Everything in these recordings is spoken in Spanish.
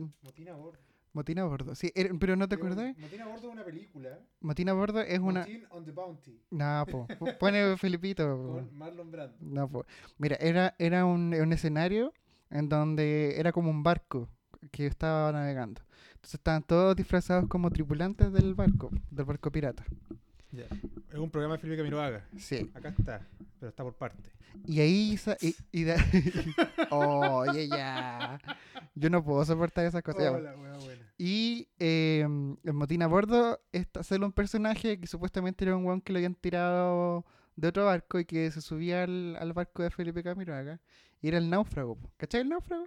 weón. Motín a bordo. Motín a bordo. Sí, era- pero ¿no te acordás? Motín a bordo es una película. Motín a bordo es una... Motín on the Bounty. No, po. Pone Felipito. po. Con Marlon Brando. No, po. Mira, era, era un, un escenario en donde era como un barco que estaba navegando. Entonces estaban todos disfrazados como tripulantes del barco, del barco pirata. Es un programa de Felipe Camiroaga. Sí. Acá está, pero está por parte. Y ahí... Y, y da- Oye, ya. Yo no puedo soportar esas cosas. ya, Hola, buena, buena. Y eh, en Motín a Bordo está solo un personaje que supuestamente era un weón que lo habían tirado de otro barco y que se subía al, al barco de Felipe Camiroaga. Y era el náufrago. ¿Cachai el náufrago?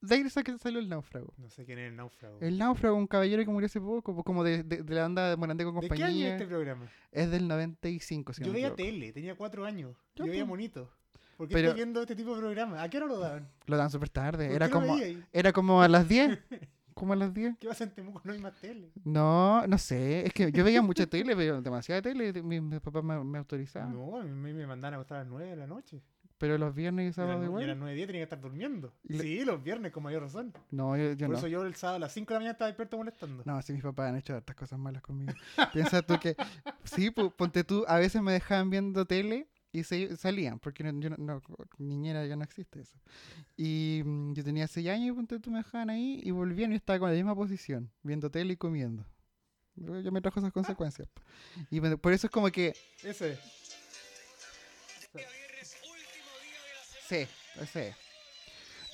De ahí sa- que salió el náufrago. No sé quién es el náufrago. El náufrago, un caballero que murió hace poco, po, como de, de, de la banda de Morandé con ¿De qué año compañía. es este programa? Es del 95, si Yo veía tele, tenía cuatro años. Yo veía pues. monito. ¿Por qué Pero- estoy viendo este tipo de programa? ¿A qué hora lo daban? Lo dan súper tarde. ¿Por Era como, era como a las 10. como a las 10. ¿Qué pasa en Temuco? No hay más tele. No, no sé. Es que yo veía mucha tele, veía demasiada tele. Mi, mi papá me, me autorizaba. No, a mí me mandaban a acostar a las 9 de la noche. Pero los viernes y Y sábados nu- y a igual. las 9 de 10 tenía que estar durmiendo. Y le- Sí, los viernes, con mayor razón. No, yo, yo Por no. eso yo el sábado a las 5 de la mañana estaba despierto molestando. No, sí, mis papás han hecho hartas cosas malas conmigo. Piensa tú que. Sí, ponte tú, a veces me dejaban viendo tele y se, salían, porque no, yo no, no- niñera ya no existe eso. Y mm, yo tenía 6 años y ponte tú me dejaban ahí y volvían y estaba con la misma posición, viendo tele y comiendo. Ya me trajo esas consecuencias. Y me- por eso es como que. Ese. Sí, sí.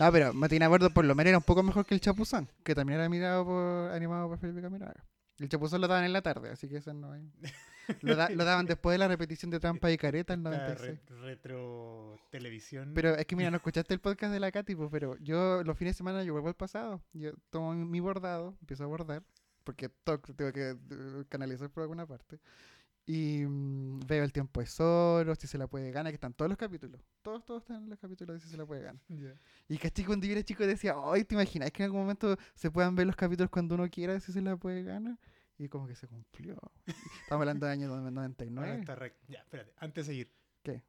No, pero Matina Bordo por lo menos era un poco mejor que el Chapuzón, que también era mirado por, animado por Felipe Camiroaga. El Chapuzón lo daban en la tarde, así que eso no hay. Lo, da- lo daban después de la repetición de Trampa y Careta en Esta 96. re- retro televisión. Pero es que mira, no escuchaste el podcast de la Katy, pues, pero yo los fines de semana yo vuelvo al pasado. Yo tomo mi bordado, empiezo a bordar, porque tengo que eh, canalizar por alguna parte. Y mm, veo el tiempo de Soros, si se la puede ganar, que están todos los capítulos. Todos, todos están en los capítulos de si se la puede ganar. Y caché cuando yo era chico decía, ay, ¿te imaginas que en algún momento se puedan ver los capítulos cuando uno quiera si se la puede ganar? Y como que se cumplió. Estamos hablando del año Ahora 99. está Ya, espérate. Antes de seguir. ¿Qué?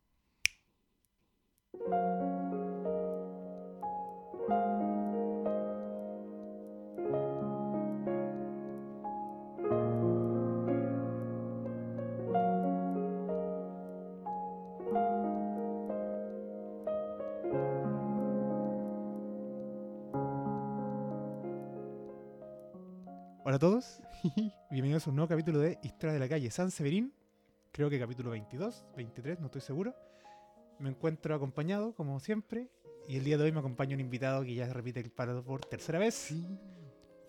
Hola a todos. Bienvenidos a un nuevo capítulo de Historia de la calle San Severín. Creo que capítulo 22, 23, no estoy seguro. Me encuentro acompañado, como siempre. Y el día de hoy me acompaña un invitado que ya se repite el paro por tercera vez. Sí.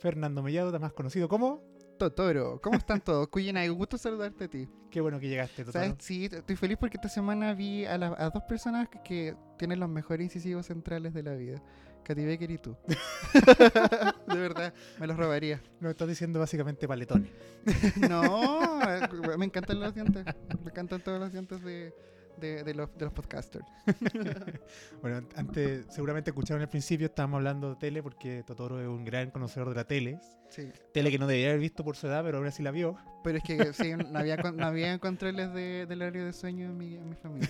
Fernando Mellado, más conocido como. Totoro, ¿cómo están todos? Cuyena, un gusto saludarte a ti. Qué bueno que llegaste, Totoro. ¿Sabes? Sí, estoy feliz porque esta semana vi a, las- a dos personas que tienen los mejores incisivos centrales de la vida. Katy Becker y tú. de verdad, me los robaría. Nos estás diciendo básicamente paletones. No, me encantan los dientes. Me encantan todos los dientes de, de, de los, de los podcasters. Bueno, antes, seguramente escucharon al principio, estábamos hablando de tele porque Totoro es un gran conocedor de la tele. Sí. Tele que no debería haber visto por su edad, pero ahora sí la vio. Pero es que sí, no había, no había controles de, del horario de sueño en mi, en mi familia.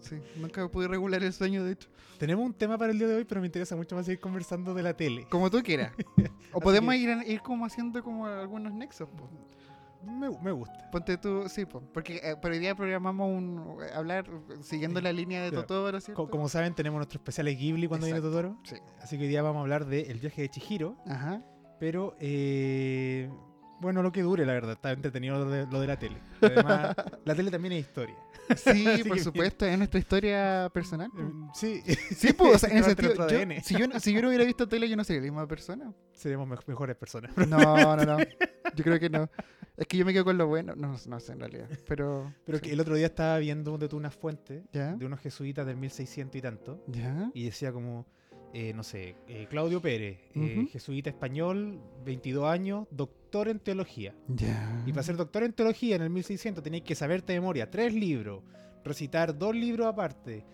Sí, nunca pude regular el sueño, de hecho. Tenemos un tema para el día de hoy, pero me interesa mucho más seguir conversando de la tele. Como tú quieras. O podemos que- ir, ir como haciendo como algunos nexos. po. Me, me gusta. Ponte tú, sí, po, porque eh, por hoy día programamos un eh, hablar siguiendo la línea de Claro. Totoro, como saben, tenemos nuestro especial de Ghibli cuando viene. Totoro. Sí. Así que hoy día vamos a hablar de El viaje de Chihiro. Ajá. Pero, eh, bueno, lo que dure, la verdad. Está entretenido lo de, lo de la tele. Además, la tele también es historia. Sí, por supuesto, es nuestra historia personal. Eh, Sí, Sí, pues, o sea, en ese sentido, yo- si, yo, no- si yo no hubiera visto tele, yo no sería la misma persona. seremos me- mejores personas. No, no, no. Yo creo que no. Es que yo me quedo con lo bueno. No, no sé en realidad. Pero. Pero sí. que el otro día estaba viendo de tú unas fuentes ¿Ya? de unos jesuitas del 1600 y tanto. ¿Ya? Y decía como, eh, no sé, eh, Claudio Pérez, eh, jesuita español, 22 años, doctor en teología. Ya. Y para ser doctor en teología en el 1600 tenéis que saberte de memoria tres libros, recitar dos libros aparte,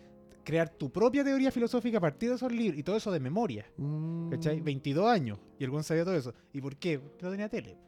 crear tu propia teoría filosófica a partir de esos libros y todo eso de memoria. Mm. ¿Cachai? 22 años. Y el buen sabía todo eso. ¿Y por qué? Porque no tenía tele.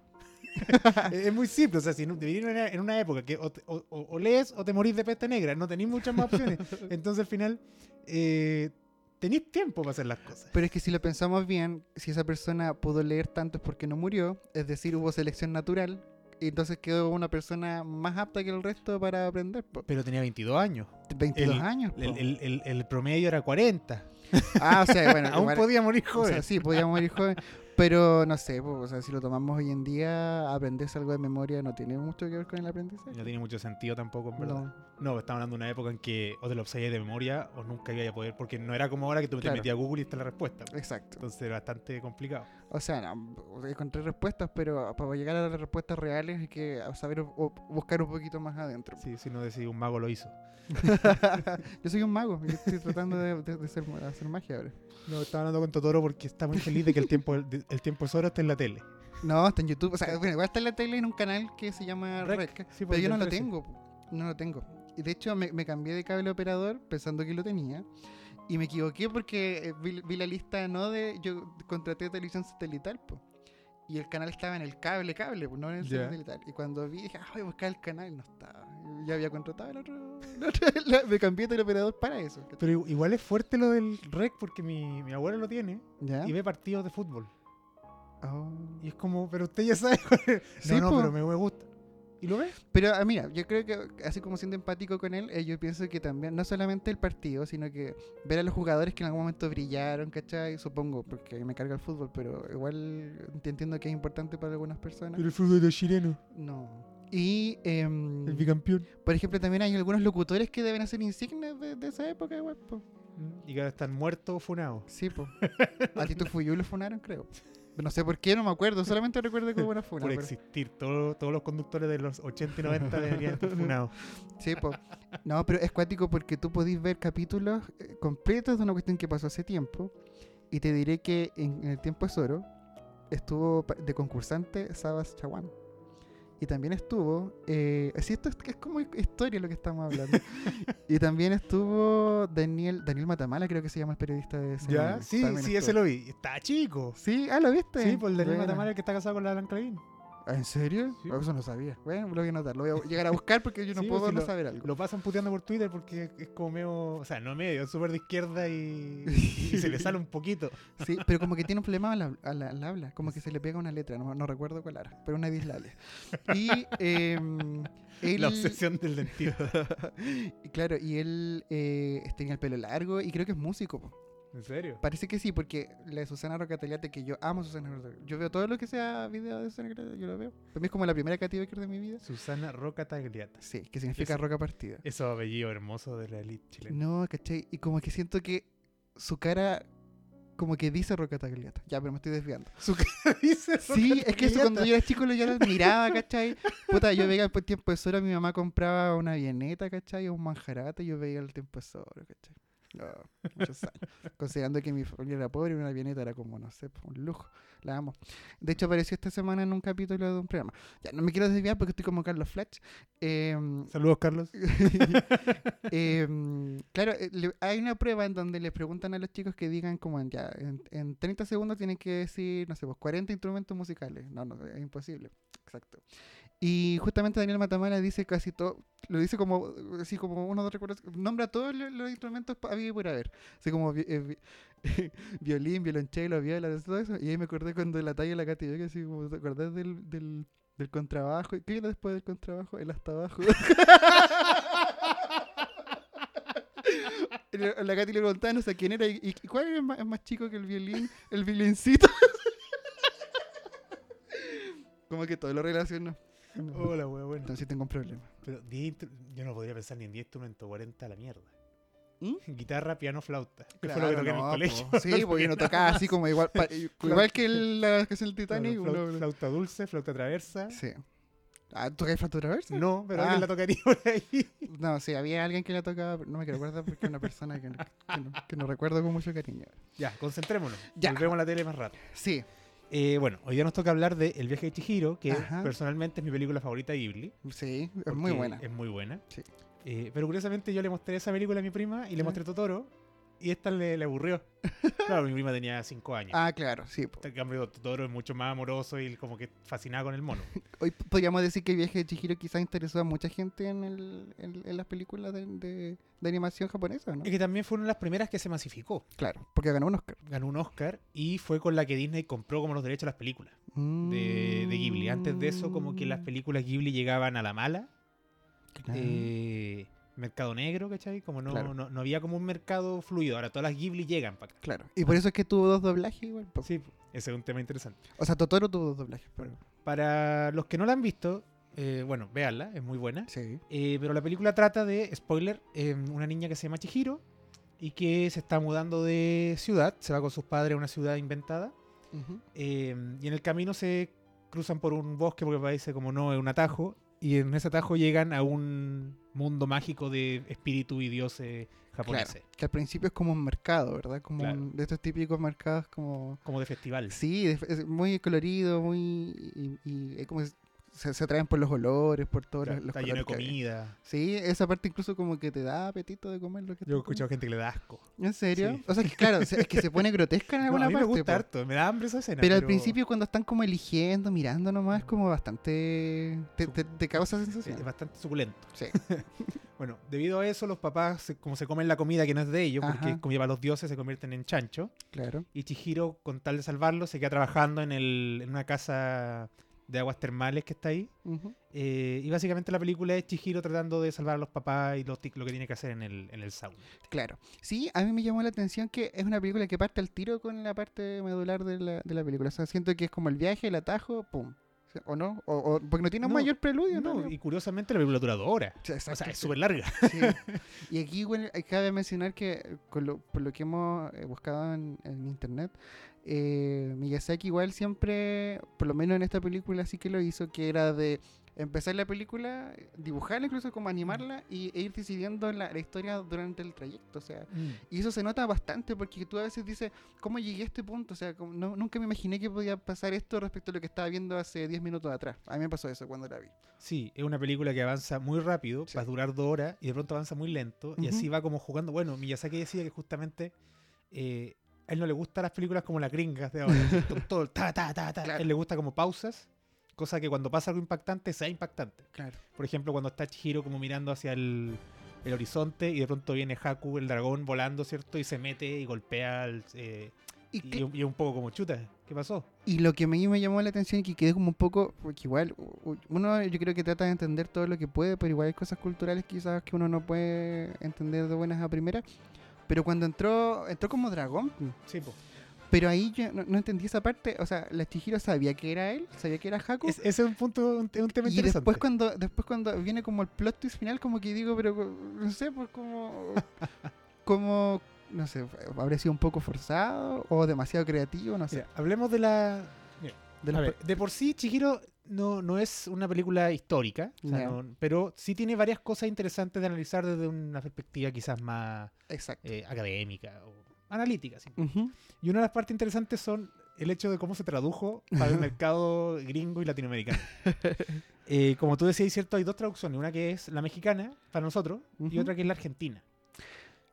es muy simple, o sea, si vivir en una, en una época que o, te- o- o- o lees o te morís de peste negra, no tenéis muchas más opciones. Entonces al final, eh, tenéis tiempo para hacer las cosas. Pero es que si lo pensamos bien, si esa persona pudo leer tanto es porque no murió, es decir, hubo selección natural, y entonces quedó una persona más apta que el resto para aprender. po. Pero tenía 22 años. 22 El- años. El, el- promedio era 40. Ah, o sea, bueno, Aún igual- podía morir o joven. sea, sí, podía morir joven. Pero no sé, po, o sea, si lo tomamos hoy en día, aprenderse algo de memoria no tiene mucho que ver con el aprendizaje. No tiene mucho sentido tampoco, en verdad. No. No, estamos hablando de una época en que o te lo sabías de memoria o nunca ibas a poder, porque no era como ahora que tú te metías a Google y está la respuesta. Exacto. Entonces era bastante complicado. O sea, no, encontré respuestas, pero para llegar a las respuestas reales hay que saber o- buscar un poquito más adentro. Sí, si no un mago lo hizo. yo soy un mago, yo estoy tratando de, de- de ser, de hacer magia ahora. No, estaba hablando con Totoro porque está muy feliz de que el tiempo, el, el tiempo es oro está en la tele. No, está en YouTube. O sea, bueno, igual está en la tele en un canal que se llama Rec, Rec. sí, pero yo no lo 13. tengo. No lo tengo. Y de hecho me, me cambié de cable operador pensando que lo tenía. Y me equivoqué porque eh, vi, vi la lista no de. Yo contraté televisión satelital, po. Y el canal estaba en el cable, cable, pues, no en el Ya. satelital. Y cuando vi, dije, ah, voy a buscar el canal, no estaba. Ya había contratado el otro. el otro- la- me cambié de teleoperador para eso. Pero igual es fuerte lo del rec porque mi, mi abuelo lo tiene y ve partidos de fútbol. Oh. Y es como, pero usted ya sabe. Sí, no, no, po. pero me gusta. ¿Y lo ve? Pero ah, mira, yo creo que así como siendo empático con él, eh, yo pienso que también, no solamente el partido, sino que ver a los jugadores que en algún momento brillaron, ¿cachai? Supongo, porque me carga el fútbol, pero igual te entiendo que es importante para algunas personas. el fútbol de chileno, No. Y, em, el bicampeón. por ejemplo, también hay algunos locutores que deben ser insignes de, de esa época, igual, po. Y que ahora están muertos o funados. Sí, po. A Tito Fuyú lo funaron, creo. No sé por qué, no me acuerdo, solamente recuerdo que hubo una funa. Por pero- existir. Todo- todos los conductores de los 80 y 90 deberían estar funados. Sí, po. No, pero es cuático porque tú podís ver capítulos eh, completos de una cuestión que pasó hace tiempo. Y te diré que en, en el tiempo es oro estuvo de concursante Sabas Chaguán. Y también estuvo. Eh, sí, esto es, es como historia lo que estamos hablando. y también estuvo Daniel Daniel Matamala, creo que se llama el periodista de ¿Ya? CNN. Sí, También sí, ese lo vi. Está chico. Sí, ah, ¿lo viste? Sí, por el Daniel. Matamala que está casado con la Blanca Levin. ¿En serio? Sí. Ah, Eso no sabía. Bueno, lo voy a anotar. Lo voy a llegar a buscar porque yo no Sí, puedo si no lo- saber algo. Lo pasan puteando por Twitter porque es como medio. O sea, no medio, es súper de izquierda y, y se le sale un poquito. Sí, pero como que tiene un problema al, hab- al- al habla, como que se le pega una letra, no, no recuerdo cuál era, pero una dislalia. Y él, La obsesión del dentista. y claro, y él eh, tenía el pelo largo y creo que es músico. ¿En serio? Parece que sí, porque la de Susana Rocataliate, que yo amo a Susana Rocataliate, yo veo todo lo que sea video de Susana Rocataliate, yo lo veo. Para mí es como la primera Katy Baker de mi vida. Susana Roca Tagliata. Sí, que significa roca partida. Esos apellidos hermosos de la elite chilena. No, ¿cachai? Y como que siento que su cara como que dice roca tagliata. Ya, pero me estoy desviando. Dice Sí, Roca es que eso cuando yo era chico lo yo lo admiraba, ¿cachai? Puta, yo veía el tiempo de Sora, mi mamá compraba una vieneta, ¿cachai? O un manjarate, y yo veía el tiempo de Sora, ¿cachai? Muchos años. Considerando que mi familia era pobre, una vieneta era como, no sé, un lujo. La amo. De hecho, apareció esta semana en un capítulo de un programa. Ya, no me quiero desviar porque estoy como Carlos Fletch. Em, Saludos, Carlos. Em, claro, eh, le- hay una prueba en donde les preguntan a los chicos que digan como en, ya, en, en 30 segundos tienen que decir, no sé, pues 40 instrumentos musicales. No, no, es imposible. Exacto. Y justamente Daniel Matamala dice casi todo, lo dice como, así como uno de recuerdos, nombra todos lo- los, instrumentos había por haber. Así como eh, vi- violín, violonchelo, viola, todo eso. Y ahí me acordé cuando la talla de la Katy Becker, así como, ¿te acordás del, del, del contrabajo? ¿Qué era después del contrabajo? El hasta abajo. La- Katy le preguntaba, no sé quién era, y, cuál era más, más chico que el violín, el violincito. Como que todo lo relaciono. Hola, wea, bueno. Entonces tengo un problema. Pero 10 instru- yo no podría pensar ni en 10 instrumentos, 40 a la mierda. ¿Mm? Guitarra, piano, flauta. Que fue Claro, lo que toqué en no, el colegio. po. Sí, porque no tocaba así como igual, pa- igual que el, la que es el Claro, Titanic. flauta dulce, flauta traversa. Sí. Ah, ¿tocáis flauta traversa? No, pero Ah. alguien la tocaría por ahí. No, sí, había alguien que la tocaba, no me acordar porque es una persona que no, que no- que no recuerdo con mucho cariño. Ya, concentrémonos. Ya. Volvemos a la tele más rato. Sí, Eh, bueno, hoy día nos toca hablar de El viaje de Chihiro, que Ajá. personalmente es mi película favorita de Ghibli. sí, es muy buena. Es muy buena. Sí. Eh, pero curiosamente yo le mostré esa película a mi prima y le mostré Totoro. Y esta le, le aburrió. Claro, mi prima tenía 5 años. Ah, claro, sí. po. En cambio, Totoro es mucho más amoroso y como que fascinado con el mono. Hoy p- podríamos decir que el viaje de Chihiro quizás interesó a mucha gente en, el, en, en las películas de, de- de animación japonesa, ¿no? Es que también fue una de las primeras que se masificó. Claro, porque ganó un Oscar. Ganó un Oscar y fue con la que Disney compró como los derechos a las películas de, de Ghibli. Antes de eso, como que las Mm, películas Ghibli llegaban a la mala. claro. eh, mercado negro, ¿cachai? Como no, Claro. no, no había como un mercado fluido. Ahora todas las Ghibli llegan para acá. Claro. Y por eso es que tuvo dos doblajes igual. po. Sí, ese es un tema interesante. O sea, Totoro tuvo dos doblajes. Pero... Para los que no la han visto, eh, bueno, véanla, es muy buena. Sí. Eh, pero la película trata de, spoiler, eh, una niña que se llama Chihiro y que se está mudando de ciudad, se va con sus padres a una ciudad inventada eh, y en el camino se cruzan por un bosque porque parece como no es un atajo y en ese atajo llegan a un mundo mágico de espíritu y dioses japoneses, Claro. Que al principio es como un mercado, ¿verdad? Como Claro. un- de estos típicos mercados como... como de festival. Sí, es es muy colorido, muy... Y, y es como se, se atraen por los olores, por todos Claro, los, está lleno de hay. comida. Sí, esa parte incluso como que te da apetito de comer lo que Yo he escuchado gente que le da asco. ¿En serio? Sí. O sea, que claro, es que se pone grotesca en No, alguna a mí me parte. gusta harto, me da hambre esa escena. Pero, al principio cuando están como eligiendo, mirando nomás, es como bastante... Te, te, te causa sensación. es bastante suculento. Sí. Bueno, debido a eso, los papás, como se comen la comida que no es de ellos, porque Ajá. como lleva los dioses, se convierten en chancho. Claro. Y Chihiro, con tal de salvarlo, se queda trabajando en, el, en una casa de aguas termales que está ahí. Eh, y básicamente la película es Chihiro tratando de salvar a los papás y lo, que tiene que hacer en el, en el sauna. Claro. Sí, a mí me llamó la atención que es una película que parte al tiro con la parte medular de la, de la película. O sea, siento que es como el viaje, el atajo, pum. ¿O no? O, o- porque no tiene un No, mayor preludio, No, ¿no? y curiosamente la película dura dos horas. O sea, es súper larga. Sí. Y aquí bueno, cabe mencionar que con lo- por lo que hemos eh, buscado en, en internet, eh, Miyazaki igual siempre, por lo menos en esta película sí que lo hizo, que era de empezar la película, dibujarla incluso como animarla y, e ir decidiendo la, la historia durante el trayecto. O sea, y eso se nota bastante porque tú a veces dices, ¿cómo llegué a este punto? O sea, no- nunca me imaginé que podía pasar esto respecto a lo que estaba viendo hace 10 minutos atrás. A mí me pasó eso cuando la vi. Sí, es una película que avanza muy rápido, Sí. va a durar dos horas y de pronto avanza muy lento y así va como jugando. Bueno, Miyazaki decía que justamente eh, a él no le gustan las películas como las gringas de ahora, todo el ta, ta, ta, ta. Claro. A él le gusta como pausas, cosa que cuando pasa algo impactante sea impactante. Claro. Por ejemplo, cuando está Chihiro como mirando hacia el, el horizonte y de pronto viene Haku, el dragón, volando, ¿cierto? Y se mete y golpea al... eh, Y, y, un poco como chuta, ¿qué pasó? Y lo que a mí me llamó la atención y que quedé como un poco, porque igual uno yo creo que trata de entender todo lo que puede, pero igual hay cosas culturales quizás que uno no puede entender de buenas a primeras. Pero cuando entró, entró como dragón, Sí, po. pero ahí yo no, no entendí esa parte, o sea, la Chihiro sabía que era él, sabía que era Haku. Es- ese es un punto, un, un tema y interesante. después cuando, después cuando viene como el plot twist final, como que digo, pero no sé, pues como, como, no sé, habría sido un poco forzado o demasiado creativo, no sé. Mira, hablemos de la... de A los ver, de por sí, Chihiro no, no es una película histórica, o sea, Ya. no- pero sí tiene varias cosas interesantes de analizar desde una perspectiva quizás más eh, académica o analítica. Ujú. Y una de las partes interesantes son el hecho de cómo se tradujo para el mercado gringo y latinoamericano. Eh, como tú decías, cierto, hay dos traducciones, una que es la mexicana para nosotros y otra que es la argentina.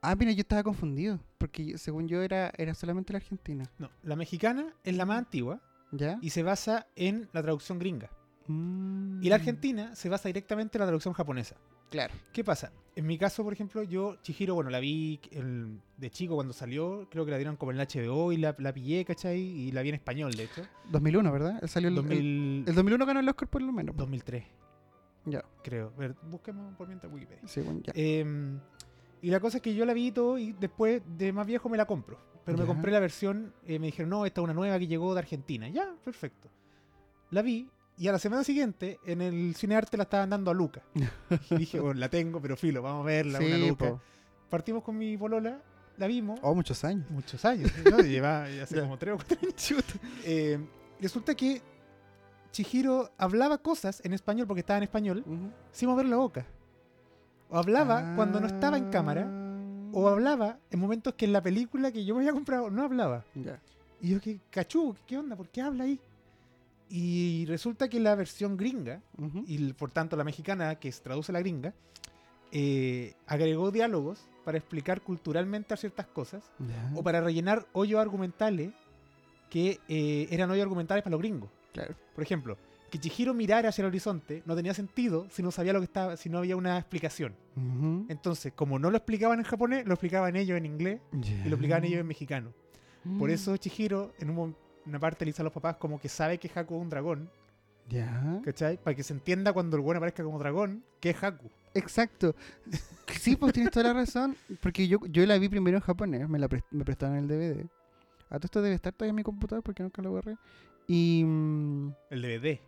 Ah, mira, yo estaba confundido, porque según yo era, era solamente la Argentina. No, la mexicana es la más antigua ¿Ya? y se basa en la traducción gringa. Mm. Y la argentina se basa directamente en la traducción japonesa. Claro. ¿Qué pasa? En mi caso, por ejemplo, yo, Chihiro, bueno, la vi el- de chico cuando salió, creo que la dieron como en el HBO y la, la pillé, ¿cachai? Y la vi en español, de hecho. 2001, ¿verdad? Él salió el, el- 2000 el 2001 ganó el Oscar por lo menos. 2003, Ya, creo. A ver, busquemos por mientras Wikipedia. según ya. Em, y la cosa es que yo la vi y todo y después de más viejo me la compro. Pero me compré la versión, eh, me dijeron, no, esta es una nueva que llegó de Argentina. Ya, perfecto. La vi y a la semana siguiente en el cine arte la estaban dando a Luca. y dije, bueno, la tengo, pero filo, vamos a verla, una Luca. po. Partimos con mi polola, la vimos. Oh, muchos años. Muchos años, ¿no? Lleva ya hace como tres o cuatro años. Eh, resulta que Chihiro hablaba cosas en español porque estaba en español Ujú. sin mover la boca. O hablaba cuando no estaba en cámara, o Ah. hablaba en momentos que en la película que yo me había comprado no hablaba. Ya. Y yo, que cachú? ¿Qué onda? ¿Por qué habla ahí? Y resulta que la versión gringa, Ujú. y por tanto la mexicana que se traduce la gringa, eh, agregó diálogos para explicar culturalmente a ciertas cosas Ya. o para rellenar hoyos argumentales que eh, eran hoyos argumentales para los gringos. Claro. Por ejemplo, que Chihiro mirara hacia el horizonte no tenía sentido si no sabía lo que estaba, si no había una explicación. Entonces, como no lo explicaban en japonés, lo explicaban ellos en inglés y lo explicaban ellos en mexicano. Por Mm. eso Chihiro, en un una parte le dice a los papás como que sabe que Haku es un dragón, Ya. ¿cachai? Para que se entienda cuando el bueno aparezca como dragón, que es Haku. Exacto. Sí, pues tienes toda la razón. Porque yo, yo la vi primero en japonés, me la pres- me prestaron el DVD. A todo esto debe estar todavía en mi computador porque nunca lo borré. Y mm, El DVD.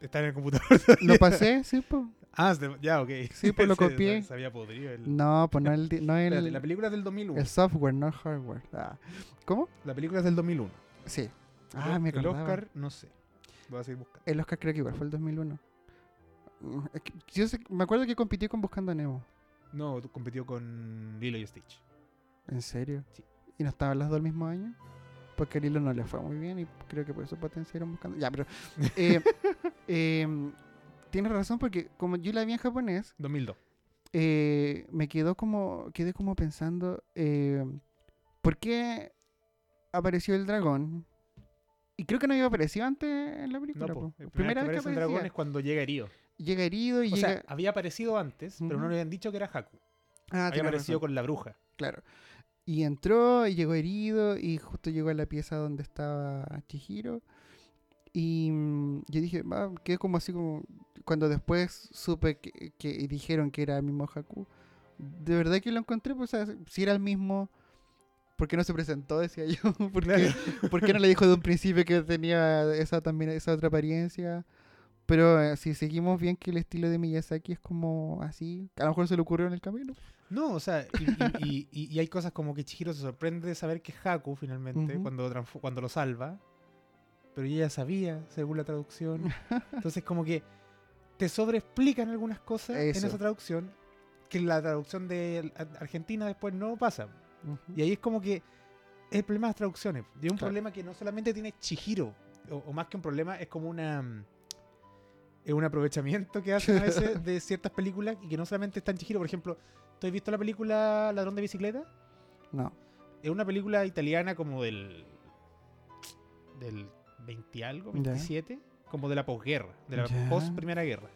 Está en el computador. lo pasé, sí, pues. ah, ya, ok. Sí, pues lo copié. Se, había podrido. El... No, pues no el, no Espérate, el, la película es del 2001. el software, no el hardware. Ah. ¿Cómo? La película es del 2001. Sí. El- Ah, me El acordaba. Oscar, no sé. Voy a seguir buscando. El Oscar creo que igual fue el 2001. Mm, es que yo sé- me acuerdo que compitió con Buscando a Nemo. No, compitió con Lilo y Stitch. ¿En serio? Sí. ¿Y no estaban las dos el mismo año? Porque a Lilo no le fue muy bien y creo que por eso potenciaron buscando. Ya, pero. eh, em, tienes razón porque como yo la vi en japonés, 2002. eh, me quedó como. Quedé como pensando. eh, ¿Por qué apareció el dragón? Y creo que no había aparecido antes en la película. No, po. po. El Primera vez que aparece dragón es cuando llega herido. Llega herido y O llega. sea, había aparecido antes, pero no le habían dicho que era Haku. ah, había aparecido razón, con la bruja. Claro. Y entró y llegó herido y justo llegó a la pieza donde estaba Chihiro. Y mm, yo dije, va, quedé como así como... Cuando después supe que, que- dijeron que era el mismo Haku, de verdad que lo encontré, pues, o sea, si era el mismo, ¿por qué no se presentó? Decía yo. ¿Por qué, por qué no le dijo de un principio que tenía esa también esa otra apariencia? Pero eh, si seguimos bien que el estilo de Miyazaki es como así, a lo mejor se le ocurrió en el camino. No, o sea, y, y- y- y- hay cosas como que Chihiro se sorprende de saber que Haku finalmente, Ujú. cuando, transfo- cuando lo salva. Pero ella ya sabía, según la traducción. Entonces, como que te sobreexplican algunas cosas en esa traducción que en la traducción de Ar- Argentina después no pasa. Y ahí es como que es el problema de las traducciones. Y es un Claro. problema que no solamente tiene Chihiro, o, o más que un problema, es como una. mm, Es un aprovechamiento que hacen a veces de ciertas películas y que no solamente está en Chihiro. Por ejemplo, ¿tú has visto la película Ladrón de Bicicleta? No. Es una película italiana como del. del 20 y algo, Ya. 27, como de la posguerra, de la Ya. post Primera Guerra.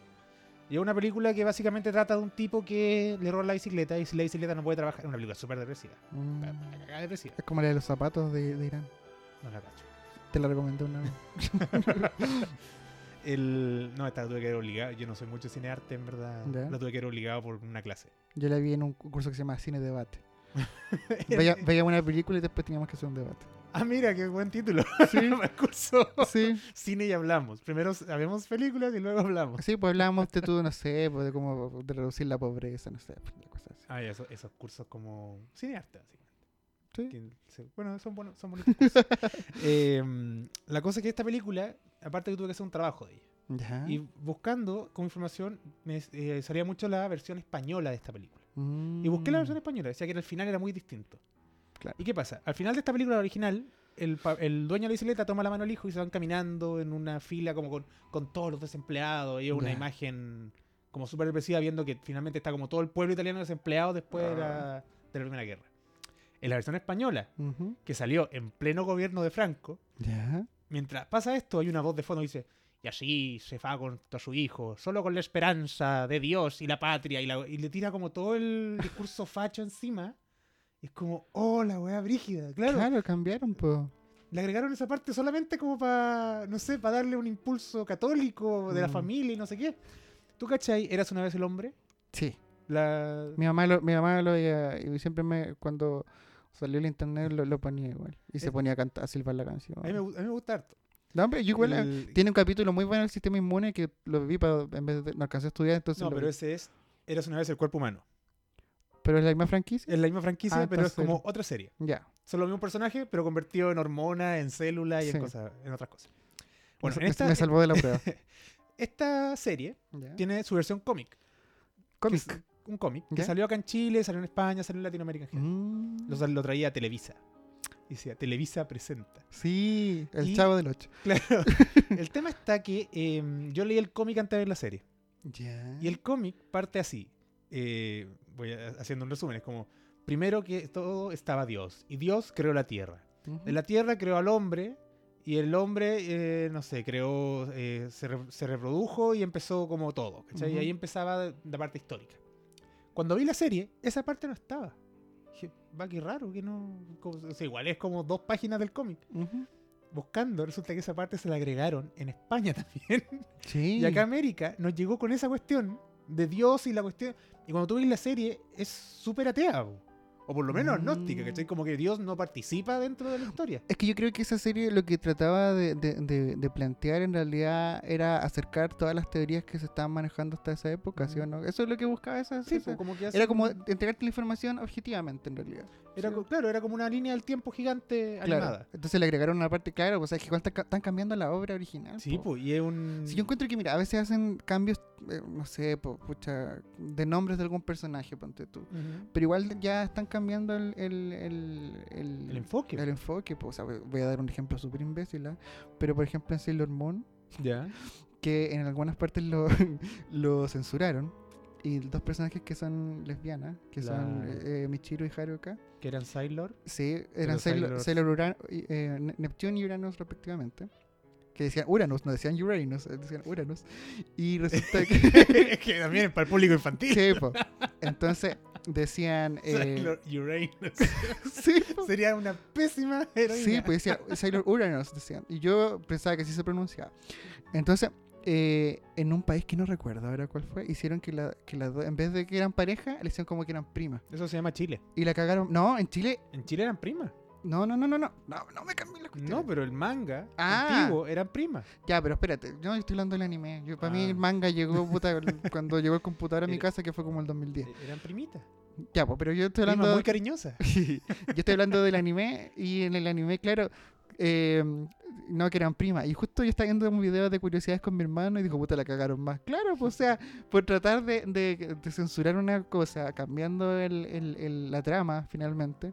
Y es una película que básicamente trata de un tipo que le roba la bicicleta y si la bicicleta no puede trabajar. Es una película súper depresiva. Mm. Depresiva. Es como la de los zapatos de, de Irán. No la cacho. Te la recomendé una vez. El, no, esta la tuve que ver obligado. Yo no soy mucho cine arte, en verdad. Ya. La tuve que ver obligado por una clase. Yo la vi en un curso que se llama Cine Debate. Veía, veía una película y después teníamos que hacer un debate. Ah, mira, qué buen título. Sí. Curso. Sí, Cine y hablamos. Primero vemos películas y luego hablamos. sí, pues hablábamos de todo, no sé, pues de cómo de reducir la pobreza, no sé, pues, cosas así. Ah, eso- esos cursos como cine y arte, básicamente. Sí. Bueno, son, buenos, son bonitos cursos. Em, la cosa es que esta película, aparte que tuve que hacer un trabajo de ella. Ya. Y buscando como información, me eh, salía mucho la versión española de esta película. Y busqué la versión Mm, española, decía que el final era muy distinto. Claro. ¿Y qué pasa? Al final de esta película original, el, dueño de la bicicleta toma la mano al hijo y se van caminando en una fila como con, con todos los desempleados. Y es una imagen como súper depresiva viendo que finalmente está como todo el pueblo italiano desempleado después de, la, de la Primera Guerra. En la versión española, que salió en pleno gobierno de Franco, mientras pasa esto hay una voz de fondo que dice y así se va contra su hijo, solo con la esperanza de Dios y la patria, y, la- y le tira como todo el discurso facho encima. Es como, oh, la weá brígida, claro. Claro, cambiaron, pues. Le agregaron esa parte solamente como para, no sé, para darle un impulso católico de la Mm. familia y no sé qué. ¿Tú cachai? ¿Eras una vez el hombre? Sí. La... Mi mamá lo, mi mamá lo veía y siempre me, cuando salió el internet lo, lo ponía igual. Y se Es- ponía a cantar, a silbar la canción. A mí me, a mí me gusta harto. No, hombre, yo igual eh, El- tiene un capítulo muy bueno el sistema inmune que lo vi para en vez de no alcancé a estudiar, entonces No, pero vi. ese es, Eras una vez el cuerpo humano. Pero es la misma franquicia. Es la misma franquicia, Ah, pero es como otra serie. Ya. Son los mismos personajes, pero convertidos en hormonas, en células y Sí. en cosas, en otras cosas. Bueno, me, en esta, me salvó de la prueba. esta serie tiene su versión cómic. Cómic. Un cómic que salió acá en Chile, salió en España, salió en Latinoamérica en. Mm. Lo, lo traía Televisa. Y decía, Televisa presenta. Sí, el Y- chavo del 8. Claro. el tema está que em, yo leí el cómic antes de ver la serie. Ya. Y el cómic parte así. Eh, voy a- haciendo un resumen. Es como, primero que todo estaba Dios. Y Dios creó la tierra. Ujú. De la tierra creó al hombre. Y el hombre, eh, no sé, creó, eh, se, re- se reprodujo y empezó como todo. ¿cachai? Y Ujú. ahí empezaba la parte histórica. Cuando vi la serie, esa parte no estaba. Dije, va, qué raro, que no. como- o sea, igual es como dos páginas del cómic. Ujú. Buscando, resulta que esa parte se la agregaron en España también. Sí. Y acá América nos llegó con esa cuestión de Dios y la cuestión. Y cuando tú ves la serie, es súper atea. po. O por lo menos Mm. agnóstica, ¿cachai? Como que Dios no participa dentro de la historia. Es que yo creo que esa serie lo que trataba de, de- de- de plantear en realidad era acercar todas las teorías que se estaban manejando hasta esa época, ¿sí o Ujú. no? Eso es lo que buscaba esa Sí, como que Era como entregarte la información objetivamente, en realidad. Era sí. claro, era como una línea del tiempo gigante Claro. animada. Entonces le agregaron una parte, claro, o sea, que igual están cambiando la obra original. Sí, pues, y es un. Si yo encuentro que, mira, a veces hacen cambios, eh, no sé, po, pucha, de nombres de algún personaje, ponte tú. Ujú. Pero igual ya están cambiando el, el, el, el- El enfoque. el enfoque, po. O sea, voy a dar un ejemplo súper imbécil, ¿ah? pero por ejemplo en Sailor Moon, Ya. que en algunas partes lo, lo censuraron. Y dos personajes que son lesbianas, que son La- eh, Michiru y Haruka, Que eran Sailor. sí, eran Sailor, Sailor- Uran- eh, Ne- Neptune y Uranus respectivamente. Que decían Uranus, no decían Uranus, eh, decían Uranus. Y resulta que... es que también es para el público infantil. sí, po. Entonces decían... eh, Sailor Uranus. sí, po. Sería una pésima heroína. Sí, pues decía Sailor Uranus, decían. Y yo pensaba que así se pronunciaba. Entonces, eh, en un país que no recuerdo ahora cuál fue, hicieron que, la, que las dos, en vez de que eran pareja, le hicieron como que eran primas. Eso se llama Chile. Y la cagaron. No, en Chile. En Chile eran primas. No, no, no, no, no. No, no me cambié la cuestión. No, pero el manga Ah. antiguo eran primas. Ya, pero espérate. Yo estoy hablando del anime. Yo, para mí Ah. el manga llegó puta, cuando llegó el computador a mi Era- casa, que fue como el 2010. E- Eran primitas. Ya, pues, pero yo estoy hablando. muy cariñosas. yo estoy hablando del anime y en el anime, claro, eh, no que eran primas. Y justo yo estaba viendo un video de curiosidades con mi hermano y dijo, puta, la cagaron más. Claro, pues, o sea, por tratar de, de- de censurar una cosa, cambiando el- el- el- la trama finalmente,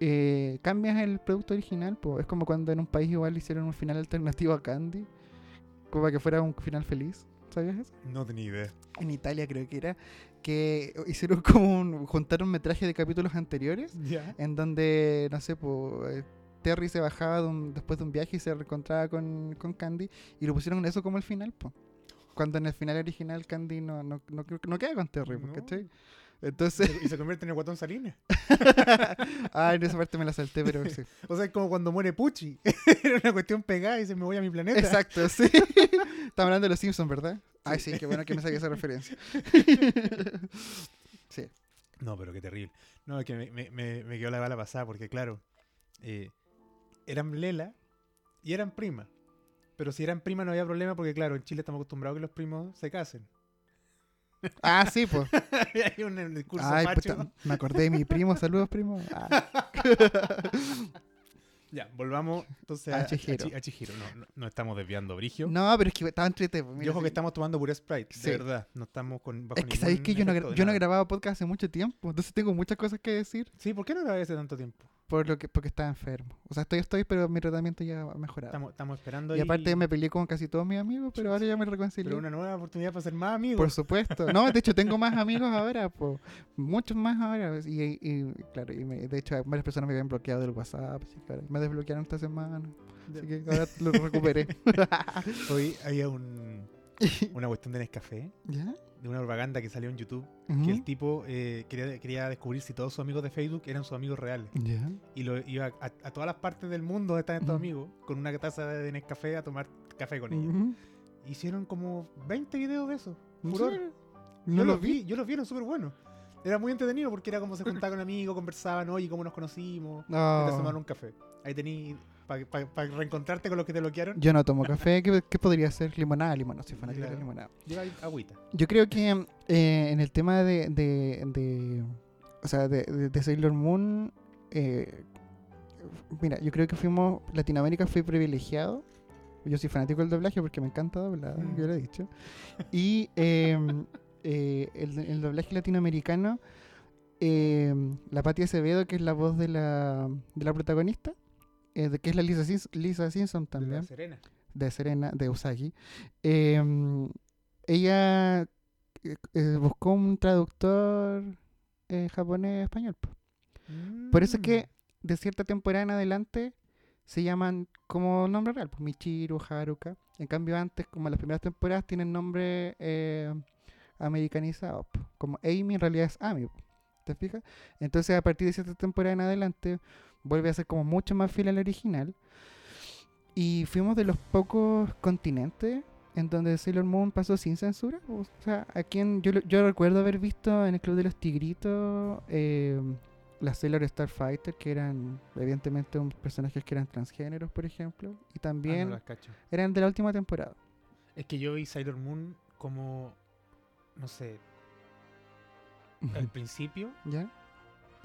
eh, cambias el producto original. Pues. Es como cuando en un país igual hicieron un final alternativo a Candy, como para que fuera un final feliz. ¿Sabías eso? No tenía idea. En Italia creo que era, que hicieron como un, juntaron metraje de capítulos anteriores Ya. en donde, no sé, pues, Terry se bajaba de un- después de un viaje y se reencontraba con, con Candy y lo pusieron eso como el final, pues. Cuando en el final original Candy no, no, no, no queda con Terry, No. ¿cachai? Entonces, Y se convierte en el guatón Salinas. ah, en esa parte me la salté, pero sí. O sea, es como cuando muere Pucci. Era una cuestión pegada y dice, me voy a mi planeta. Exacto, sí. Estamos hablando de los Simpsons, ¿verdad? Ay, sí, qué bueno que me saqué esa referencia. sí. No, pero qué terrible. No, es que me- me quedó la bala pasada porque, claro, eh, eran Lela y eran primas. Pero si eran primas no había problema porque, claro, en Chile estamos acostumbrados a que los primos se casen. Ah, sí, pues. Hay un discurso Ay, macho. puta, me acordé de mi primo. Saludos, primo. Ah. Ya, volvamos entonces A a, a Chihiro. Chi- a Chihiro. No, no, no estamos desviando, Brigio. No, pero es que estaba entrete. pues, y mira, ojo que estamos tomando pura Sprite, Sí. de verdad. No estamos con. bajo Es que sabéis que yo no, yo no grababa podcast hace mucho tiempo, entonces tengo muchas cosas que decir Sí, ¿por qué no grabé hace tanto tiempo? Por lo que porque estaba enfermo. O sea, estoy, estoy, pero mi tratamiento ya ha mejorado. Estamos, estamos esperando y aparte me peleé con casi todos mis amigos, pero ahora ya me reconcilié. Pero una nueva oportunidad para ser más amigos. Por supuesto. No, de hecho tengo más amigos ahora, po. muchos más ahora. Y, y, claro, y me- de hecho varias personas me habían bloqueado del WhatsApp, así que me desbloquearon esta semana. Así que ahora lo recuperé. Hoy había un, una cuestión de Nescafé, ¿Ya? De una propaganda que salió en YouTube, que el tipo eh, quería, quería descubrir si todos sus amigos de Facebook eran sus amigos reales. Y lo iba a, a todas las partes del mundo están estos Ujú. amigos con una taza de Nescafé a tomar café con ellos. Hicieron como 20 videos de eso. ¿En Furor. serio? Yo No los vi, yo los vi, eran súper buenos. Era muy entretenido porque era como se juntaban con amigos, conversaban, oye, cómo nos conocimos, te No. tomaron un café. Ahí tení para reencontrarte con los que te bloquearon. Yo no tomo café. ¿Qué, qué podría ser? Limonada, limonada. Soy fanático de la Claro. limonada. Lleva ahí agüita. Yo creo que eh, en el tema de, de, de- o sea, de, de- de Sailor Moon, eh, mira, yo creo que fuimos, Latinoamérica fue privilegiado. Yo soy fanático del doblaje porque me encanta doblar, Mm. yo lo he dicho. Y eh, eh, el, el doblaje latinoamericano, eh, la Patti Acevedo, que es la voz de la, de la protagonista, eh, de- que es la Lisa, Simpson De también Serena. de Serena, de Usagi, em, ella eh, eh, buscó un traductor japonés-español. po. Por eso es Mm. que de cierta temporada en adelante se llaman como nombre real, pues Michiru, Haruka. En cambio antes, como las primeras temporadas, tienen nombre eh, americanizado. Como Amy en realidad es Amy. ¿Te fijas? Entonces a partir de cierta temporada en adelante vuelve a ser como mucho más fiel al original. Y fuimos de los pocos continentes en donde Sailor Moon pasó sin censura. O sea, aquí en, yo, yo recuerdo haber visto en el Club de los Tigritos eh, las Sailor Starfighter, que eran evidentemente un personajes que eran transgéneros, por ejemplo. Y Ah, también no cacho. eran de la última temporada. Es que yo vi Sailor Moon como, no sé, al principio, ¿Ya?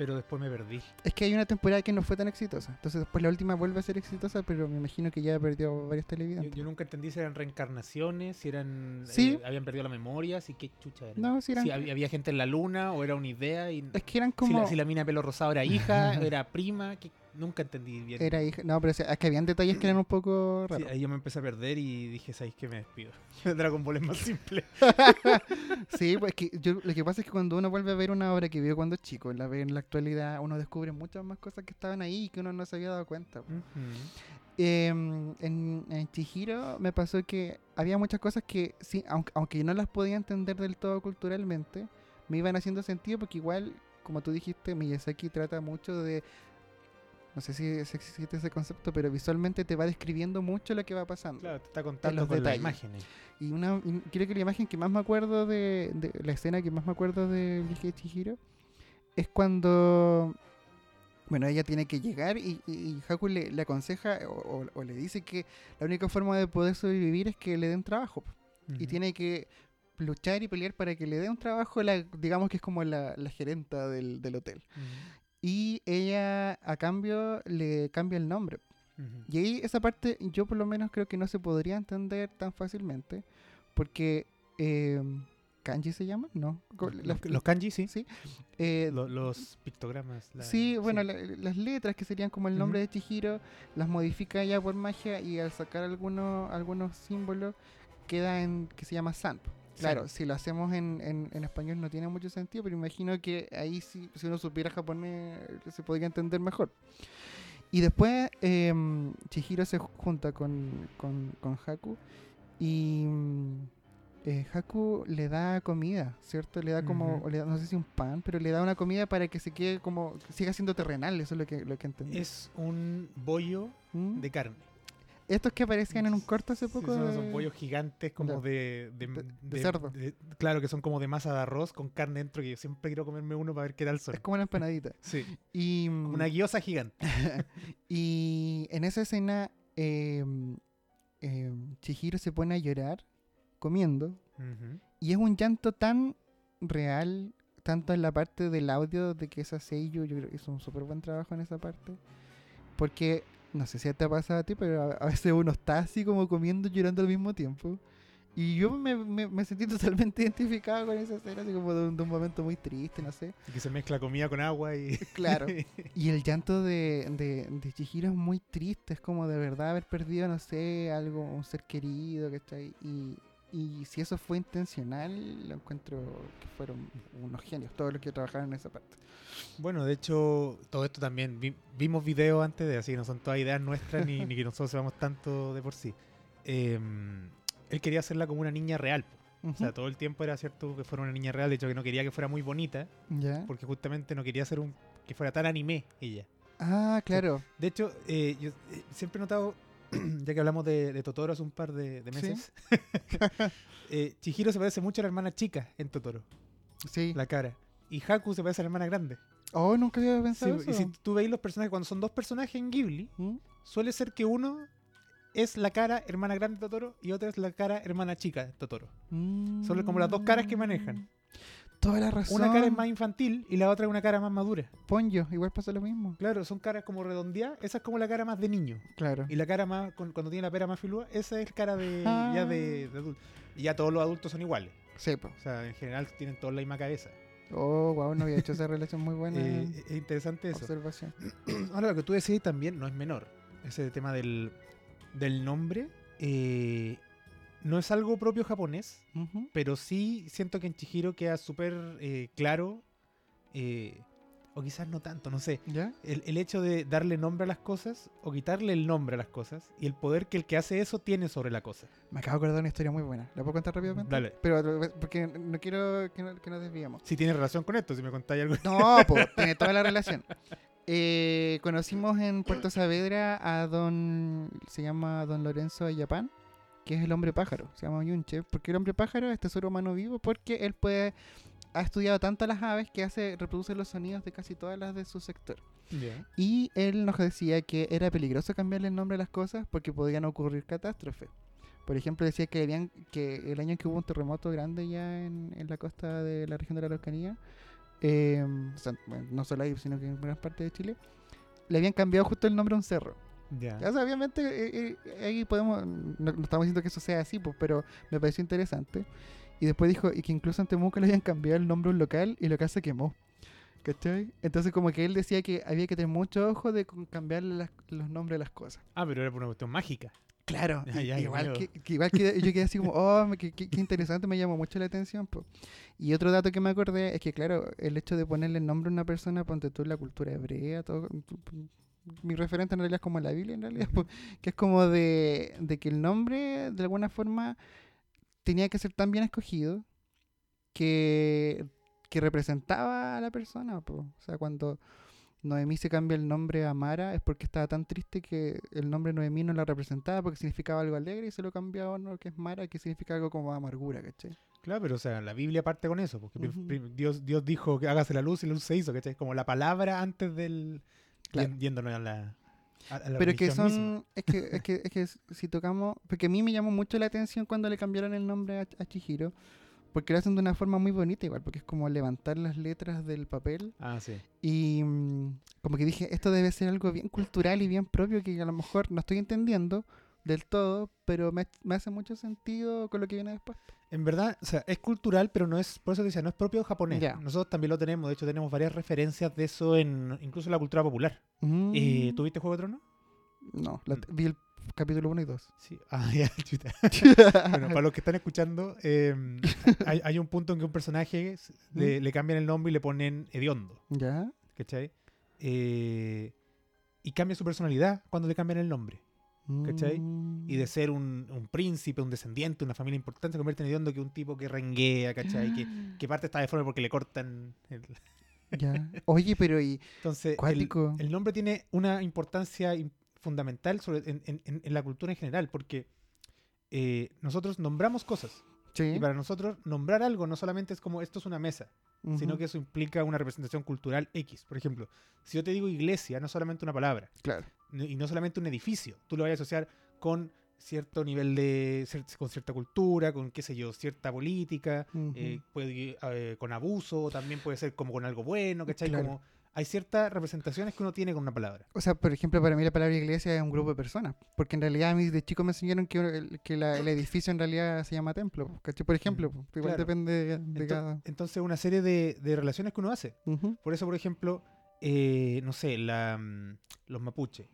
Pero después me perdí. Es que hay una temporada que no fue tan exitosa. Entonces después la última vuelve a ser exitosa, pero me imagino que ya perdió varios Yo, televidentes. yo nunca entendí si eran reencarnaciones, si eran Sí. eh, habían perdido la memoria, si qué chucha era. No, si eran... Si había, había gente en la luna o era una idea y Es que eran si, como... la, si la mina de pelo rosado era hija, era prima, que nunca entendí bien. Era hija... No, pero es que habían detalles que eran un poco Sí, raros. ahí yo me empecé a perder y dije, ¿sabéis que me despido? Dragon Ball es más simple. Sí, pues que yo, lo que pasa es que cuando uno vuelve a ver una obra que vio cuando chico, la ve en la actualidad, uno descubre muchas más cosas que estaban ahí y que uno no se había dado cuenta. Em, en, en Chihiro me pasó que había muchas cosas que, sí, aunque, aunque yo no las podía entender del todo culturalmente, me iban haciendo sentido porque igual, como tú dijiste, Miyazaki trata mucho de... No sé si, existe ese concepto, pero visualmente te va describiendo mucho lo que va pasando. Claro, te está contando los con detalles. imagen. ahí. Y una, y creo que la imagen que más me acuerdo de, de- la escena que más me acuerdo de de Chihiro es cuando bueno ella tiene que llegar y, y, y Haku le, le aconseja o, o- o le dice que la única forma de poder sobrevivir es que le den trabajo y tiene que luchar y pelear para que le dé un trabajo la, digamos que es como la, la gerenta del, del hotel. Y ella a cambio le cambia el nombre y ahí esa parte yo por lo menos creo que no se podría entender tan fácilmente porque eh, kanji se llama, ¿no? Los, los kanji, sí. sí, eh, Lo- los pictogramas. la- sí, bueno, la- las letras que serían como el nombre Ujú. de Chihiro las modifica ya por magia y al sacar algunos algunos símbolos queda en que se llama San. Claro, si lo hacemos en, en, en español no tiene mucho sentido, pero imagino que ahí sí, si uno supiera japonés se podría entender mejor. Y después em, Chihiro se junta con, con, con Haku y mm, eh, Haku le da comida, ¿cierto? Le da como, le da- no sé si un pan, pero le da una comida para que se quede como, siga siendo terrenal, eso es lo que, lo que entendí. Es un bollo ¿Mm? de carne. Estos que aparecían en un corto hace Sí, poco. son esos bollos gigantes como de, de, De- de de- cerdo. claro, que son como de masa de arroz con carne dentro, que yo siempre quiero comerme uno para ver qué tal son. Es como una empanadita. Sí, Y, como una guiosa gigante. y en esa escena, eh, eh, Chihiro se pone a llorar comiendo. Y es un llanto tan real, tanto en la parte del audio de que esa Seiyu, yo creo que hizo un súper buen trabajo en esa parte. Porque, no sé si te ha pasado a ti, pero a, veces uno está así como comiendo y llorando al mismo tiempo. Y yo me, me- me sentí totalmente identificado con esa escena, así como de un, de un momento muy triste, no sé. Y que se mezcla comida con agua y... Claro. Y el llanto de, de, de Chihiro es muy triste, es como de verdad haber perdido, no sé, algo, un ser querido, ¿cachai? Y, y si eso fue intencional, lo encuentro que fueron unos genios, todos los que trabajaron en esa parte. Bueno, de hecho, todo esto también, vi- vimos videos antes de así, no son todas ideas nuestras ni, ni que nosotros sepamos tanto de por sí. Em, él quería hacerla como una niña real. O sea, todo el tiempo era cierto que fuera una niña real, de hecho que no quería que fuera muy bonita, ¿Ya? porque justamente no quería hacer un que fuera tan anime ella. Ah, claro. De hecho, eh, yo eh, siempre he notado, ya que hablamos de, de Totoro hace un par de, de Sí. meses, eh, Chihiro se parece mucho a la hermana chica en Totoro, Sí. la cara. Y Haku se parece a la hermana grande. Oh, nunca había Sí, pensado y eso. si tú veis los personajes, cuando son dos personajes en Ghibli, ¿Mm? suele ser que uno es la cara hermana grande de Totoro y otra es la cara hermana chica de Totoro. Son como las dos caras que manejan. Toda la razón. Una cara es más infantil y la otra es una cara más madura. Ponyo, igual pasa lo mismo. Claro, son caras como redondeadas. Esa es como la cara más de niño. Claro. Y la cara más, cuando tiene la pera más filúa, esa es cara de Ah. ya de, de adulto. Y ya todos los adultos son iguales. Sí, po. O sea, en general tienen todos la misma cabeza. Oh, wow, no había hecho esa relación muy buena. Eh, es interesante eso. observación. Ahora, lo que tú decís también no es menor. Ese tema del, del nombre eh, no es algo propio japonés, pero sí siento que en Chihiro queda súper eh, claro eh, o quizás no tanto, no sé. ¿Ya? El, el hecho de darle nombre a las cosas o quitarle el nombre a las cosas y el poder que el que hace eso tiene sobre la cosa. Me acabo de acordar de una historia muy buena. ¿La puedo contar rápidamente? Dale. Pero porque no quiero que, no- que nos desviemos. Si tiene relación con esto, si me contáis algo. No, pues tiene toda la relación. Eh, conocimos en Puerto Saavedra a don, se llama don Lorenzo Ayapán, que es el hombre pájaro, se llama Yunche, porque el hombre pájaro es tesoro humano vivo, porque él puede, ha estudiado tanto a las aves que hace, reproduce los sonidos de casi todas las de su sector. Y él nos decía que era peligroso cambiarle el nombre a las cosas porque podían ocurrir catástrofes. Por ejemplo, decía que, habían, que el año que hubo un terremoto grande ya en, en la costa de la región de la Araucanía, eh, o sea, bueno, no solo ahí, sino que en gran parte de Chile, le habían cambiado justo el nombre a un cerro. Ya. O sea, obviamente eh, eh, ahí podemos, no, no estamos diciendo que eso sea así, pues, pero me pareció interesante. Y después dijo, y que incluso en Temuco le habían cambiado el nombre a un local y el local se quemó. ¿Cachai? Entonces como que él decía que había que tener mucho ojo de las- los nombres a las cosas. Ah, pero era por una cuestión mágica. Claro, ya, igual, que, que igual que yo quedé así como, oh, qué, qué- qué interesante, me llamó mucho la atención. po. Y otro dato que me acordé es que, claro, el hecho de ponerle nombre a una persona, ponte tú la cultura hebrea, todo, mi referente en realidad es como la Biblia, en realidad, que es como de, de que el nombre, de alguna forma, tenía que ser tan bien escogido que, que representaba a la persona. po. O sea, cuando Noemí se cambia el nombre a Mara es porque estaba tan triste que el nombre Noemí no la representaba porque significaba algo alegre y se lo cambiaba a uno que es Mara que significa algo como amargura, ¿cachai? Claro, pero o sea, la Biblia parte con eso, porque Ujú. prim- Dios, Dios dijo que hágase la luz y la luz se hizo, ¿cachai? Como la palabra antes del... Claro. Yéndonos a la... a- a la Pero que son, misma. es que, es que, es que si tocamos, porque a mí me llamó mucho la atención cuando le cambiaron el nombre a, a Chihiro, porque lo hacen de una forma muy bonita igual, porque es como levantar las letras del papel Ah, sí. y mm, como que dije, esto debe ser algo bien cultural y bien propio que a lo mejor no estoy entendiendo del todo, pero me, me hace mucho sentido con lo que viene después. En verdad, o sea, es cultural, pero no es, por eso te decía, no es propio japonés. Nosotros también lo tenemos, de hecho tenemos varias referencias de eso en incluso en la cultura popular. Eh, Mm. ¿Tuviste Juego de Tronos? No, la- Mm. vi el capítulo 1 y 2. Sí. Ah, ya, chuta. Bueno, para los que están escuchando, eh, hay, hay un punto en que un personaje le, le cambian el nombre y le ponen hediondo, ¿Ya? ¿cachai? Eh, y cambia su personalidad cuando le cambian el nombre. ¿Cachai? Mm. Y de ser un, un príncipe, un descendiente, una familia importante, se convierte en hediondo que un tipo que renguea, ¿cachai? Que, que parte está deforme porque le cortan. el- Ya. Oye, pero y Entonces, el, el nombre tiene una importancia im- fundamental sobre, en, en- en- la cultura en general, porque eh, nosotros nombramos cosas. Sí. Y para nosotros, nombrar algo no solamente es como esto es una mesa, sino Ujú. que eso implica una representación cultural X. Por ejemplo, si yo te digo iglesia, no solamente una palabra, Claro. Y no solamente un edificio, tú lo vas a asociar con cierto nivel de, con cierta cultura, con qué sé yo, cierta política, Ujú. eh, puede eh, con abuso, también puede ser como con algo bueno, ¿cachai? Claro. Como hay ciertas representaciones que uno tiene con una palabra. O sea, por ejemplo, para mí la palabra iglesia es un grupo de personas. Porque en realidad a mí de chico me enseñaron que, que la- el edificio en realidad se llama templo. ¿cachai? Por ejemplo, Mm, igual claro. depende de, de Ento- cada. Entonces, una serie de, de relaciones que uno hace. Ujú, Por eso, por ejemplo, eh, no sé, la, mm, los mapuches,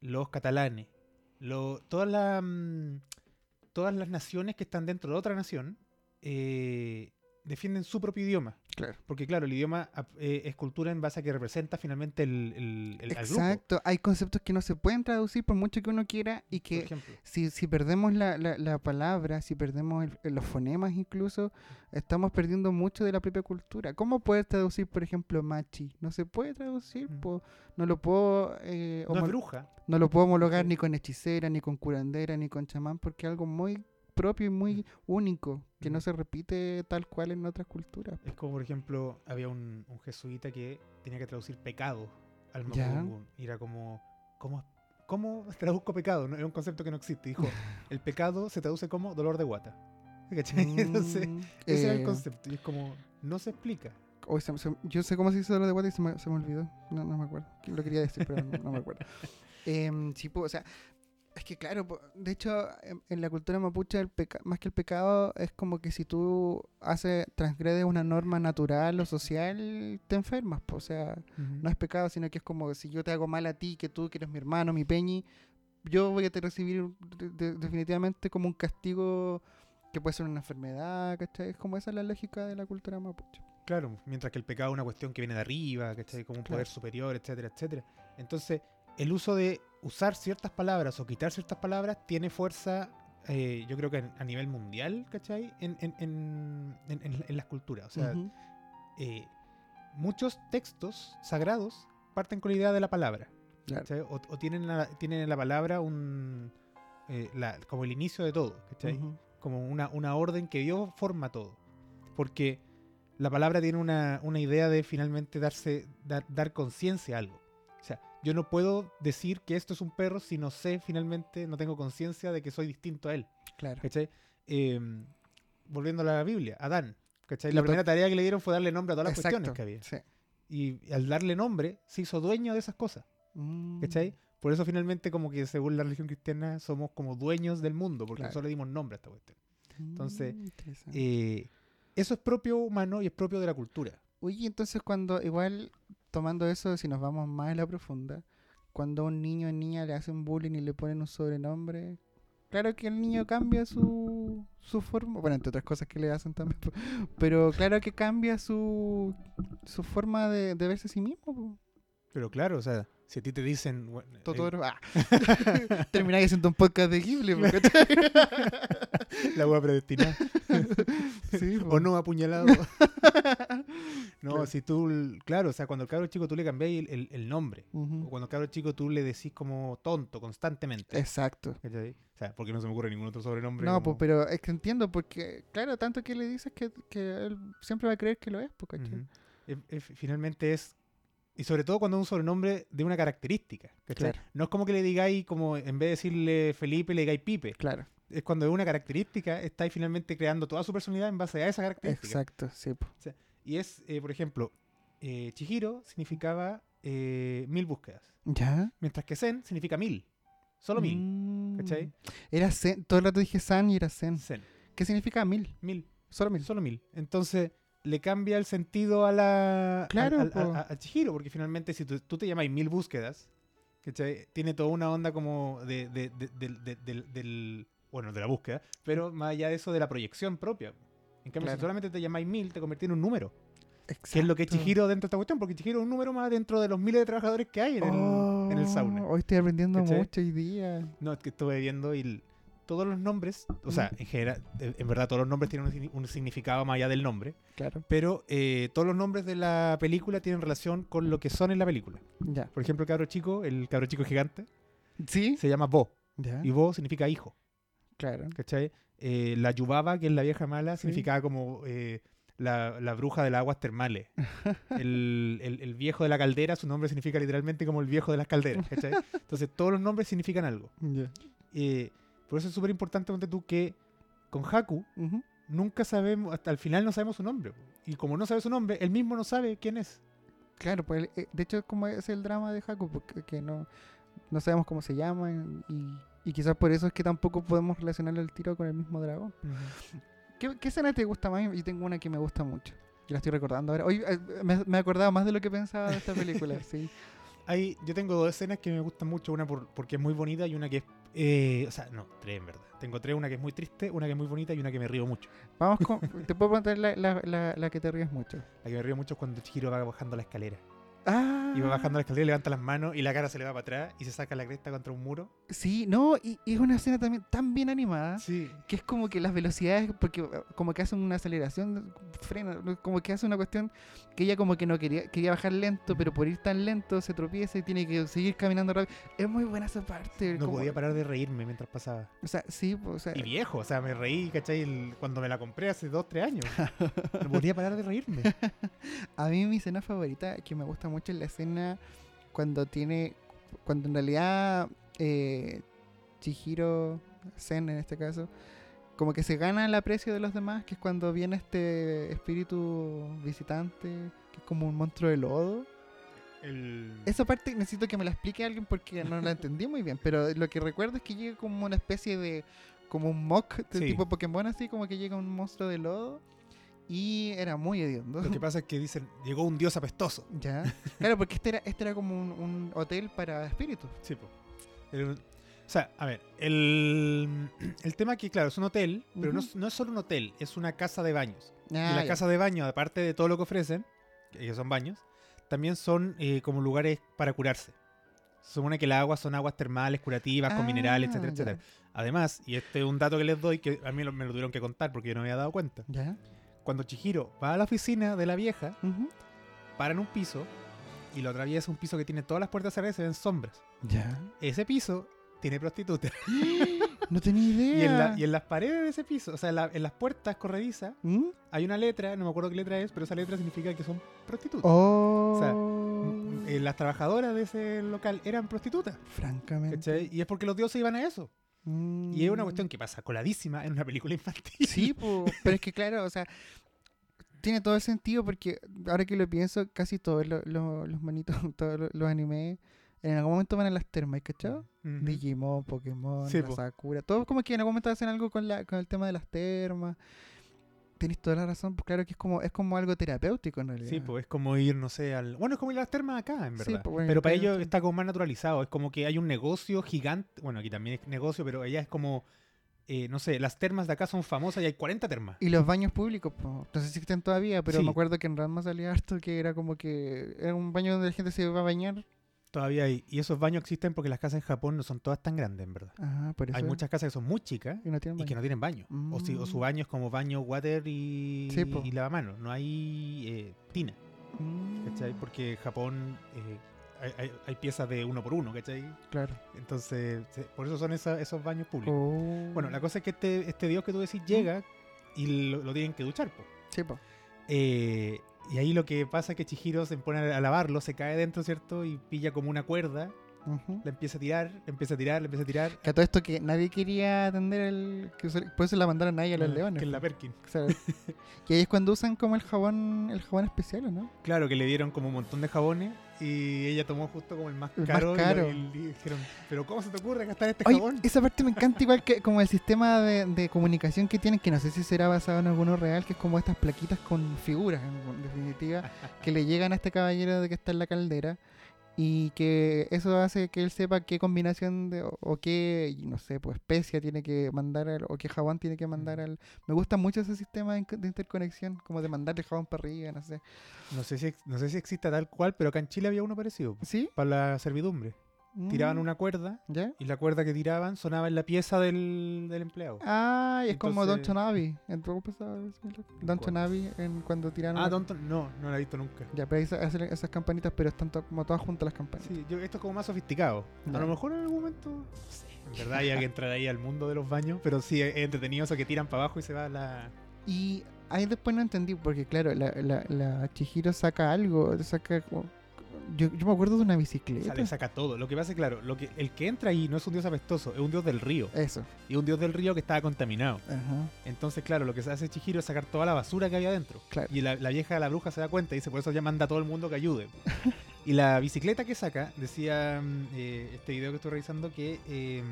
los catalanes, lo- todas, la, mm, todas las naciones que están dentro de otra nación eh, defienden su propio idioma. Claro. Porque claro, el idioma eh, es cultura en base a que representa finalmente el, el- el- al grupo. Exacto. Hay conceptos que no se pueden traducir por mucho que uno quiera y que si, si perdemos la, la, la palabra, si perdemos el- los fonemas incluso, estamos perdiendo mucho de la propia cultura. ¿Cómo puedes traducir, por ejemplo, machi? No se puede traducir, Mm. po. no lo puedo eh, No bruja. no lo puedo homologar Sí. ni con hechicera, ni con curandera, ni con chamán, porque es algo muy propio y muy único, que no Mm. se repite tal cual en otras culturas. Es como, por ejemplo, había un, un jesuita que tenía que traducir pecado al mapudungun. Y era como, ¿cómo, ¿cómo traduzco pecado? No, es un concepto que no existe. Dijo, el pecado se traduce como dolor de guata. ¿Cachai? Entonces, Mm, ese era el eh, concepto. Y es como, no se explica. hoy se- se- yo sé cómo se dice lo de guata y se me, se me olvidó. No, no me acuerdo. Lo quería decir, pero no, no me acuerdo. Em, sí, po, o sea, es que claro, de hecho, en, en la cultura mapuche, el peca- más que el pecado, es como que si tú haces, transgredes una norma natural o social, te enfermas. po, o sea, no es pecado, sino que es como si yo te hago mal a ti, que tú, que eres mi hermano, mi peñi, yo voy a te recibir de- de- definitivamente como un castigo que puede ser una enfermedad, ¿cachai? Es como esa es la lógica de la cultura mapuche. Claro, mientras que el pecado es una cuestión que viene de arriba, ¿cachai? Como un Claro. poder superior, etcétera, etcétera. Entonces, el uso de usar ciertas palabras o quitar ciertas palabras tiene fuerza, eh, yo creo que a, nivel mundial, ¿cachai? En, en, en, en- las culturas. O sea, eh, muchos textos sagrados parten con la idea de la palabra. O, o tienen, la, tienen en la palabra un, eh, la- como el inicio de todo, ¿cachai? Como una, una orden que dio forma todo. Porque la palabra tiene una, una idea de finalmente darse, dar, dar conciencia a algo. Yo no puedo decir que esto es un perro si no sé finalmente, no tengo conciencia de que soy distinto a él. Claro. ¿Cachai? Eh, volviendo a la Biblia, Adán. ¿cachai? La primera tarea que le dieron fue darle nombre a todas las cuestiones Exacto. que había. Sí. Y al darle nombre, se hizo dueño de esas cosas. Mm. ¿Cachai? Por eso finalmente como que según la religión cristiana somos como dueños del mundo, porque Claro. nosotros le dimos nombre a esta cuestión. Entonces, Mm, interesante. Eh, eso es propio humano y es propio de la cultura. Oye, entonces cuando, igual, tomando eso, si nos vamos más a la profunda, cuando a un niño o niña le hacen bullying y le ponen un sobrenombre, claro que el niño cambia su, su forma, bueno, entre otras cosas que le hacen también, pero claro que cambia su, su forma de, verse a sí mismo. Pero claro, o sea, si a ti te dicen... bueno, eh, Totoro, ah. termináis haciendo un podcast de Ghibli, la hueá predestinada. Sí, o no apuñalado. no, Claro. si tú... Claro, o sea, cuando al cabro chico tú le cambiáis el, el- el nombre. O cuando al cabro chico tú le decís como tonto constantemente. Exacto. O sea, porque no se me ocurre ningún otro sobrenombre. No, como- pues, pero es que entiendo, porque, claro, tanto que le dices que, que él siempre va a creer que lo es. Es- es- finalmente es... Y sobre todo cuando es un sobrenombre de una característica. Claro. No es como que le digáis, como en vez de decirle Felipe, le digáis Pipe. Claro, es cuando es una característica, estáis finalmente creando toda su personalidad en base a esa característica. exacto, sí. po. Y es, eh, por ejemplo, eh, Chihiro significaba eh, mil búsquedas, ¿Ya? mientras que Zen significa mil. Solo mil. Mm. ¿Cachai? Era Zen, todo el rato dije San y era Zen. Zen. ¿Qué significa mil? Mil. Solo mil. Solo mil. Entonces le cambia el sentido a la Claro, po. a, a Chihiro, porque finalmente si tú, tú te llamas mil búsquedas, ¿cachai? tiene toda una onda como de, de- de- del- de- del, del- bueno, de la búsqueda, pero más allá de eso, de la proyección propia. En cambio, Claro. si solamente te llamáis mil, te convertís en un número. Que es lo que es Exacto. Chihiro dentro de esta cuestión, porque Chihiro es un número más dentro de los miles de trabajadores que hay en el, en el sauna. Oh, Hoy estoy aprendiendo ¿Cachai? mucho hoy día. No, es que estuve viendo y todos los nombres, o sea, en general, en verdad todos los nombres tienen un, signi- un significado más allá del nombre, Claro. pero eh, todos los nombres de la película tienen relación con lo que son en la película. Ya. Por ejemplo, el cabro chico, el cabro chico gigante, ¿Sí? se llama Bo, Ya. y Bo significa hijo, Claro. ¿cachai? Eh, la Yubaba, que es la vieja mala, Sí. significaba como eh, la, la bruja de las aguas termales. el, el- el viejo de la caldera, su nombre significa literalmente como el viejo de las calderas, ¿cachai? Entonces todos los nombres significan algo. Ya. Eh, por eso es súper importante, ponte tú, que con Haku nunca sabemos, hasta el final no sabemos su nombre. Y como no sabe su nombre, él mismo no sabe quién es. Claro, pues eh, de hecho como es el drama de Haku, porque que no, no sabemos cómo se llama y, y quizás por eso es que tampoco podemos relacionarle el tiro con el mismo dragón. ¿Qué, qué escena te gusta más? Yo tengo una que me gusta mucho. Yo la estoy recordando ahora. Hoy eh, me, me he acordado más de lo que pensaba de esta película, sí. Hay, yo tengo dos escenas que me gustan mucho, una por- porque es muy bonita y una que es... eh, o sea, no, tres en verdad. Tengo tres, una que es muy triste, una que es muy bonita y una que me río mucho. Vamos con... te puedo preguntar la, la, la, la que te ríes mucho. La que me río mucho es cuando Chihiro va bajando la escalera. Ah, Y va bajando la escalera, levanta las manos y la cara se le va para atrás y se saca la cresta contra un muro. Sí, no, y, y es una escena también tan bien animada. Sí. que es como que las velocidades, porque eh, como que hace una aceleración, frena, como que hace una cuestión que ella como que no quería, quería bajar lento, pero por ir tan lento se tropieza y tiene que seguir caminando rápido. Es muy buena esa parte. No como- podía parar de reírme mientras pasaba. O sea, sí, o sea, Y viejo, o sea, me reí, ¿cachai? El- cuando me la compré hace dos, tres años. No podía parar de reírme. a mí mi escena favorita, que me gusta mucho, es la escena cuando tiene, cuando en realidad eh, Chihiro, Zen en este caso, como que se gana el aprecio de los demás, que es cuando viene este espíritu visitante, que es como un monstruo de lodo. El... Esa parte necesito que me la explique alguien porque no la entendí muy bien, pero lo que recuerdo es que llega como una especie de, como un mock de Sí. tipo Pokémon así, como que llega un monstruo de lodo y era muy hediondo. Lo que pasa es que dicen, llegó un dios apestoso. Ya. Claro, porque este era, este era como un, un hotel para espíritus. Sí. Era un- O sea, a ver, el, el tema que, claro, es un hotel, pero no, es- no es solo un hotel, es una casa de baños. y Ah, las ya. casas de baño, aparte de todo lo que ofrecen, que son baños, también son eh, como lugares para curarse. Se supone que las aguas son aguas termales, curativas, con minerales, Ah, etcétera, ya. etcétera. Además, y este es un dato que les doy que a mí me lo tuvieron que contar porque yo no me había dado cuenta. ¿Ya? Cuando Chihiro va a la oficina de la vieja, Ujú. para en un piso y lo atraviesa un piso que tiene todas las puertas cerradas y se ven sombras. ¿Ya? Ese piso tiene prostitutas. No tenía idea. Y en, la- y en las paredes de ese piso, o sea, en, la- en las puertas corredizas, ¿Mm? hay una letra, no me acuerdo qué letra es, pero esa letra significa que son prostitutas. Oh. sea, Mm, eh, las trabajadoras de ese local eran prostitutas. Francamente. ¿cachai? Y es porque los dioses iban a eso. Mm. Y es una cuestión que pasa coladísima en una película infantil. Sí, po, pero es que claro, o sea, tiene todo el sentido porque ahora que lo pienso, casi todos lo- lo- los manitos, todos lo- los animes, en algún momento van a las termas, ¿cachado? Ujú. Digimon, Pokémon, Sí, la po. Sakura, todos como que en algún momento hacen algo con, la, con el tema de las termas. Tienes toda la razón, pues claro que es como, es como algo terapéutico en realidad. Sí, pues es como ir, no sé, al. Bueno, es como ir a las termas acá, en Sí, verdad. pues, bueno, pero para ellos está como más naturalizado. Es como que hay un negocio gigante. Bueno, aquí también es negocio, pero allá es como. eh, no sé, las termas de acá son famosas y hay 40 termas. Y los baños públicos, po, no sé si existen todavía, pero Sí. me acuerdo que en Ranma salía harto que era como que era un baño donde la gente se iba a bañar. Todavía hay. Y esos baños existen porque las casas en Japón no son todas tan grandes, en verdad. Ajá, por eso. Hay muchas casas que son muy chicas y no tienen y que no tienen baño. O, si, o su Mm. baño es como baño, water y, Sí, y lavamanos. No hay eh, tina, Mm, ¿cachai? Porque Japón eh, hay, hay- hay piezas de uno por uno, ¿cachai? Claro. Entonces, por eso son esa- esos baños públicos. Oh. Bueno, la cosa es que este, este dios que tú decís llega y lo, lo tienen que duchar, po. Sí, po. Eh, y ahí lo que pasa es que Chihiro se pone a lavarlo, se cae dentro, ¿cierto? Y pilla como una cuerda, Ujú. la empieza a tirar, la empieza a tirar, la empieza a tirar. Que a todo esto que nadie quería atender el... Que por eso la mandaron ahí a los Ah, leones. Que es la. Perkin. Y ahí es cuando usan como el jabón el jabón especial, ¿o no? Claro, que le dieron como un montón de jabones y ella tomó justo como el más El más caro. y caro. Dijeron, pero ¿cómo se te ocurre gastar este Oye, jabón? esa parte me encanta igual que como el sistema de, de comunicación que tienen, que no sé si será basado en alguno real, que es como estas plaquitas con figuras, en definitiva, que le llegan a este caballero de que está en la caldera y que eso hace que él sepa qué combinación de, o, o qué, no sé, pues especia tiene que mandar al- o qué jabón tiene que mandar Mm. al... Me gusta mucho ese sistema de, interconexión, como de mandarle jabón para arriba, no sé. No sé, si, no sé si exista tal cual, pero acá en Chile había uno parecido. ¿Sí? Para la servidumbre. Tiraban Mm, una cuerda ¿Ya? y la cuerda que tiraban sonaba en la pieza del, del empleado. Ah, es como Don Abbey. ¿En tu pasaba similar? Downton ¿Cuál? En cuando tiraron... Ah, la- Downton, no, no la he visto nunca. Ya, pero ahí se hacen esas campanitas, pero están to- como todas juntas las campanitas. Sí, yo, esto es como más sofisticado. Ya. A lo mejor en algún momento. no sé, En verdad, hay que entrar ahí al mundo de los baños, pero sí es entretenido eso que tiran para abajo y se va la. Y ahí después no entendí, porque claro, la, la, la Chihiro saca algo, saca como- Yo, yo me acuerdo de una bicicleta. Sale, saca todo. Lo que pasa es, claro, lo que, el que entra ahí no es un dios apestoso, es un dios del río. Eso. Y un dios del río que estaba contaminado. Ajá. Entonces, claro, lo que se hace Chihiro es sacar toda la basura que había adentro. Claro. Y la, la vieja, la bruja, se da cuenta y dice, por eso ya manda a todo el mundo que ayude. y la bicicleta que saca, decía mm, eh, este video que estoy revisando, que eh,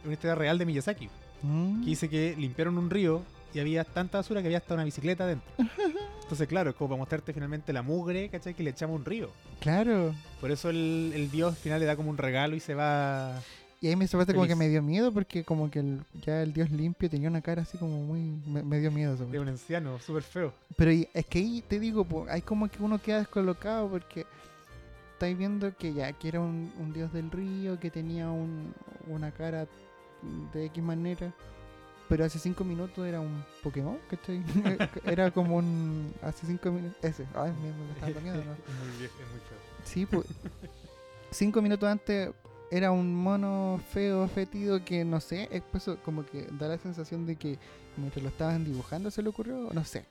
es una historia real de Miyazaki. Mm. Que dice que limpiaron un río y había tanta basura que había hasta una bicicleta adentro. Entonces, claro, es como para mostrarte finalmente la mugre, ¿cachai? Que le echamos un río. Claro. Por eso el, el dios al final le da como un regalo y se va... Y ahí me sorprende como que me dio miedo porque como que el- ya el dios limpio tenía una cara así como muy... Me, me dio miedo. eso. de un anciano súper feo. Pero y- es que ahí te digo, po, hay como que uno queda descolocado porque estáis viendo que ya, que era un, un dios del río, que tenía un, una cara de X manera, pero hace cinco minutos era un Pokémon, ¿cachai? era como un... Hace cinco minutos... Ese, ay, me, me miedo, ¿no? es muy viejo, es muy feo. Sí, pues. cinco minutos antes era un mono feo, fétido, que no sé, es pues, como que da la sensación de que mientras lo estaban dibujando se le ocurrió, no sé.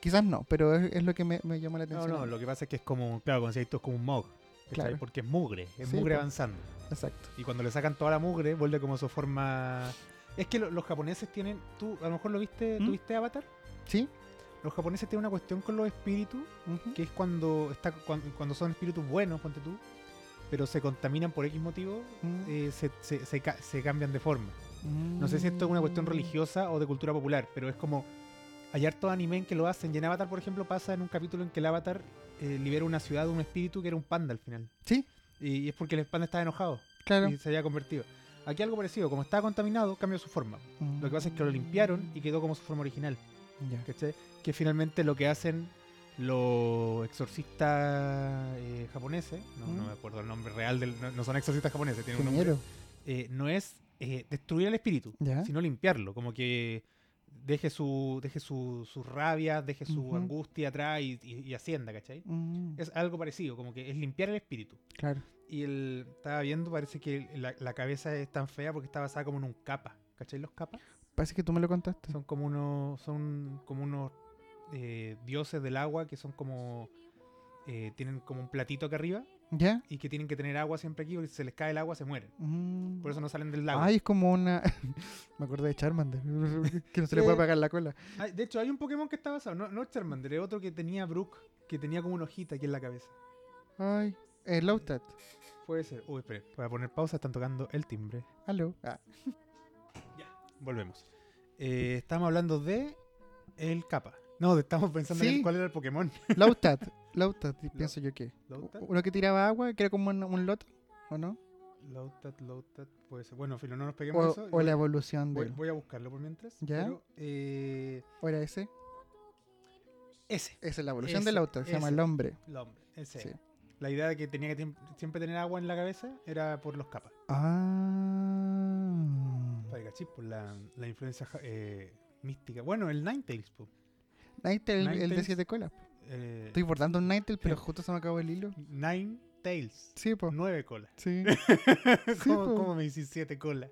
Quizás no, pero es, es lo que me, me llamó la No, atención. no, lo que pasa es que es como, claro, como si esto es como un mog. Claro. Porque es mugre, es Sí, mugre avanzando. Exacto. Y cuando le sacan toda la mugre, vuelve como su forma... Es que lo- los japoneses tienen... Tú a lo mejor lo viste, ¿Mm? ¿tuviste Avatar? ¿Sí? Los japoneses tienen una cuestión con los espíritus que es cuando está cuando, cuando son espíritus buenos, ponte tú, pero se contaminan por X motivo, Mm. eh, se, se- se se cambian de forma. No sé si esto es una cuestión Mm. religiosa o de cultura popular, pero es como hay harto anime en que lo hacen. Y en Avatar, por ejemplo, pasa en un capítulo en que el Avatar eh, libera una ciudad de un espíritu que era un panda al final. Sí, Y, y es porque el panda estaba enojado claro. y se había convertido. Aquí algo parecido, como estaba contaminado, cambió su forma. Lo que pasa es que lo limpiaron y quedó como su forma original. Que finalmente lo que hacen los exorcistas eh, japoneses, no, no Mm. me acuerdo el nombre real, del, no, no son exorcistas japoneses, tienen un nombre, eh, no es eh, destruir el espíritu, sino limpiarlo, como que deje su deje su, sus rabias, deje su angustia atrás y, y- y ascienda, ¿cachai? Mm, Es algo parecido, como que es limpiar el espíritu. Claro. Y el, estaba viendo, parece que la, la cabeza es tan fea porque está basada como en un capa, ¿cachai? Los capas Parece que tú me lo contaste. son como unos, son como unos eh, dioses del agua que son como, eh, tienen como un platito acá arriba ¿Ya? y que tienen que tener agua siempre aquí porque si se les cae el agua se mueren. Mm. Por eso no salen del lago. Ay, es como una. me acordé de Charmander. que no se le puede apagar la cola. Ay, de hecho, hay un Pokémon que está basado, no, no es Charmander, es otro que tenía Brook, que tenía como una hojita aquí en la cabeza. Ay, Lowtat. Puede ser. Uy, espere, voy a poner pausa, están tocando el timbre. Aló. Ah, Volvemos. Eh, estamos hablando de el capa. No, estamos pensando en Sí. el- cuál era el Pokémon. Lowtat. Lowtat, pienso yo que. ¿Lowtat? Uno que tiraba agua, que era como un, un loto, ¿o no? Lowtat, Lowtat, puede ser. Bueno, Filo, no nos peguemos O, eso. o la evolución Voy, de. voy a buscarlo por mientras. ¿Ya? Pero, eh, ¿O era ese? ese, Esa es la evolución Ese, del Lowtat, se llama el hombre. el hombre. Ese. Sí. La idea de que tenía que siempre tener agua en la cabeza era por los capas. Ah. Por la, la influencia eh, mística. Bueno, el Ninetales, po. Ninetale, el, el de Ninetales. siete colas. Eh, Estoy bordando un Ninetale, pero justo se me acabó el hilo. Nine Tails. Sí, po. Nueve colas. Sí. ¿Cómo, po. cómo me hiciste siete colas?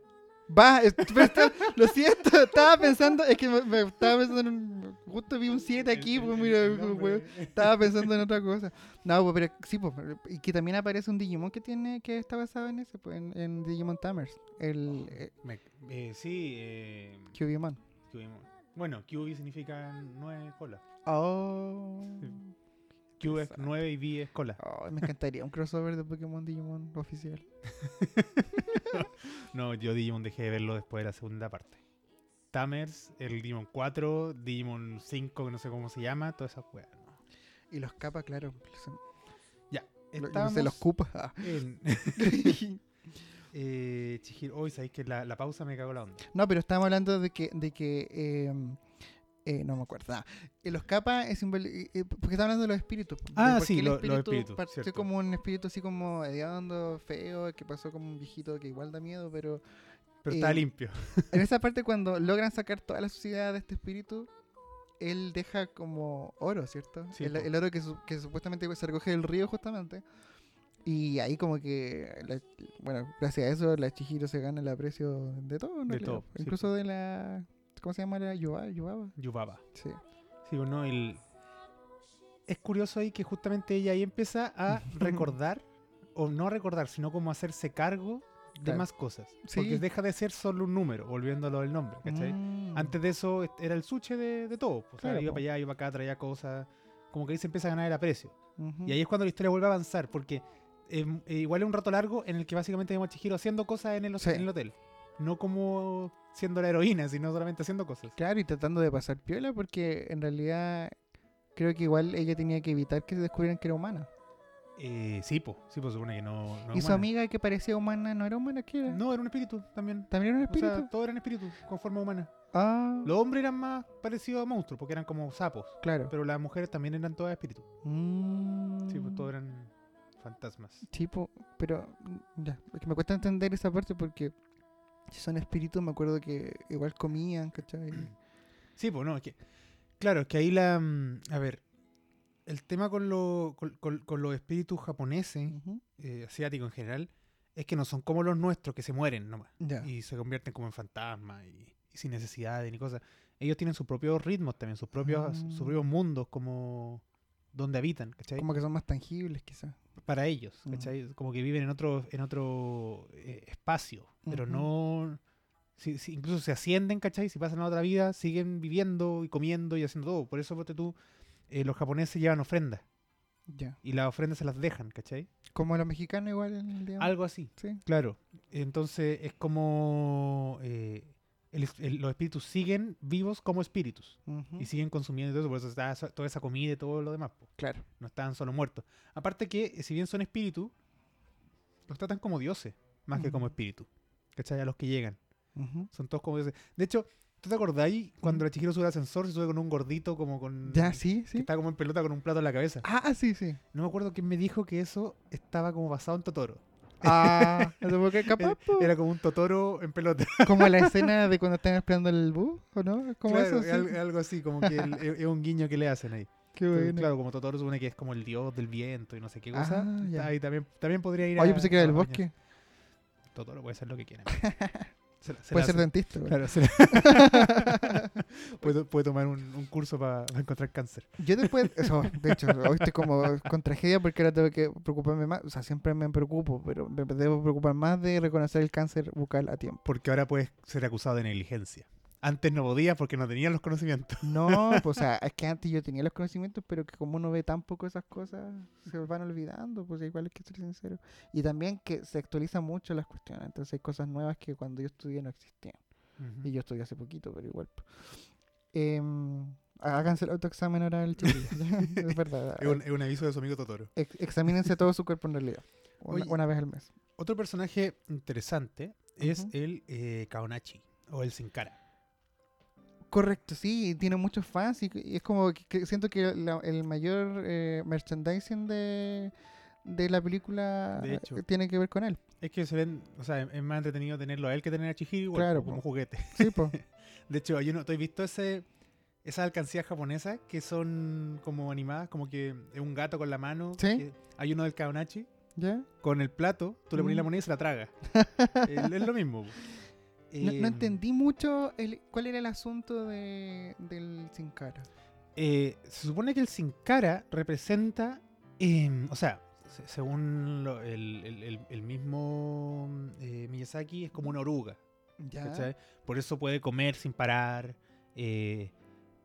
Va, es- pero está- lo siento, estaba pensando, es que me, me estaba pensando en un, justo vi un 7 aquí, pues mira, weón, estaba pensando en otra cosa. No, pues, pero sí, pues, y que también aparece un Digimon que tiene, que está basado en ese, pues, en, en Digimon Tamers, el eh, Me- eh, sí, eh. Bueno, QB significa nueve colas. Oh. Exacto. nueve y B es cola. Oh, me encantaría un crossover de Pokémon Digimon oficial. No, yo Digimon dejé de verlo después de la segunda parte. Tamers, el Digimon 4, Digimon 5, que no sé cómo se llama, todas esas weas. no. Y los capas, claro. Ya, sé, los cupas. ah. en... eh, Chihiro, hoy sabéis que la, la pausa me cagó la onda. No, pero estábamos hablando de que, de que eh, eh, no me acuerdo. nada. Eh, los capas es eh, eh, porque estamos hablando de los espíritus. Ah, sí, el lo- los espíritus, partió cierto. como un espíritu así como hediondo, feo, que pasó como un viejito que igual da miedo, pero Pero Eh, está limpio. en esa parte cuando logran sacar toda la suciedad de este espíritu, él deja como oro, ¿cierto? Sí, el, oro que, su- que supuestamente se recoge del río justamente. Y ahí como que, la- bueno, gracias a eso la Chihiro se gana el aprecio de todo, en De todo, Incluso de la... ¿Cómo se llama la Yubaba? Yubaba? Yubaba. Sí. Sí, o no, el... Es curioso ahí que justamente ella ahí empieza a recordar, o no recordar, sino como hacerse cargo de Claro. más cosas. Sí. Porque deja de ser solo un número, volviéndolo del nombre, ¿cachai? Mm. Antes de eso era el suche de, de todo. pues, O sea, Claro, iba po. para allá, iba para acá, traía cosas. Como que ahí se empieza a ganar el aprecio. Y ahí es cuando la historia vuelve a avanzar, porque eh, eh, igual es un rato largo en el que básicamente vemos a Chihiro haciendo cosas en el, Sí. en el hotel. No como siendo la heroína, sino solamente haciendo cosas. Claro, y tratando de pasar piola porque en realidad creo que igual ella tenía que evitar que se descubrieran que era humana. Eh, sí, pues, sí, pues supone que no. no y su humana. amiga que parecía humana no era humana, ¿qué era? No, era un espíritu también. ¿También era un O sea, espíritu? todos eran espíritus con forma humana. ah, Los hombres eran más parecidos a monstruos porque eran como sapos. claro. Pero las mujeres también eran todas espíritus. Mm, Sí, pues todos eran fantasmas. sí, po, pero ya, es que me cuesta entender esa parte porque si son espíritus me acuerdo que igual comían, ¿cachai? Sí, pues no, es que. Claro, es que ahí la. mm, A ver. El tema con, lo- con, con- con los espíritus japoneses, eh, asiáticos en general, es que no son como los nuestros que se mueren nomás. Y se convierten como en fantasmas y, y sin necesidades ni cosas. Ellos tienen sus propios ritmos también, sus propios, sus Ah. propios mundos como donde habitan, ¿cachai? Como que son más tangibles quizás. Para ellos, Mm. ¿cachai? Como que viven en otro, en otro eh, espacio, pero no... si- si incluso se ascienden, ¿cachai? Si pasan a otra vida, siguen viviendo y comiendo y haciendo todo. Por eso, ponte tú, eh, los japoneses llevan ofrendas Ya. y las ofrendas se las dejan, ¿cachai? Como los mexicanos igual día. Algo así. Sí. Claro. Entonces es como eh, el es- el- los espíritus siguen vivos como espíritus y siguen consumiendo todo eso, por eso está toda esa comida y todo lo demás. po. Claro. No están solo muertos. Aparte que, eh, si bien son espíritus, los tratan como dioses, más que como espíritus. ¿cachai? A los que llegan. Son todos como ese. De hecho, ¿tú te acordáis cuando la Chihiro sube al ascensor se sube con un gordito como con... Ya, sí, Que sí. está como en pelota con un plato en la cabeza. Ah, sí, sí. No me acuerdo quién me dijo que eso estaba como basado en Totoro. Ah, capaz, po. Era como un Totoro en pelota. como la escena de cuando están esperando el bus, ¿o no? Como Claro, eso, sí. al- algo así, como que el- es un guiño que le hacen ahí. Qué Entonces, bueno. Claro, como Totoro supone que es como el dios del viento y no sé qué cosa. Ah, ya. Ahí también, también podría ir Oye, a- pensé que era del bosque. Totoro puede ser lo que quiera. Se la- se Puede la ser dentista. güey. Claro, se la- puede, puede tomar un, un curso para encontrar cáncer. Yo después, eso, de hecho, hoy estoy como con tragedia porque ahora tengo que preocuparme más. O sea, siempre me preocupo, pero me debo preocupar más de reconocer el cáncer bucal a tiempo. Porque ahora puedes ser acusado de negligencia. Antes no podías porque no tenías los conocimientos. No, pues, o sea, es que antes yo tenía los conocimientos, pero que como uno ve tan poco esas cosas, se van olvidando, pues igual hay que ser sincero. Y también que se actualizan mucho las cuestiones, entonces hay cosas nuevas que cuando yo estudié no existían. Y yo estudié hace poquito, pero igual. Em, háganse el autoexamen ahora el chiquillo. es verdad. Es un, es un aviso de su amigo Totoro. Ex- examínense todo su cuerpo en realidad. Una, Oye. una vez al mes. Otro personaje interesante es el eh, Kaonachi o el Sin Cara. Correcto, sí, tiene muchos fans y, y es como que, que siento que la- el mayor eh, merchandising de, de la película De hecho. eh, tiene que ver con él. Es que se ven, o sea, es más entretenido tenerlo a él que tener a Chihiro Claro, como po. juguete. Sí, po. De hecho, hay uno, ¿tú has visto ese, esas alcancías japonesas que son como animadas? Como que es un gato con la mano. Sí. hay uno del Kaonachi ¿Ya? con el plato, tú le pones la Mm. moneda y se la traga. es, es lo mismo. po. No, Eh, no entendí mucho el, cuál era el asunto de, del Sin Cara. eh, se supone que el Sin Cara representa, em, o sea, se- según lo- el, el- mismo eh, Miyazaki, es como una oruga. ¿Ya? Por eso puede comer sin parar, eh,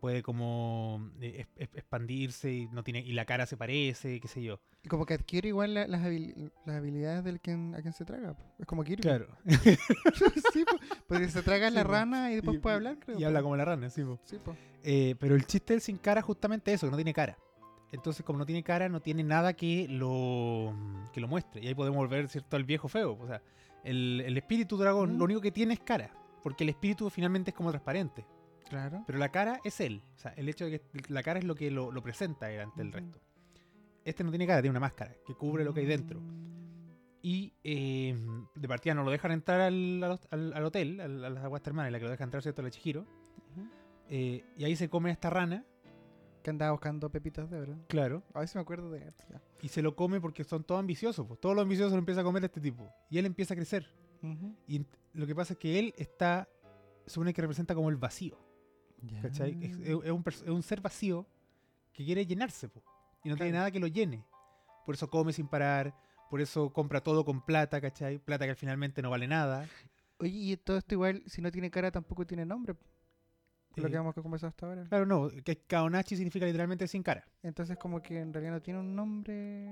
puede como eh, expandirse y no tiene y la cara se parece, qué sé yo. Y como que adquiere igual la- las, habil- las habilidades del quien, a quien se traga. Es como Kirby. Claro. sí, po. porque se traga Sí, la po. rana y después Y- puede hablar, creo. Y po. habla como la rana, sí. Sí. Eh, pero el chiste del sin cara es justamente eso, que no tiene cara. Entonces, como no tiene cara, no tiene nada que lo, que lo muestre. Y ahí podemos volver, ¿cierto?, al viejo feo. O sea, el, el espíritu dragón Mm. lo único que tiene es cara. Porque el espíritu finalmente es como transparente. Claro. Pero la cara es él. O sea, el hecho de que la cara es lo que lo, lo presenta él ante el resto. Este no tiene cara, tiene una máscara que cubre lo que hay dentro. Y eh, de partida no lo dejan entrar al, al, hotel, al- a las aguas termales, la que lo deja entrar, ¿cierto? La Chihiro. Ujú. Eh, y ahí se come a esta rana, Que andaba buscando pepitas de oro. claro. A ver si me acuerdo de él. Y se lo come porque son todos ambiciosos. Pues. Todos los ambiciosos lo empieza a comer este tipo. Y él empieza a crecer. Y lo que pasa es que él está, supone que representa como el vacío. ¿Cachai? Es, un, es un ser vacío que quiere llenarse. po, y no tiene nada que lo llene. Por eso come sin parar. Por eso compra todo con plata, ¿cachai? Plata que finalmente no vale nada. Oye, y todo esto igual, si no tiene cara, tampoco tiene nombre. Por lo Eh, que hemos conversado hasta ahora. Claro, no, que Kaonachi significa literalmente sin cara. Entonces, como que en realidad no tiene un nombre.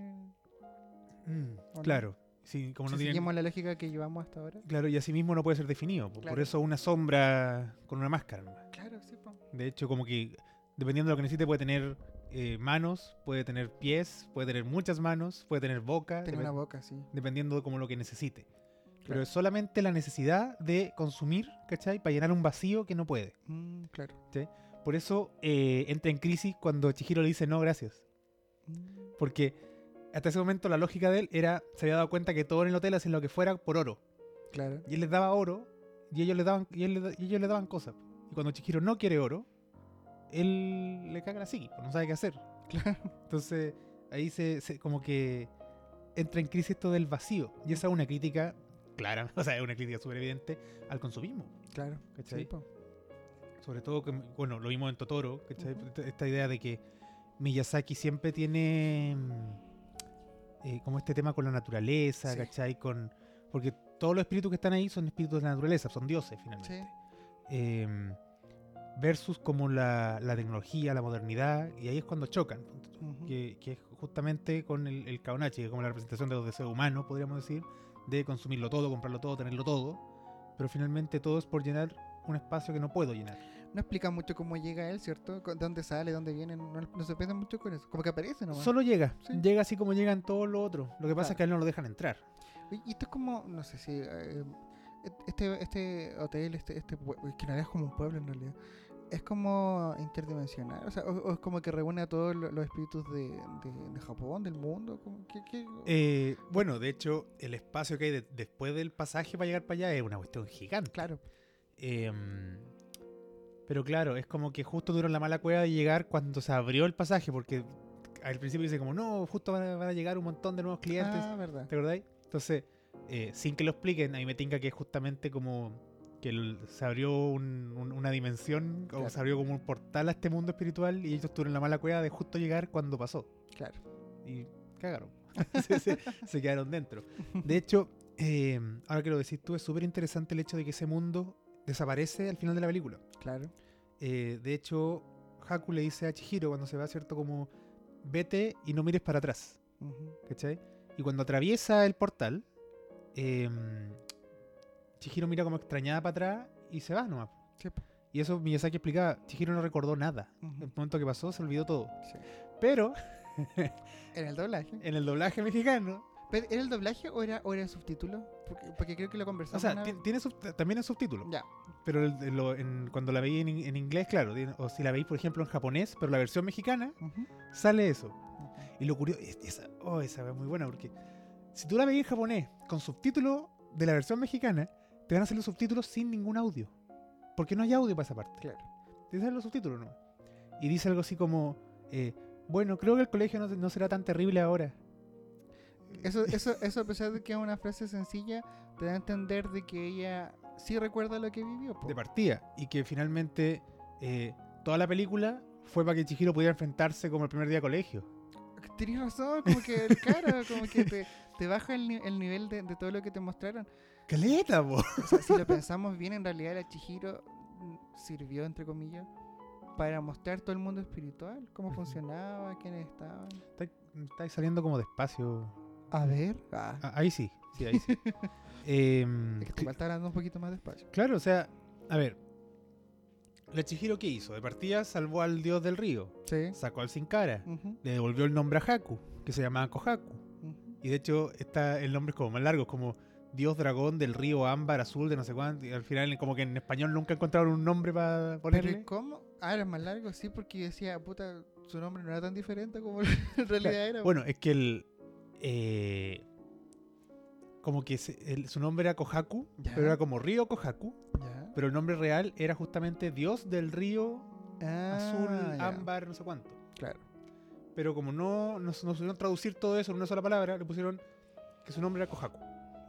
¿O no? claro, sí, como si no seguimos la lógica que llevamos hasta ahora. claro, y asimismo no puede ser definido. po, Por eso una sombra con una máscara. nomás. Claro, sí, po. De hecho, como que dependiendo de lo que necesite, puede tener eh, manos, puede tener pies, puede tener muchas manos, puede tener boca, Tiene una boca, sí. dependiendo de como lo que necesite. Pero es solamente la necesidad de consumir, ¿cachai? Para llenar un vacío que no puede. Mm, claro. Por eso eh, entra en crisis cuando Chihiro le dice no, gracias. Mm, Porque hasta ese momento la lógica de él era, se había dado cuenta que todo en el hotel hacen lo que fuera por oro. claro. Y él les daba oro y ellos le daban, y, él y ellos le daban cosas. Y cuando Chihiro no quiere oro, él le caga la psiqui, pues no sabe qué hacer. Claro. Entonces ahí se, se- como que entra en crisis esto del vacío. Y esa es una crítica clara, o sea, es una crítica súper evidente al consumismo. Claro. ¿cachai? Sí. Sobre todo, que, bueno, lo vimos en Totoro, ¿cachai? Esta- esta idea de que Miyazaki siempre tiene mm, eh, como este tema con la naturaleza, Sí. ¿cachai? Con, porque todos los espíritus que están ahí son espíritus de la naturaleza, son dioses finalmente. Sí. Em, versus como la, la tecnología, la modernidad, y ahí es cuando chocan. que, que es justamente con el, el Kaonachi, que es como la representación de los deseos humanos, podríamos decir, de consumirlo todo, comprarlo todo, tenerlo todo, pero finalmente todo es por llenar un espacio que no puedo llenar. No explica mucho cómo llega él, ¿cierto? Con- ¿Dónde sale? ¿Dónde viene? No, no se piensa mucho con eso. Como que aparece nomás. Solo llega, Sí. llega así como llegan todos los otros. Lo que pasa Claro. es que a él no lo dejan entrar. Y esto es como, no sé si... eh, este, este hotel, este, este pue- que en es como un pueblo en realidad, es como interdimensional, o sea, o, o es como que reúne a todos lo- los espíritus de, de- de Japón, del mundo, que, que- Eh, bueno, de hecho, el espacio que hay de- después del pasaje para llegar para allá es una cuestión gigante. claro, Em, pero claro, es como que justo tuvieron la mala cueva de llegar cuando se abrió el pasaje, porque al principio dice como, no, justo van a, van a llegar un montón de nuevos clientes. ah, verdad, ¿Te acordáis? Entonces, eh, sin que lo expliquen, a mí me tinca que es justamente como que el- se abrió un- un- una dimensión, o se abrió como un portal a este mundo espiritual y ellos tuvieron la mala cueva de justo llegar cuando pasó. claro, Y cagaron. se, se- se quedaron dentro. De hecho, eh, ahora que lo decís tú, es súper interesante el hecho de que ese mundo desaparece al final de la película. claro, Eh, de hecho, Haku le dice a Chihiro cuando se va, ¿cierto? Como, vete y no mires para atrás. ¿Cachai? Y cuando atraviesa el portal, eh, Chihiro mira como extrañada para atrás y se va nomás. sí, Y eso Miyazaki explicaba, Chihiro no recordó nada. ujú, El momento que pasó se olvidó todo. sí. Pero en el doblaje, en el doblaje mexicano, ¿Pero ¿era el doblaje o era, o era el subtítulo? Porque, porque creo que lo o conversamos. sea, una ti- vez. tiene sub- también es subtítulo. Ya, Pero el- el- lo- en- cuando la veis en, in- en inglés, claro, o si la veis, por ejemplo, en japonés, pero la versión mexicana, ujú, sale eso. ujú. Y lo curioso, es- esa, oh, esa es muy buena, porque si tú la veis en japonés con subtítulo de la versión mexicana, te van a hacer los subtítulos sin ningún audio. Porque no hay audio para esa parte. Claro. Te salen los subtítulos, ¿no? Y dice algo así como, eh, bueno, creo que el colegio no, no será tan terrible ahora. Eso, eso, eso a pesar de que es una frase sencilla, te da a entender de que ella sí recuerda lo que vivió. po. de partida. Y que finalmente eh, toda la película fue para que Chihiro pudiera enfrentarse como el primer día de colegio. Tienes razón, como que, claro, como que te, te baja el, el nivel de, de todo lo que te mostraron. ¡Caleta, po! O sea, si lo pensamos bien, en realidad la Chihiro mm, sirvió, entre comillas, para mostrar todo el mundo espiritual, cómo funcionaba, quiénes estaban. Está, está saliendo como despacio. A ver. Ah, Ah, ahí sí, sí, ahí sí. Em, es que hablando un poquito más despacio. Claro, o sea, a ver. La Chihiro, ¿qué hizo? De partida salvó al dios del río, Sí. sacó al Sin Cara, le devolvió el nombre a Haku, que se llamaba Kohaku. Y de hecho, está, el nombre es como más largo, es como Dios dragón del río ámbar azul de no sé cuánto. Y al final, como que en español nunca encontraron un nombre para Pero ponerle. ¿y ¿cómo? Ah, era más largo, sí, porque decía, puta, su nombre no era tan diferente como en realidad era. Bueno, es que el. eh, como que se- el- su nombre era Kohaku, Ya. pero era como río Kohaku. Ya. Pero el nombre real era justamente Dios del río azul, Ah, ya, ámbar, no sé cuánto. Claro. Pero como no, no, no supieron traducir todo eso en una sola palabra, le pusieron que su nombre era Kohaku.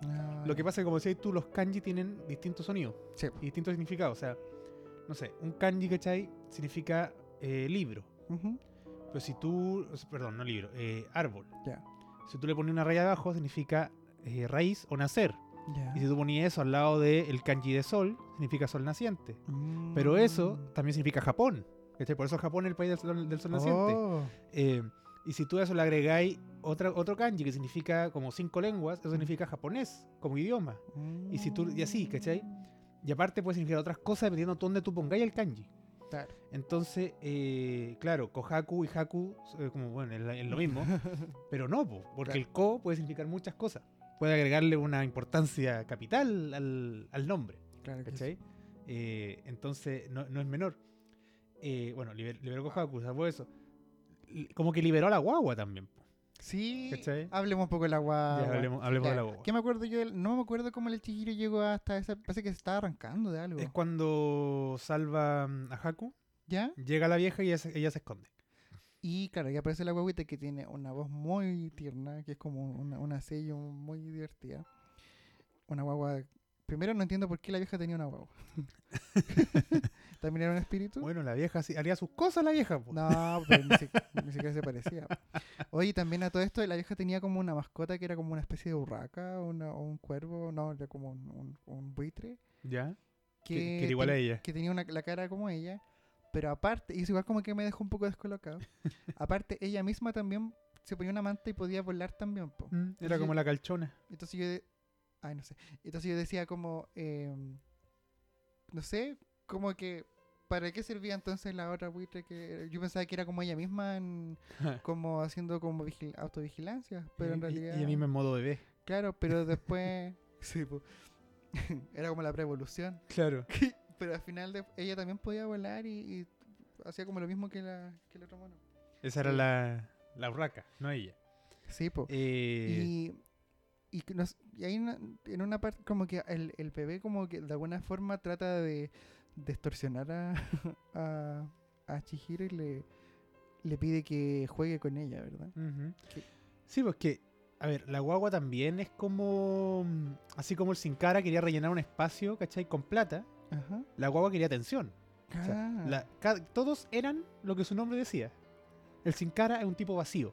Ah, Lo que pasa es que, como decías tú, los kanji tienen distintos sonidos Sí. y distintos significados. O sea, no sé, un kanji, ¿cachai? Significa eh, libro. Ujú, Pero si tú, perdón, no libro, eh, árbol. Ya. Si tú le pones una raya abajo, significa eh, raíz o nacer. Ya. Y si tú ponías eso al lado del kanji de sol, significa sol naciente. Pero eso Mm. también significa Japón. ¿Cachai? Por eso Japón es el país del sol, del sol naciente. Oh, Eh, y si tú a eso le agregáis otra, otro kanji que significa como cinco lenguas, eso significa japonés como idioma. Y si tú- y así, ¿cachai? Y aparte puede significar otras cosas dependiendo de dónde tú pongáis el kanji. Claro. Entonces, eh, claro, Kohaku y Haku, eh, como bueno, es, la- es lo mismo, pero no, po, porque Claro. el Ko puede significar muchas cosas. Puede agregarle una importancia capital al, al nombre, Claro que sí. ¿cachai? Eh, entonces, no, no es menor. Eh, bueno, liber- liberó Kohaku, salvo eso. Como que liberó a la guagua también. Sí, ¿Cachai? hablemos un poco de la guagua. Ya, hablemos, hablemos de la guagua. ¿Qué me acuerdo yo? del- No me acuerdo cómo el Chihiro llegó hasta esa. Parece que se estaba arrancando de algo. Es cuando salva mm, a Haku, ¿Ya? llega la vieja y ella se, ella se esconde. Y claro, y aparece la guaguita que tiene una voz muy tierna, que es como una, una sello muy divertida. Una guagua. Primero no entiendo por qué la vieja tenía una guagua. ¿También era un espíritu? Bueno, la vieja sí- haría sus cosas, la vieja. po. No, pero ni, si- ni siquiera se parecía. Oye, también a todo esto, la vieja tenía como una mascota que era como una especie de urraca una- o un cuervo, no, era como un, un- un buitre. ¿Ya? Que, Que, era igual a ella. que tenía una, la cara como ella, pero aparte, y eso igual como que me dejó un poco descolocado. aparte, ella misma también se ponía una manta y podía volar también. po. Mm, Era como la calchona. Entonces yo, ay, no sé. Entonces yo decía como, em, no sé, como que, ¿para qué servía entonces la otra buitre que yo pensaba que era como ella misma, en- como haciendo como vigil- autovigilancia, pero en Y- realidad, Y ella misma en modo bebé. claro, pero después, sí, po. Era como la preevolución. Claro. Pero al final de- ella también podía volar y, y hacía como lo mismo que, la, que el otro mono. Esa era Sí. la, la urraca, no ella. Sí, po. Eh, Y, y, nos- y hay una, en una parte como que el, el bebé como que de alguna forma trata de, de extorsionar a, a, a Chihiro y le, le pide que juegue con ella, ¿verdad? Sí, pues que, a ver, la guagua también es como, mm, así como el Sin Cara quería rellenar un espacio, ¿cachai? Con plata, Ajá. la guagua quería atención. O sea, Ah, la- todos eran lo que su nombre decía. El Sin Cara es un tipo vacío.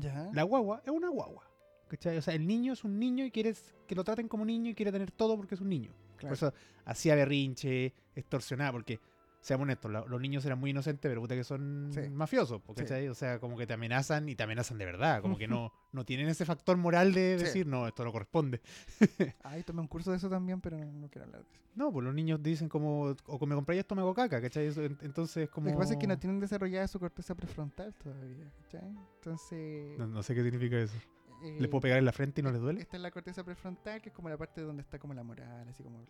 ya. La guagua es una guagua. ¿Cachai? O sea, el niño es un niño y quieres que lo traten como niño y quiere tener todo porque es un niño. claro. Por eso hacía berrinche, extorsionaba, porque, seamos honestos, los niños eran muy inocentes, pero puta que son Sí. mafiosos, po, Sí. ¿cachai? O sea, como que te amenazan y te amenazan de verdad, como que no, no tienen ese factor moral de Sí. decir, no, esto no corresponde. Ay, tomé un curso de eso también, pero no, quiero hablar de eso. No, pues los niños dicen como, o me compráis esto, me hago caca, ¿cachai? Entonces, como... Lo que pasa es que no tienen desarrollada su corteza prefrontal todavía, ¿cachai? Entonces... No, no sé qué significa eso. Eh, ¿Le puedo pegar en la frente y no les duele? Esta es la corteza prefrontal, que es como la parte donde está como la moral, así como...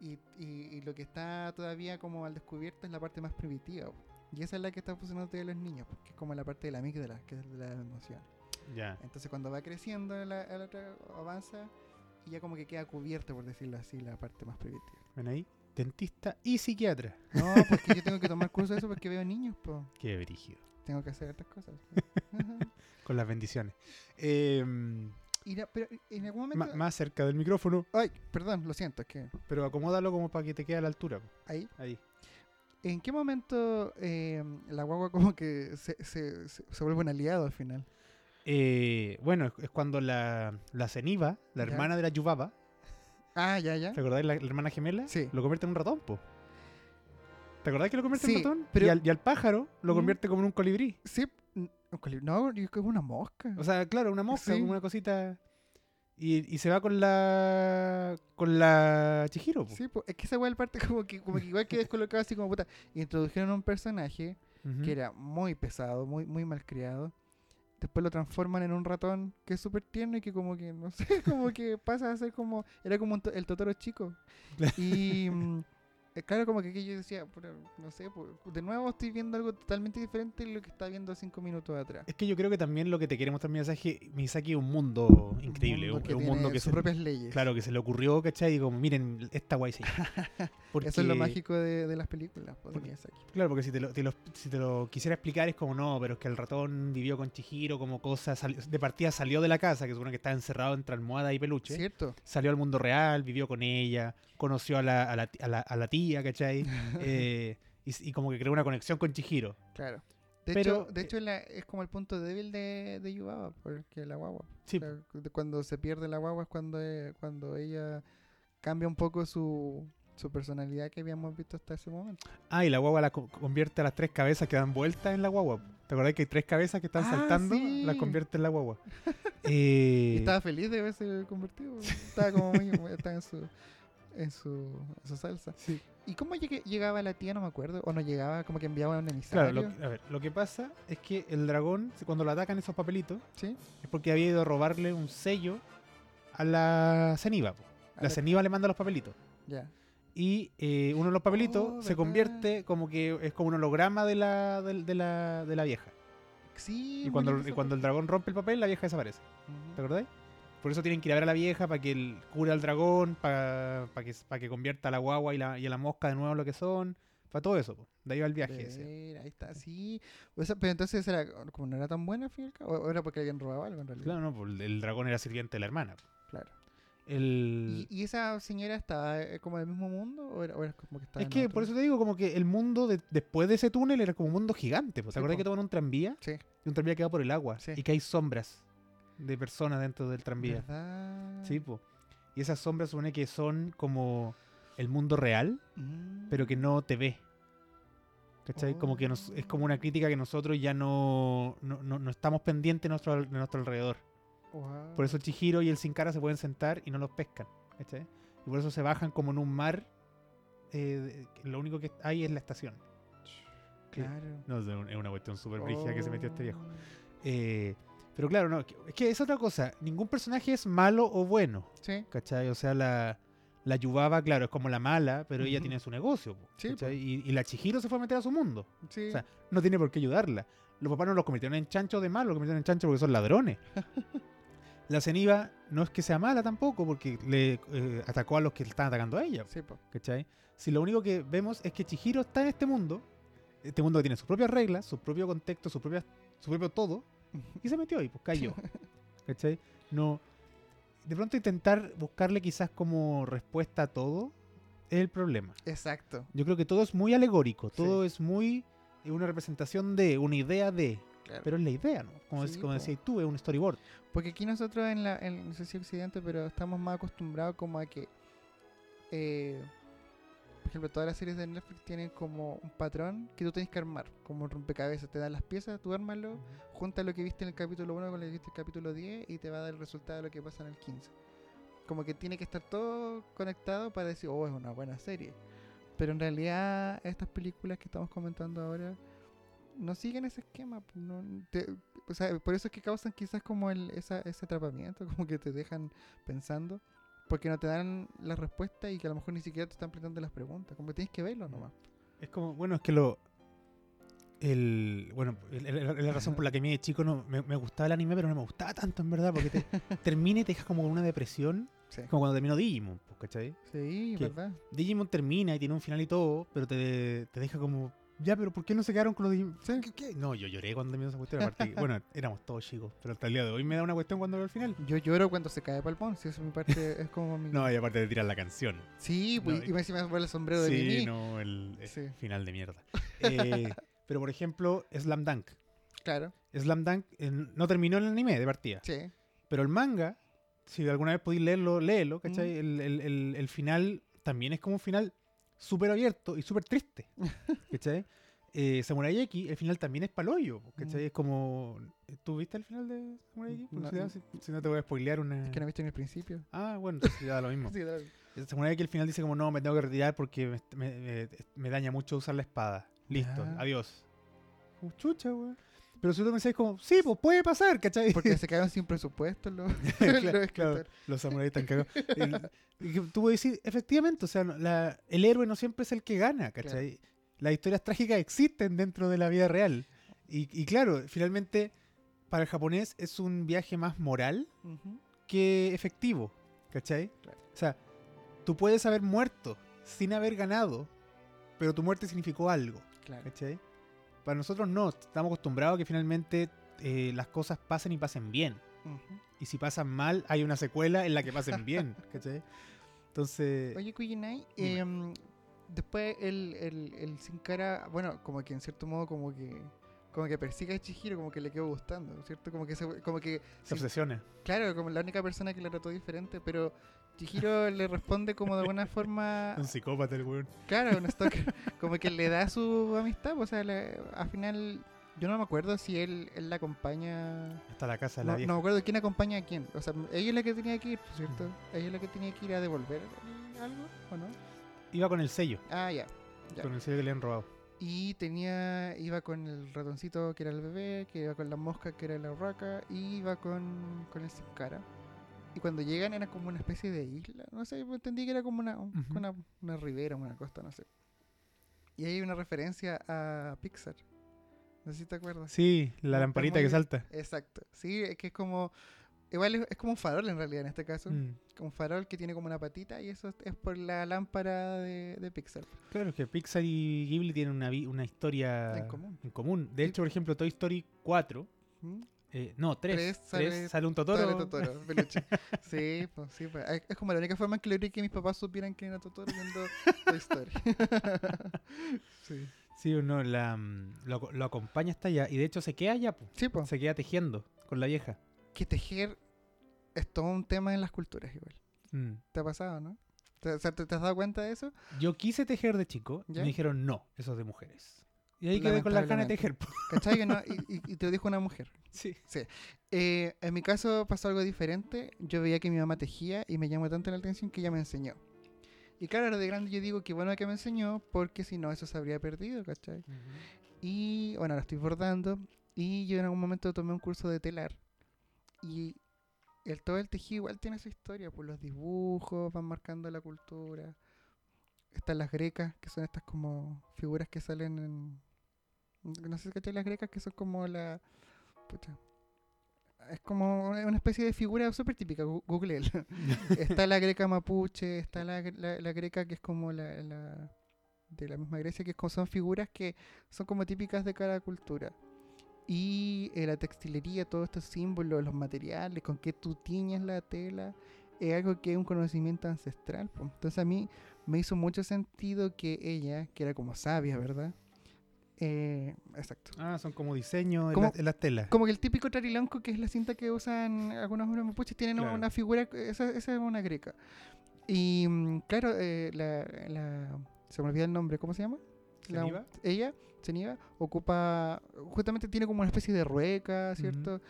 Y, y, y lo que está todavía como al descubierto es la parte más primitiva. po. Y esa es la que está funcionando todavía los niños, porque es como la parte de la amígdala, que es de la emoción. Ya. Entonces cuando va creciendo, la, la otra avanza y ya como que queda cubierto, por decirlo así, la parte más primitiva. ¿Ven ahí? Dentista y psiquiatra. No, porque yo tengo que tomar curso de eso porque veo niños, pues. Qué brígido. Tengo que hacer otras cosas. Con las bendiciones. Em, Y la- pero en algún momento... ma- más cerca del micrófono, Ay, perdón, lo siento, es que pero acomódalo como para que te quede a la altura. ahí. Ahí. ¿En qué momento eh, la guagua como que se, se, se, se vuelve un aliado al final? Eh, bueno, es, cuando la, la Ceniva, la Ya. hermana de la Yubaba, Ah, ya, ya. ¿te acordáis la, la hermana gemela? Sí. Lo convierte en un ratón, po. ¿Te acordás que lo convierte Sí, en ratón? pero- Y, al, y al pájaro lo Mm. convierte como en un colibrí. Sí, un coli- no, es una mosca. O sea, claro, una mosca, Sí. como una cosita. Y, y se va con la. con la Chihiro, po. sí, es que esa igual parte como que, como que igual que descolocado así como puta. Introdujeron un personaje que era muy pesado, muy, muy malcriado. Después lo transforman en un ratón que es súper tierno y que como que, no sé, como que pasa a ser como, era como el Totoro chico. Claro. Y mm, eh, claro, como que aquí yo decía, no sé, pues, de nuevo estoy viendo algo totalmente diferente de lo que estaba viendo cinco minutos atrás. Es que yo creo que también lo que te quiere mostrar Miyazaki, Miyazaki es un mundo increíble. Un un- mundo es un tiene mundo que sus se, propias leyes. claro, que se le ocurrió, ¿cachai? Y como, miren, esta guay sí. Porque, Eso es lo mágico de, de las películas, pues, porque-. Claro, porque si te, lo, te lo- si te lo quisiera explicar es como, no, pero es que el ratón vivió con Chihiro como cosa, sali- de partida salió de la casa, que supone que estaba encerrado entre almohada y peluche. ¿Cierto? Salió al mundo real, vivió con ella, conoció a la, a la, a la- a la tía, ¿cachai? Eh, y, como que creó una conexión con Chihiro. Claro. De Pero, hecho, de eh, hecho la- es como el punto débil de, de Yubaba, porque la guagua. Sí, O sea, de cuando se pierde la guagua es cuando, eh, cuando ella cambia un poco su, su personalidad que habíamos visto hasta ese momento. Ah, y la guagua la co- convierte a las tres cabezas que dan vueltas en la guagua. ¿Te acordás que hay tres cabezas que están Ah, saltando? sí. Las convierte en la guagua. Y Eh, estaba feliz de haberse convertido. estaba como muy, muy- estaba en su, en su, en su salsa. sí. ¿Y cómo llegaba la tía? No me acuerdo. O no llegaba, como que enviaba un emisario. Claro, lo, que- a ver, lo que pasa es que el dragón, cuando lo atacan esos papelitos, ¿Sí? es porque había ido a robarle un sello a la ceniva. A La la- ceniva le manda los papelitos. Ya. Y eh, uno de los papelitos Oh, se convierte como que es como un holograma de la, del- de, la, de la vieja. Sí. Y cuando, y cuando el dragón rompe el papel, la vieja desaparece. ¿Te acordáis? Por eso tienen que ir a ver a la vieja para que él cure al dragón, para que, pa' que convierta a la guagua y, la, y a la mosca de nuevo lo que son. Para todo eso. po. De ahí va el viaje ese. Ver, ahí está, sí. O sea, pero entonces era como no era tan buena, cabo, o era porque habían robado algo en realidad. Claro, no, pues el, el dragón era sirviente de la hermana. Claro. El... ¿Y, y esa señora estaba eh, como del mismo mundo o era, o era como que estaba Es en que otro? por eso te digo, como que el mundo de- después de ese túnel era como un mundo gigante. pues. ¿Te Sí, acuerdas po. que toman un tranvía? Sí, Y un tranvía que va por el agua. Sí. Y que hay sombras de personas dentro del tranvía. ¿verdad? Sí, po. Y esas sombras supone que son como el mundo real, Mm. pero que no te ve. ¿Cachai? Como que nos, es como una crítica que nosotros ya no, no, no- no estamos pendientes de nuestro, de nuestro alrededor. Wow. Por eso el Chihiro y el Sin Cara se pueden sentar y no los pescan. ¿Cachai? Y por eso se bajan como en un mar. eh, lo único que hay es la estación. Claro. No, es una- es una cuestión súper brígida que se metió este viejo. Oh. Eh, pero claro, no, es que es otra cosa. Ningún personaje es malo o bueno. Sí. ¿Cachai? O sea, la, La Yubaba, claro, es como la mala, pero ella tiene su negocio. Sí, y, y la Chihiro se fue a meter a su mundo. Sí. O sea, no tiene por qué ayudarla. Los papás no los convirtieron en chanchos de malo, los convirtieron en chanchos porque son ladrones. la Ceniva no es que sea mala tampoco, porque le eh, atacó a los que le estaban atacando a ella. sí, po. ¿Cachai? Si lo único que vemos es que Chihiro está en este mundo, este mundo que tiene sus propias reglas, su propio contexto, su, propia, su propio todo, y se metió ahí, pues cayó. ¿Cachai? No. De pronto intentar buscarle quizás como respuesta a todo es el problema. Exacto. Yo creo que todo es muy alegórico, Sí. todo es muy eh, una representación de, una idea de, Claro. pero es la idea, ¿no? Como, Sí, es- como po. decías tú, es un storyboard. Porque aquí nosotros en la, en, no sé si Occidente, pero estamos más acostumbrados como a que, eh, por ejemplo, todas las series de Netflix tienen como un patrón que tú tienes que armar, como un rompecabezas, te dan las piezas, tú ármalo, junta lo que viste en el capítulo 1 con lo que viste en el capítulo 10 y te va a dar el resultado de lo que pasa en el 15. Como que tiene que estar todo conectado para decir, oh, es una buena serie. Pero en realidad estas películas que estamos comentando ahora no siguen ese esquema. pues, no- te- o sea, por eso es que causan quizás como el, esa, ese atrapamiento, como que te dejan pensando, porque no te dan la respuesta y que a lo mejor ni siquiera te están planteando las preguntas. Como que tienes que verlo nomás. Es como, bueno, es que lo. El, bueno, el- la razón por la que a mí de chico no, me, me gustaba el anime, pero no me gustaba tanto en verdad, porque te termina y te deja como con una depresión, Sí, como cuando terminó Digimon, pues, ¿cachai? sí ¿Qué? ¿verdad? Digimon termina y tiene un final y todo, pero te, te deja como, ya, pero ¿por qué no se quedaron con los Digimon? ¿Qué, qué? No, yo lloré cuando terminó esa cuestión, aparte, bueno, éramos todos chicos, pero hasta el día de hoy me da una cuestión cuando veo el final. Yo lloro cuando se cae Palpón, si eso es mi parte, es como mi... No, y aparte de tirar la canción. Sí, pues, No, y me encima me el sombrero de Sí, Mimi. no, el Sí. final de mierda. Eh, pero por ejemplo, Slam Dunk. Claro, Slam Dunk eh, no terminó el anime de partida. sí. Pero el manga, si alguna vez podéis leerlo, léelo, ¿cachai? Mm. El, el- el- el final también es como un final súper abierto y súper triste, ¿cachai? Eh, Samurai X, el final también es paloyo, ¿cachai? Mm. Es como... ¿Tú viste el final de Samurai X? No. si, no, si- si no te voy a spoilear una... Es que no viste en el principio. Ah, bueno, entonces ya da lo mismo. Sí. El Samurai X al final dice como, no, me tengo que retirar porque me, me- me- me daña mucho usar la espada. Listo, adiós. Como, chucha, weón. Pero si tú pensáis como, sí, pues puede pasar, ¿cachai? Porque se quedaron sin presupuesto los, Claro, los claro, los samuráis están cagados. Tú puedes decir, efectivamente, o sea, la- el héroe no siempre es el que gana, ¿cachai? Las historias trágicas existen dentro de la vida real. Y, y claro, finalmente, para el japonés es un viaje más moral que efectivo, ¿cachai? Claro. O sea, tú puedes haber muerto sin haber ganado, pero tu muerte significó algo, Claro. ¿cachai? Para nosotros no, estamos acostumbrados a que finalmente eh, las cosas pasen y pasen bien. Ujú. Y si pasan mal, hay una secuela en la que pasen bien, ¿cachai? Entonces, Oye, Kujinai, Dime. em, después el, el, el Sin Cara, bueno, como que en cierto modo como que como que persigue a Chihiro, como que le quedó gustando, ¿cierto? Como que se, como que se obsesiona. claro, como la única persona que la trató diferente, pero Chihiro le responde como de alguna forma, Un psicópata el weón. claro, un stalker, como que le da su amistad, pues, o sea, le- al final yo no me acuerdo si él, él la acompaña Hasta la casa de no, la vieja. no me acuerdo quién acompaña a quién. O sea, ella es la que tenía que ir, ¿cierto? Ella es la que tenía que ir a devolver algo, ¿o no? Iba con el sello, Ah, ya. ya. con el sello que le han robado. Y tenía, iba con el ratoncito que era el bebé, que iba con la mosca que era la urraca, y iba con, con el cara. Y cuando llegan era como una especie de isla, no sé, entendí que era como una, Ujú. una, una ribera, una costa, no sé. Y hay una referencia a Pixar. No sé si te acuerdas. Sí, la lamparita que salta. Exacto. Sí, es que es como. Igual es, es como un farol en realidad en este caso. Mm. Un farol que tiene como una patita y eso es- por la lámpara de, de Pixar. Claro, es que Pixar y Ghibli tienen una, una historia En común. común. De hecho, por ejemplo, Toy Story 4, ¿Mm? Eh, no, 3, Tres 3 sale- sale, un Totoro. Sale Totoro, peluche. sí, pues sí. pues, Es, como la única forma en que logré que mis papás supieran quién era Totoro viendo Toy Story. sí. Sí, uno la, mm, lo, lo acompaña hasta allá y de hecho se queda allá, po. Sí, pues. se queda tejiendo con la vieja. Que tejer es todo un tema en las culturas igual. Mm. ¿Te ha pasado, no? ¿Te, o sea, ¿te- te has dado cuenta de eso? Yo quise tejer de chico y me dijeron no, eso es de mujeres. Y ahí quedé con las ganas de tejer. ¿Cachai? Que no? y, y- y te lo dijo una mujer. Sí. Eh, en mi caso pasó algo diferente. Yo veía que mi mamá tejía y me llamó tanto la atención que ella me enseñó. Y claro, ahora de grande yo digo que bueno que me enseñó porque si no eso se habría perdido, ¿cachai? Y bueno, ahora estoy bordando y yo en algún momento tomé un curso de telar. Y el, todo el tejido igual tiene su historia, pues los dibujos van marcando la cultura. Están las grecas, que son estas como figuras que salen en... No sé si cachai las grecas, que son como la... pucha, es como una especie de figura súper típica, Google. está la greca mapuche, está la, la, la greca que es como la, la- de la misma Grecia, que es como- son figuras que son como típicas de cada cultura. Y eh, la textilería, todos estos símbolos, los materiales, con que tú tiñes la tela, es algo que es un conocimiento ancestral. Entonces a mí me hizo mucho sentido que ella, que era como sabia, ¿verdad? Eh, exacto. Ah, son como diseños en, ¿Cómo? la- en las telas. Como que el típico trarilonco, que es la cinta que usan algunos hombres mapuches, tienen Claro. una figura, esa, esa es una greca. Y mm, claro, eh, la, la- se me olvida el nombre, ¿cómo se llama? La- ella, Ceniva, ocupa, justamente tiene como una especie de rueca, ¿cierto?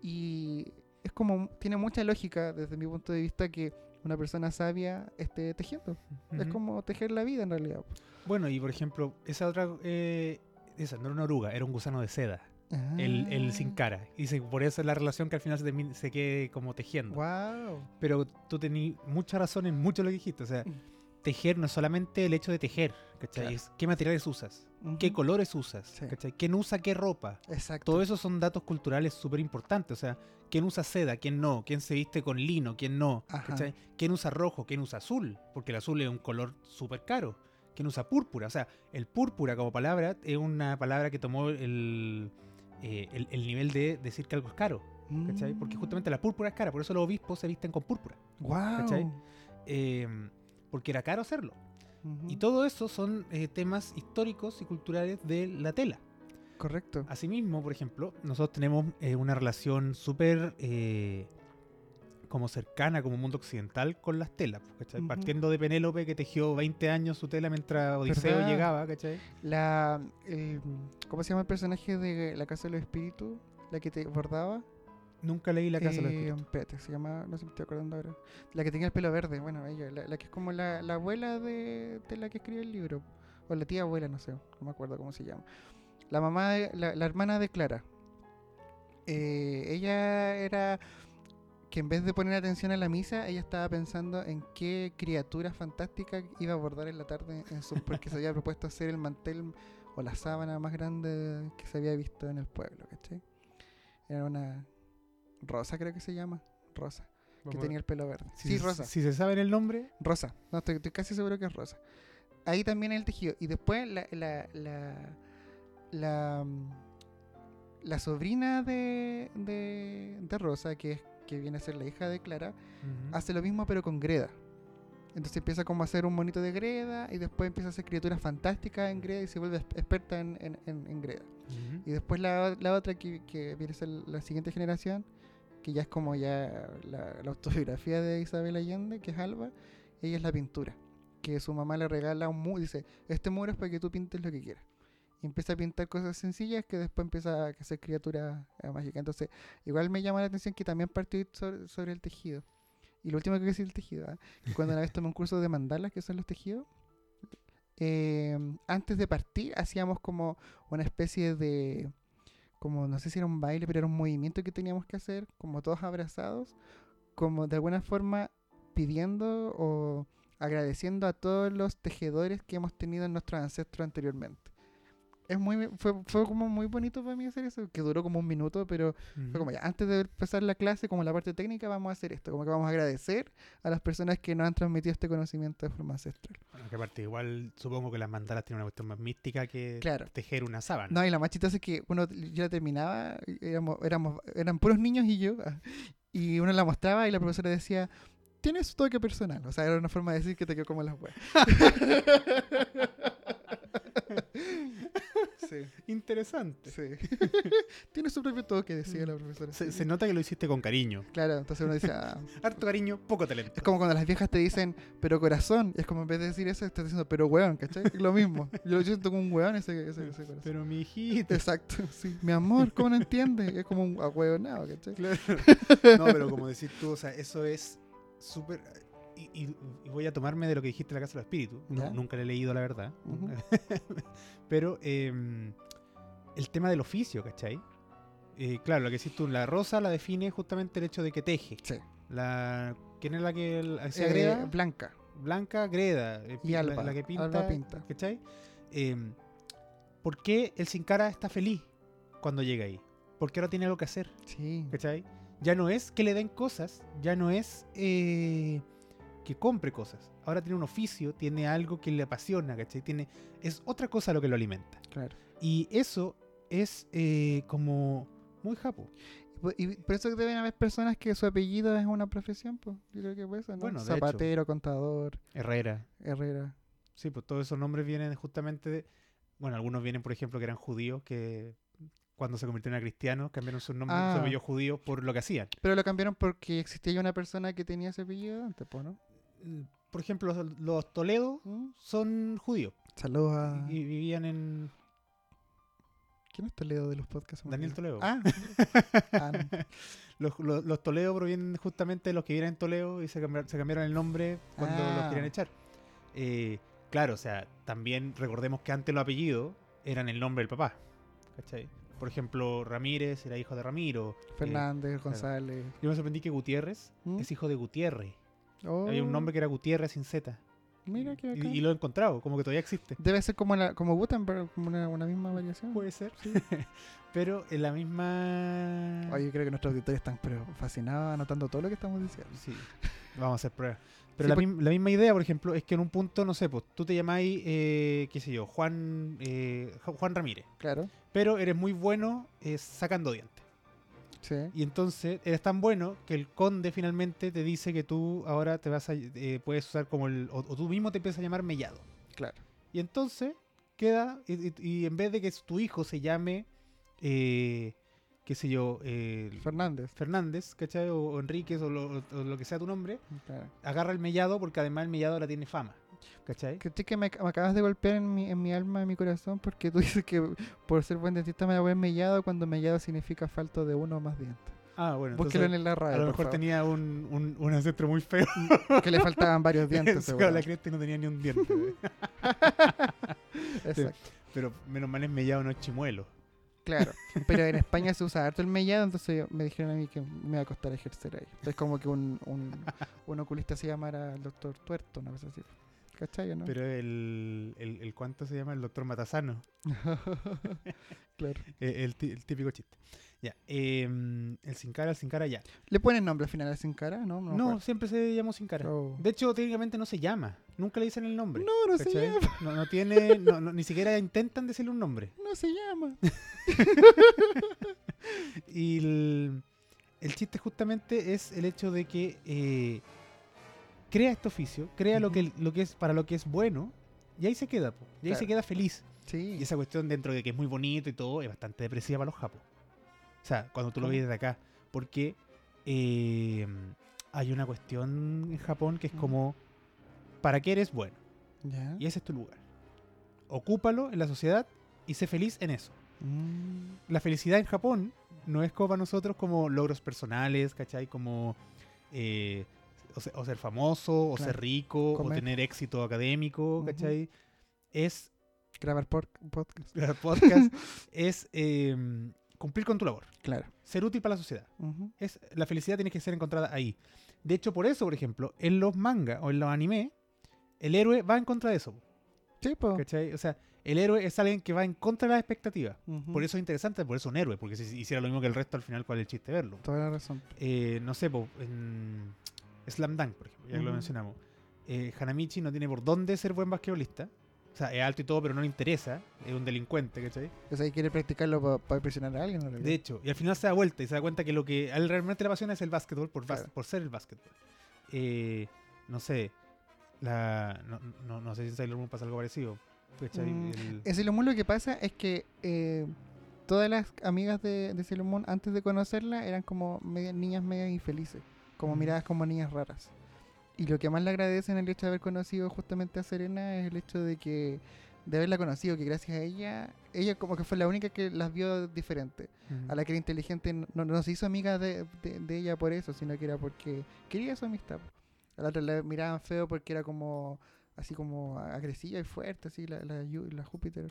Y es como, tiene mucha lógica desde mi punto de vista que una persona sabia esté tejiendo. Es como tejer la vida en realidad. Bueno, y por ejemplo, esa otra. eh, esa no era una oruga, era un gusano de seda. El, el sin Ah, cara. Y dice, por eso es la relación que al final se, termina- se quede como tejiendo. Wow. Pero tú tenías mucha razón en mucho lo que dijiste. O sea, Mm. tejer no es solamente el hecho de tejer, ¿cachai? Claro. Es qué materiales usas, qué Ujú. colores usas, Sí. ¿cachai? ¿Quién usa qué ropa? Exacto. Todo eso son datos culturales súper importantes. O sea, quién usa seda, quién no, quién se viste con lino, quién no. ¿Quién usa rojo, quién usa azul? Porque el azul es un color súper caro. ¿Quién usa púrpura? O sea, el púrpura como palabra es una palabra que tomó el, eh, el, el nivel de decir que algo es caro, ¿cachai? Porque Mm. justamente la púrpura es cara, por eso los obispos se visten con púrpura, Wow. eh, porque era caro hacerlo. Y todo eso son eh, temas históricos y culturales de la tela. Correcto. Asimismo, por ejemplo, nosotros tenemos eh, una relación súper como cercana como mundo occidental con las telas. Partiendo de Penélope que tejió 20 años su tela mientras Odiseo ¿Verdad? llegaba, ¿cachai? La, el- ¿Cómo se llama el personaje de La Casa de los Espíritus? La que te bordaba. Nunca leí La Casa de los Eh, Espíritus. Se llama, no sé si me estoy acordando ahora. La que tenía el pelo verde, bueno, ella, la, la que es como la, la abuela de, de la que escribe el libro. O la tía abuela, no sé, no me acuerdo cómo se llama. La mamá, de, la, la hermana de Clara. Eh, ella era que en vez de poner atención a la misa, ella estaba pensando en qué criatura fantástica iba a abordar en la tarde, en su, porque se había propuesto hacer el mantel o la sábana más grande que se había visto en el pueblo, ¿cachai? Era una Rosa, creo que se llama. Rosa, que Vamos tenía el pelo verde. Si sí, se- Rosa. Si se sabe el nombre, Rosa. No, estoy, estoy casi seguro que es Rosa. Ahí también el tejido. Y después la, la, la, la, mm, la sobrina de, de, de Rosa, que, es, que viene a ser la hija de Clara, hace lo mismo pero con Greda. Entonces empieza como a hacer un monito de Greda y después empieza a hacer criaturas fantásticas en Greda y se vuelve exp- experta en, en, en, en Greda. Y después la, la otra que, que viene a ser la siguiente generación, que ya es como ya la, la autobiografía de Isabel Allende, que es Alba, ella es la pintura. Que su mamá le regala un muro, dice, este muro es para que tú pintes lo que quieras. Y empieza a pintar cosas sencillas que después empieza a hacer criaturas eh, mágicas. Entonces, igual me llama la atención que también partió sobre, sobre el tejido. Y lo último que decir el tejido, que cuando una vez tomé un curso de mandalas, que son los tejidos, eh, antes de partir hacíamos como una especie de, como no sé si era un baile, pero era un movimiento que teníamos que hacer, como todos abrazados, como de alguna forma pidiendo o agradeciendo a todos los tejedores que hemos tenido en nuestros ancestros anteriormente. Es muy, fue, fue como muy bonito para mí hacer eso, que duró como un minuto, pero fue como ya, antes de empezar la clase, como la parte técnica, vamos a hacer esto, como que vamos a agradecer a las personas que nos han transmitido este conocimiento de forma ancestral. Bueno, que aparte, igual supongo que las mandalas tienen una cuestión más mística que Claro. tejer una sábana. No, y la más es que uno yo la terminaba, éramos, éramos, eran puros niños y yo, y uno la mostraba y la profesora decía, tiene su toque personal. O sea, era una forma de decir que te quedó como las weas. sí, Interesante. sí. tiene su propio toque, decía la profesora. Se, nota que lo hiciste con cariño. Claro, entonces uno dice, ah, Harto cariño, poco talento. es como cuando las viejas te dicen, pero corazón, y es como en vez de decir eso, estás diciendo, pero weón, ¿cachai? Es lo mismo. Yo lo siento como un weón ese, ese, ese corazón. Pero mi hijita. Exacto, sí. Mi amor, ¿cómo no entiende? Es como un ahueonado, ¿cachai? Claro. No, pero como decís tú, o sea, eso es súper. Y, y- y voy a tomarme de lo que dijiste en la Casa de los Espíritus. Nu- Ya. nunca le he leído, la verdad. Pero em, el tema del oficio, ¿cachai? eh, claro, lo que decís tú, la rosa la define justamente el hecho de que teje. Sí. La, ¿Quién es la que la- Eh, Greda? Blanca. Blanca, Greda. eh, Y la- Alba. La, que pinta. Alba pinta. ¿Cachai? Eh, ¿Por qué el Sin Cara está feliz cuando llega ahí? Porque ahora tiene algo que hacer. Sí. ¿Cachai? Ya no es que le den cosas, ya no es eh, que compre cosas. Ahora tiene un oficio, tiene algo que le apasiona, ¿cachai? Tiene, es otra cosa lo que lo alimenta. Claro. Y eso es eh, como muy japo. Pu- Y por eso deben haber personas que su apellido es una profesión, pues. Yo creo que por eso, ¿no? Bueno, de hecho. Zapatero, contador, Herrera. Herrera. Sí, pues todos esos nombres vienen justamente de... Bueno, algunos vienen, por ejemplo, que eran judíos, que cuando se convirtieron a cristianos cambiaron su nombre, Ah. su apellido judío por lo que hacían. Pero lo cambiaron porque existía ya una persona que tenía ese apellido antes, pues, ¿no? Por ejemplo, los, los Toledo son judíos Saludos a... y vivían en ¿Quién es Toledo de los podcasts? Daniel Toledo. Ah. Ah, no. Los, los, los Toledo provienen justamente de los que vivían en Toledo y se cambiaron, se cambiaron el nombre cuando los Ah. querían echar. Eh, claro, o sea, también recordemos que antes los apellidos eran el nombre del papá. ¿Cachai? Por ejemplo, Ramírez era hijo de Ramiro. eh, Fernández, González. yo me sorprendí que Gutiérrez ¿Mm? es hijo de Gutiérrez. Oh, Había un nombre que era Gutiérrez sin Z. Mira qué Y, y lo he encontrado, como que todavía existe. Debe ser como, la, como Gutenberg, como una, una misma variación. Puede ser. Pero en la misma... Oye, creo que nuestros auditores están pero fascinados anotando todo lo que estamos diciendo. Sí, vamos a hacer pruebas. Pero Sí, la, por- mim- la misma idea, por ejemplo, es que en un punto, no sé, pues tú te llamáis, eh, qué sé yo, Juan, eh, Ju- Juan Ramírez, Claro. pero eres muy bueno eh, sacando dientes. Sí. Y entonces eres tan bueno que el conde finalmente te dice que tú ahora te vas a, eh, puedes usar como el, o, o tú mismo te empiezas a llamar Mellado. Claro. Y entonces queda, y, y- y en vez de que tu hijo se llame, eh, qué sé yo, eh, Fernández. Fernández, ¿cachai? O, o Enríquez o lo, o lo que sea tu nombre, Claro. agarra el mellado porque además el mellado ahora tiene fama. ¿Cachai? Que, que me, me acabas de golpear en mi, en mi alma, en mi corazón, porque tú dices que por ser buen dentista me voy a mellado cuando mellado significa falto de uno o más dientes. Ah, bueno, Búsquelo en la radio. a lo mejor tenía un, un, un ancestro muy feo. Que le faltaban varios dientes, Se seguro. la cresta no tenía ni un diente. güey. Exacto. Pero menos mal es mellado, no es chimuelo. Claro. Pero en España se usa harto el mellado, entonces me dijeron a mí que me va a costar ejercer ahí. Es como que un, un, un oculista se llamara el doctor Tuerto, una cosa así. ¿Cachai o no? Pero el, el, el cuánto se llama el doctor Matasano. claro. Eh, El, el típico chiste. Ya. em, el sin cara, el sin cara ya. ¿Le ponen nombre al final a Sin Cara? No, no. siempre se llamó sin cara. Oh. De hecho, técnicamente no se llama. Nunca le dicen el nombre. No, no se ¿cachai? llama. No, no tiene, no- no- ni siquiera intentan decirle un nombre. No se llama. Y el, el chiste justamente es el hecho de que eh, crea este oficio, crea lo, que, lo que es para lo que es bueno, y ahí se queda, po, y ahí se queda feliz. Sí. Y esa cuestión dentro de que es muy bonito y todo, es bastante depresiva para los japos. O sea, cuando tú lo ves desde acá, porque eh, hay una cuestión en Japón que es Ujú. como, ¿para qué eres bueno? Y ese es tu lugar. Ocúpalo en la sociedad y sé feliz en eso Mm, la felicidad en Japón no es como para nosotros como logros personales, ¿cachai? Como eh, o, se- o ser famoso, o Claro. ser rico, Comer. o tener éxito académico. ¿cachai? Es, Grabar por podcast. grabar podcast, es eh, cumplir con tu labor, Claro. ser útil para la sociedad. Es, la felicidad tiene que ser encontrada ahí. De hecho, por eso, por ejemplo, en los manga o en los anime, el héroe va en contra de eso, Sí, po. ¿cachai? O sea, el héroe es alguien que va en contra de las expectativas. Por eso es interesante, por eso es un héroe, porque si hiciera lo mismo que el resto, al final, ¿cuál es el chiste verlo? Toda la razón. Eh, no sé, po, en Slam Dunk, por ejemplo, ya que lo mencionamos. Eh, Hanamichi no tiene por dónde ser buen basquetbolista. O sea, es alto y todo, pero no le interesa. Es un delincuente, ¿cachai? O sea, quiere practicarlo para impresionar a alguien. en realidad. De hecho, y al final se da vuelta y se da cuenta que lo que a él realmente le apasiona es el básquetbol por, bas- Claro. por ser el básquetbol. Eh, no sé, la, no, no, no sé si en Sailor Moon pasa algo parecido. ¿cachai? Mm, El- En Sailor Moon lo que pasa es que eh, todas las amigas de, de Sailor Moon antes de conocerla eran como media- niñas medio infelices, como miradas como niñas raras. Y lo que más le agradecen el hecho de haber conocido justamente a Serena es el hecho de que de haberla conocido, que gracias a ella, ella como que fue la única que las vio diferente. A la que era inteligente no, no se hizo amiga de, de- de ella por eso, sino que era porque quería su amistad. A la otra la miraban feo porque era como así como agresiva y fuerte, así la, la, la Júpiter.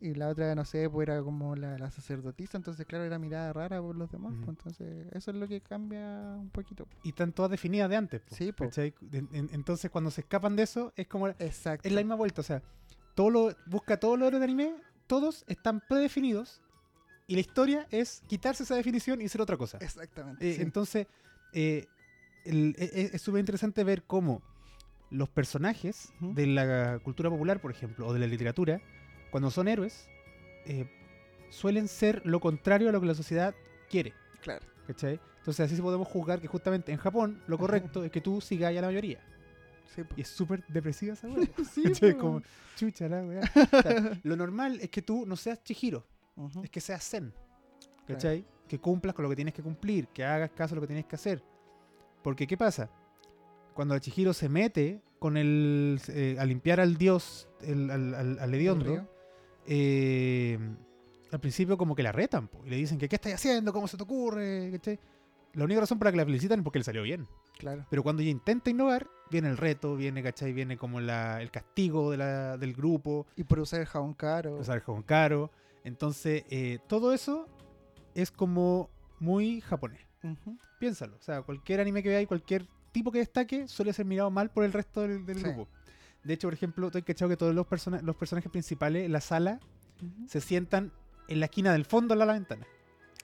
Y la otra, no sé, pues era como la, la sacerdotisa, entonces claro, era mirada rara por los demás. Pues, entonces eso es lo que cambia un poquito. Y están todas definidas de antes. po, Sí, en- entonces cuando se escapan de eso, es como... Exacto. Es la misma vuelta, o sea, todo lo, busca todos los de anime, todos están predefinidos y la historia es quitarse esa definición y ser otra cosa. Exactamente. Eh, sí. Entonces, eh, el- e- e- es súper interesante ver cómo los personajes de la cultura popular, por ejemplo, o de la literatura, cuando son héroes, eh, suelen ser lo contrario a lo que la sociedad quiere. Claro. ¿Cachai? Entonces así sí podemos juzgar que justamente en Japón lo correcto es que tú sigas a la mayoría. Sí. Y es súper depresiva esa weá. Sí. Como, chucha la weá. O sea, lo normal es que tú no seas Chihiro, es que seas Zen. ¿Cachai? Que cumplas con lo que tienes que cumplir, que hagas caso a lo que tienes que hacer. Porque, ¿qué pasa? Cuando el Chihiro se mete con el. eh, a limpiar al dios, el- al, al, al hediondo. Eh, al principio como que la retan, po, y le dicen que qué estás haciendo, cómo se te ocurre, ¿cachai? La única razón para que la felicitan es porque le salió bien. Claro. Pero cuando ella intenta innovar, viene el reto, viene, ¿cachai? Viene como la, el castigo de la- del grupo, Y por usar el jabón caro. usar el jabón caro. Entonces, eh, todo eso es como muy japonés. Piénsalo. O sea, cualquier anime que veáis, cualquier tipo que destaque, suele ser mirado mal por el resto del, del Sí. grupo. De hecho, por ejemplo, estoy cachado que todos los, persona- los personajes principales en la sala se sientan en la esquina del fondo de la ventana.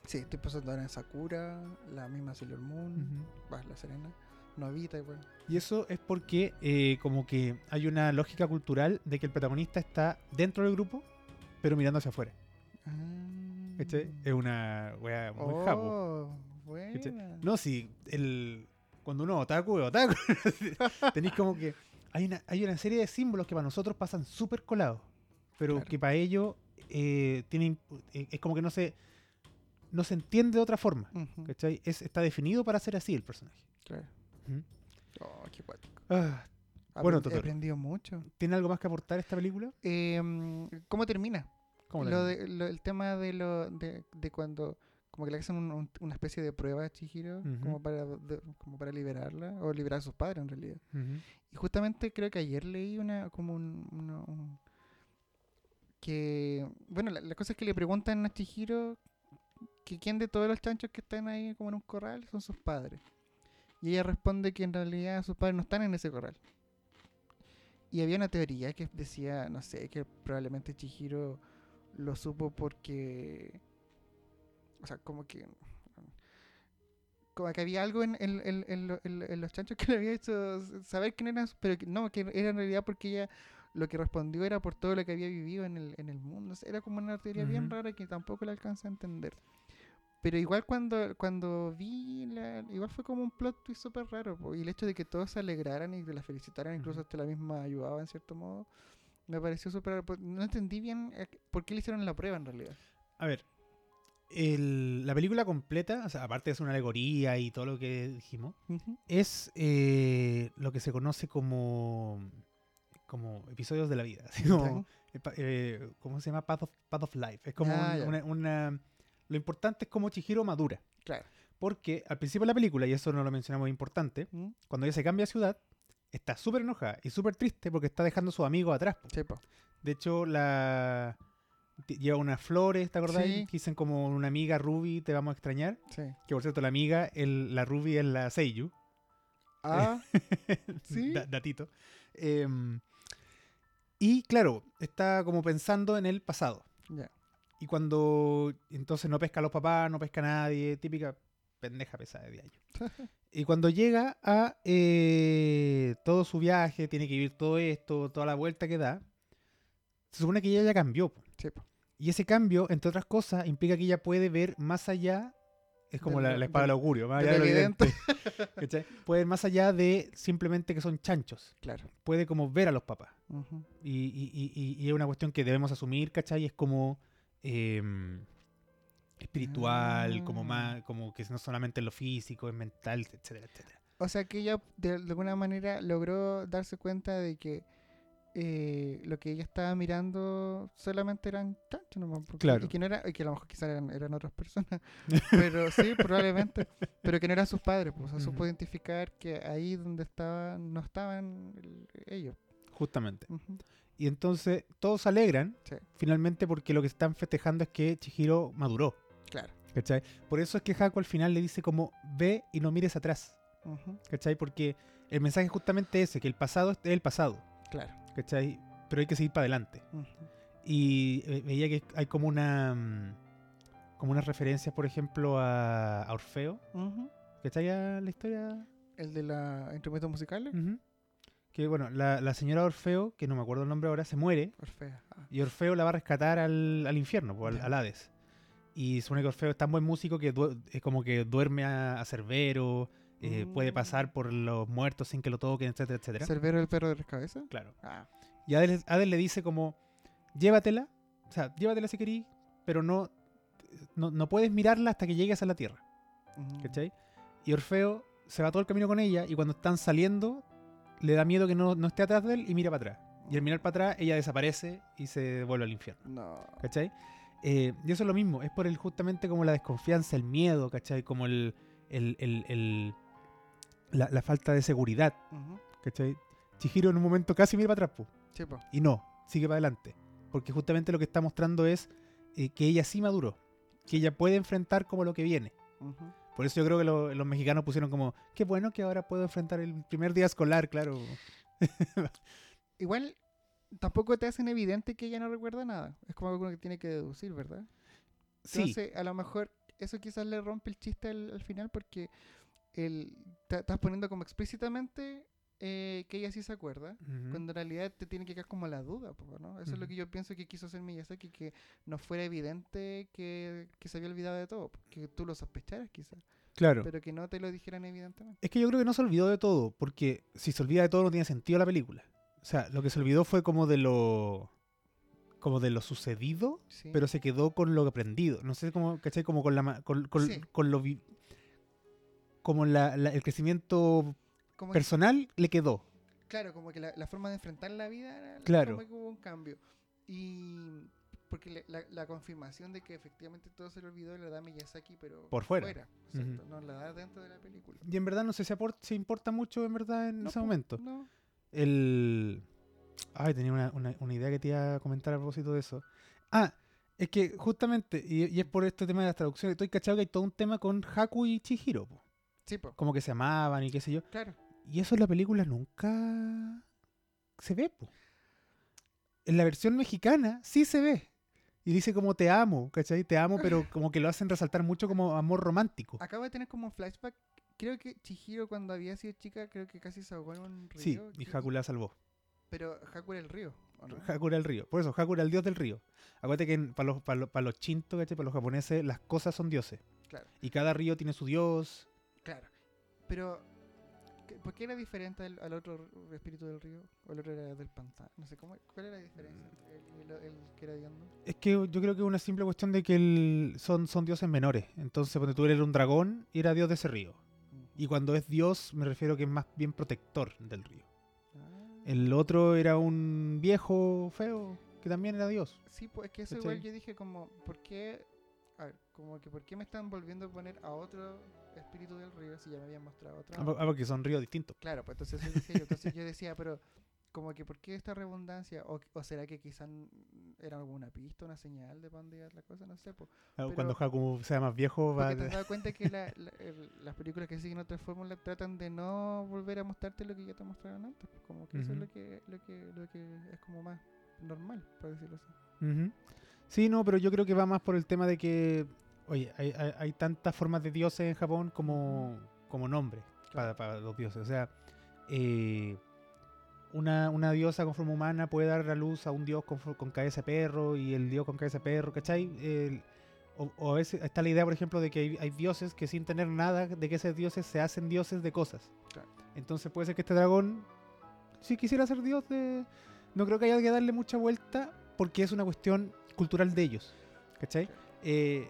Sí, estoy pensando ahora en Sakura, la misma Sailor Moon, la Serena, Novita igual. Y eso es porque eh, como que hay una lógica cultural de que el protagonista está dentro del grupo, pero mirando hacia afuera. ¿Cachai? Es una wea muy oh, japo. buena. No, si el cuando uno otaku es otaku. Tenéis como que hay una, hay una serie de símbolos que para nosotros pasan súper colados, pero Claro. que para ellos eh, tienen, eh, es como que no se no se entiende de otra forma. ¿cachai? Es, está definido para ser así el personaje. claro. Ujú. Oh, qué. Ah, Bueno. He aprendido mucho. ¿Tiene algo más que aportar esta película? Eh, mm, ¿Cómo termina? ¿Cómo lo termina? de, lo- el tema de, lo, de, de cuando como que le hacen un- un- una especie de prueba a Chihiro como, para, de- como para liberarla o liberar a sus padres en realidad. Y justamente creo que ayer leí una como un, una- un- que bueno la, la cosa es que le preguntan a Chihiro que quién de todos los chanchos que están ahí como en un corral son sus padres. Y ella responde que en realidad sus padres no están en ese corral. Y había una teoría que decía, no sé, que probablemente Chihiro lo supo porque o sea, como que como que había algo en, en- en- en lo- en- en los chanchos que le había hecho saber quién era, pero que no, que era en realidad porque ella lo que respondió era por todo lo que había vivido en el, en el mundo. O sea, era como una teoría bien Ujú. rara que tampoco le alcanza a entender. Pero igual cuando, cuando vi, la, igual fue como un plot twist súper raro. po, Y el hecho de que todos se alegraran y la felicitaran, incluso Ujú. hasta la misma ayudaba en cierto modo, me pareció súper raro. po- No entendí bien eh, por qué le hicieron la prueba en realidad. A ver, el- la película completa, o sea, aparte de ser una alegoría y todo lo que dijimos, es eh, lo que se conoce como como episodios de la vida. así como, eh, eh, ¿Cómo se llama? Path of, Path of Life. Es como Ah, un- una, una- Lo importante es cómo Chihiro madura. Claro. Porque al principio de la película, y eso no lo mencionamos importante, ¿Mm? cuando ella se cambia de ciudad, está súper enojada y súper triste porque está dejando a sus amigos atrás. po. Sí, po. De hecho, la lleva unas flores, ¿te acordás? Sí. Que dicen como una amiga Ruby, te vamos a extrañar. Sí. Que por cierto, la amiga, el- la Ruby es la Seiyu. Ah, ¿Sí? Da- datito. Em, y claro, está como pensando en el pasado. ya. Y cuando entonces no pesca a los papás, no pesca a nadie, típica pendeja pesada de diario. y cuando llega a eh, todo su viaje, tiene que vivir todo esto, toda la vuelta que da, se supone que ella ya cambió. po. Sí. Y ese cambio, entre otras cosas, implica que ella puede ver más allá. Es como De la, espada del de- augurio, más allá de lo evidente. evidente. Puede ver más allá de simplemente que son chanchos. Claro. Puede como ver a los papás. Y, y- y- y- y es una cuestión que debemos asumir, ¿cachai? Es como em, espiritual, como Ah. más, como que no solamente en lo físico, es mental, etcétera, etcétera. O sea que ella de alguna manera logró darse cuenta de que eh, lo que ella estaba mirando solamente eran chanchos nomás. porque- Claro. Y que, no era, y que a lo mejor quizás eran, eran otras personas. pero sí, probablemente. Pero que no eran sus padres. Pues, o sea, supo Ujú. identificar que ahí donde estaban no estaban el- ellos. Justamente. Y entonces todos se alegran, Sí. finalmente, porque lo que están festejando es que Chihiro maduró. Claro. ¿Cachai? Por eso es que Haku al final le dice como, ve y no mires atrás. ¿Cachai? Porque el mensaje es justamente ese, que el pasado es el pasado. Claro. ¿Cachai? Pero hay que seguir para adelante. Ujú. Y eh, veía que hay como una... mm, Como unas referencias, por ejemplo, a, a Orfeo. Ujú. ¿Cachai? A la historia El de los instrumentos musicales. Ujú. Que bueno, la, la señora Orfeo, que no me acuerdo el nombre ahora, se muere Orfea. Ah, y Orfeo la va a rescatar al, al infierno, pues, al, al Hades. Y supone que Orfeo es tan buen músico que es como que duerme a, a Cerbero, eh, puede Mm. pasar por los muertos sin que lo toquen, etcétera, etcétera. ¿Cerbero el perro de tres cabezas? Claro. Ah, Y Hades, Hades le dice como, llévatela, o sea, llévatela si querís, pero no, no, no puedes mirarla hasta que llegues a la tierra, ujú. ¿cachai? Y Orfeo se va todo el camino con ella y cuando están saliendo le da miedo que no, no esté atrás de él y mira para atrás. Y al mirar para atrás ella desaparece y se vuelve al infierno, No. ¿cachai? Eh, y eso es lo mismo, es por el justamente como la desconfianza, el miedo, ¿cachai? Como el, el- el- el- la, la falta de seguridad. Chihiro en un momento casi mira para atrás, Sí, y no, sigue para adelante. Porque justamente lo que está mostrando es eh, que ella sí maduró, que ella puede enfrentar como lo que viene. Por eso yo creo que lo- los mexicanos pusieron como, qué bueno que ahora puedo enfrentar el primer día escolar, claro. Igual, tampoco te hacen evidente que ella no recuerda nada. Es como algo que tiene que deducir, ¿verdad? Sí, Entonces, a lo mejor eso quizás le rompe el chiste al, al final porque el, estás poniendo como explícitamente eh, que ella sí se acuerda, cuando en realidad te tiene que quedar como la duda, ¿no? Eso es lo que yo pienso que quiso hacer Miyazaki, que no fuera evidente que, que se había olvidado de todo, que tú lo sospecharas quizás, claro. pero que no te lo dijeran evidentemente. Es que yo creo que no se olvidó de todo, porque si se olvida de todo no tiene sentido la película. O sea, lo que se olvidó fue como de lo como de lo sucedido, Sí. pero se quedó con lo aprendido. No sé cómo, ¿cachai? Como con la con, con- Sí. con lo como la- la- el crecimiento Como que- personal le quedó. Claro, como que la, la forma de enfrentar la vida era Claro. como que hubo un cambio. Y porque le- la, la confirmación de que efectivamente todo se le olvidó la da Miyazaki, pero Por fuera. no la da dentro de la película. Y en verdad no sé si si importa mucho en verdad en No, ese momento. No, El. Ay, tenía una, una- una idea que te iba a comentar a propósito de eso. Ah, es que justamente, y, y es por este tema de las traducciones, estoy cachado que hay todo un tema con Haku y Chihiro, po. Sí, po, como que se amaban y qué sé yo. claro. Y eso en la película nunca se ve, po. En la versión mexicana sí se ve. Y dice como te amo, ¿cachai? Te amo, pero como que lo hacen resaltar mucho como amor romántico. Acabo de tener como un flashback. Creo que Chihiro cuando había sido chica, creo que casi se ahogó en un río. Sí, y que- Haku la salvó. Pero Haku era el río, ¿o no? Haku era el río. Por eso, Haku era el dios del río. Acuérdate que para los, para los, para los chintos, ¿cachai? Para los japoneses, las cosas son dioses. Claro, Y cada río tiene su dios. Claro. Pero, ¿qué- ¿por qué era diferente al, al otro espíritu del río? ¿O el otro era del pantano? No sé, ¿cómo, ¿cuál era la diferencia? El, el- el que era hediondo. Es que yo creo que es una simple cuestión de que el- son, son dioses menores. Entonces, cuando tú eres un dragón, era dios de ese río. Y cuando es dios, me refiero que es más bien protector del río. Ah. El otro era un viejo feo que también era dios. Sí, pues es que eso ¿Cachai? igual yo dije como, ¿por qué? A ver, como que ¿por qué me están volviendo a poner a otro espíritu del río si ya me habían mostrado otro? Ah, po- porque son ríos distintos. Claro, pues entonces eso yo, entonces yo decía, pero como que ¿por qué esta redundancia? ¿O, o será que quizás era alguna pista, una señal de iba la cosa? No sé, pues. Ah, Pero- Cuando Haku sea más viejo, va Porque te has dado cuenta que la- la- el- las películas que siguen otra fórmula tratan de no volver a mostrarte lo que ya te mostraron antes. pues, como que eso es lo que, lo que, lo que es como más normal, por decirlo así. Ujú. Sí, no, pero yo creo que va más por el tema de que, oye, hay, hay- hay tantas formas de dioses en Japón como, como nombres para, Claro. para los dioses. O sea, eh, una, una diosa con forma humana puede dar a luz a un dios con, con cabeza de perro y el dios con cabeza de perro, ¿cachai? El- o, o a veces está la idea, por ejemplo, de que hay, hay dioses que sin tener nada de que esos dioses se hacen dioses de cosas. Claro. Entonces puede ser que este dragón, si quisiera ser dios de... No creo que haya que darle mucha vuelta porque es una cuestión cultural de ellos. ¿Cachai? Eh,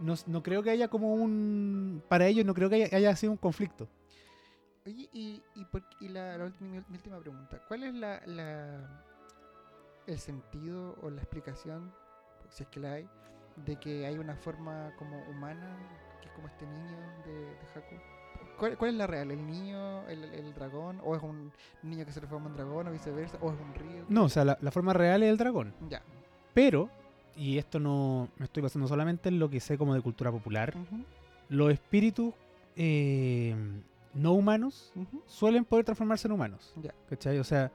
no, creo que haya como un... Para ellos no creo que haya, haya sido un conflicto. Oye, y, y, por- y la, la última, mi última pregunta. ¿Cuál es la, la el sentido o la explicación, si es que la hay, de que hay una forma como humana, que es como este niño de, de Haku? ¿Cuál, cuál es la real? ¿El niño, el, el dragón? ¿O es un niño que se transforma en dragón o viceversa? ¿O es un río? No, o sea, la, la forma real es el dragón. Ya. Pero, y esto no me estoy basando solamente en lo que sé como de cultura popular, los espíritus eh, no humanos suelen poder transformarse en humanos. Ya. ¿Cachai? O sea,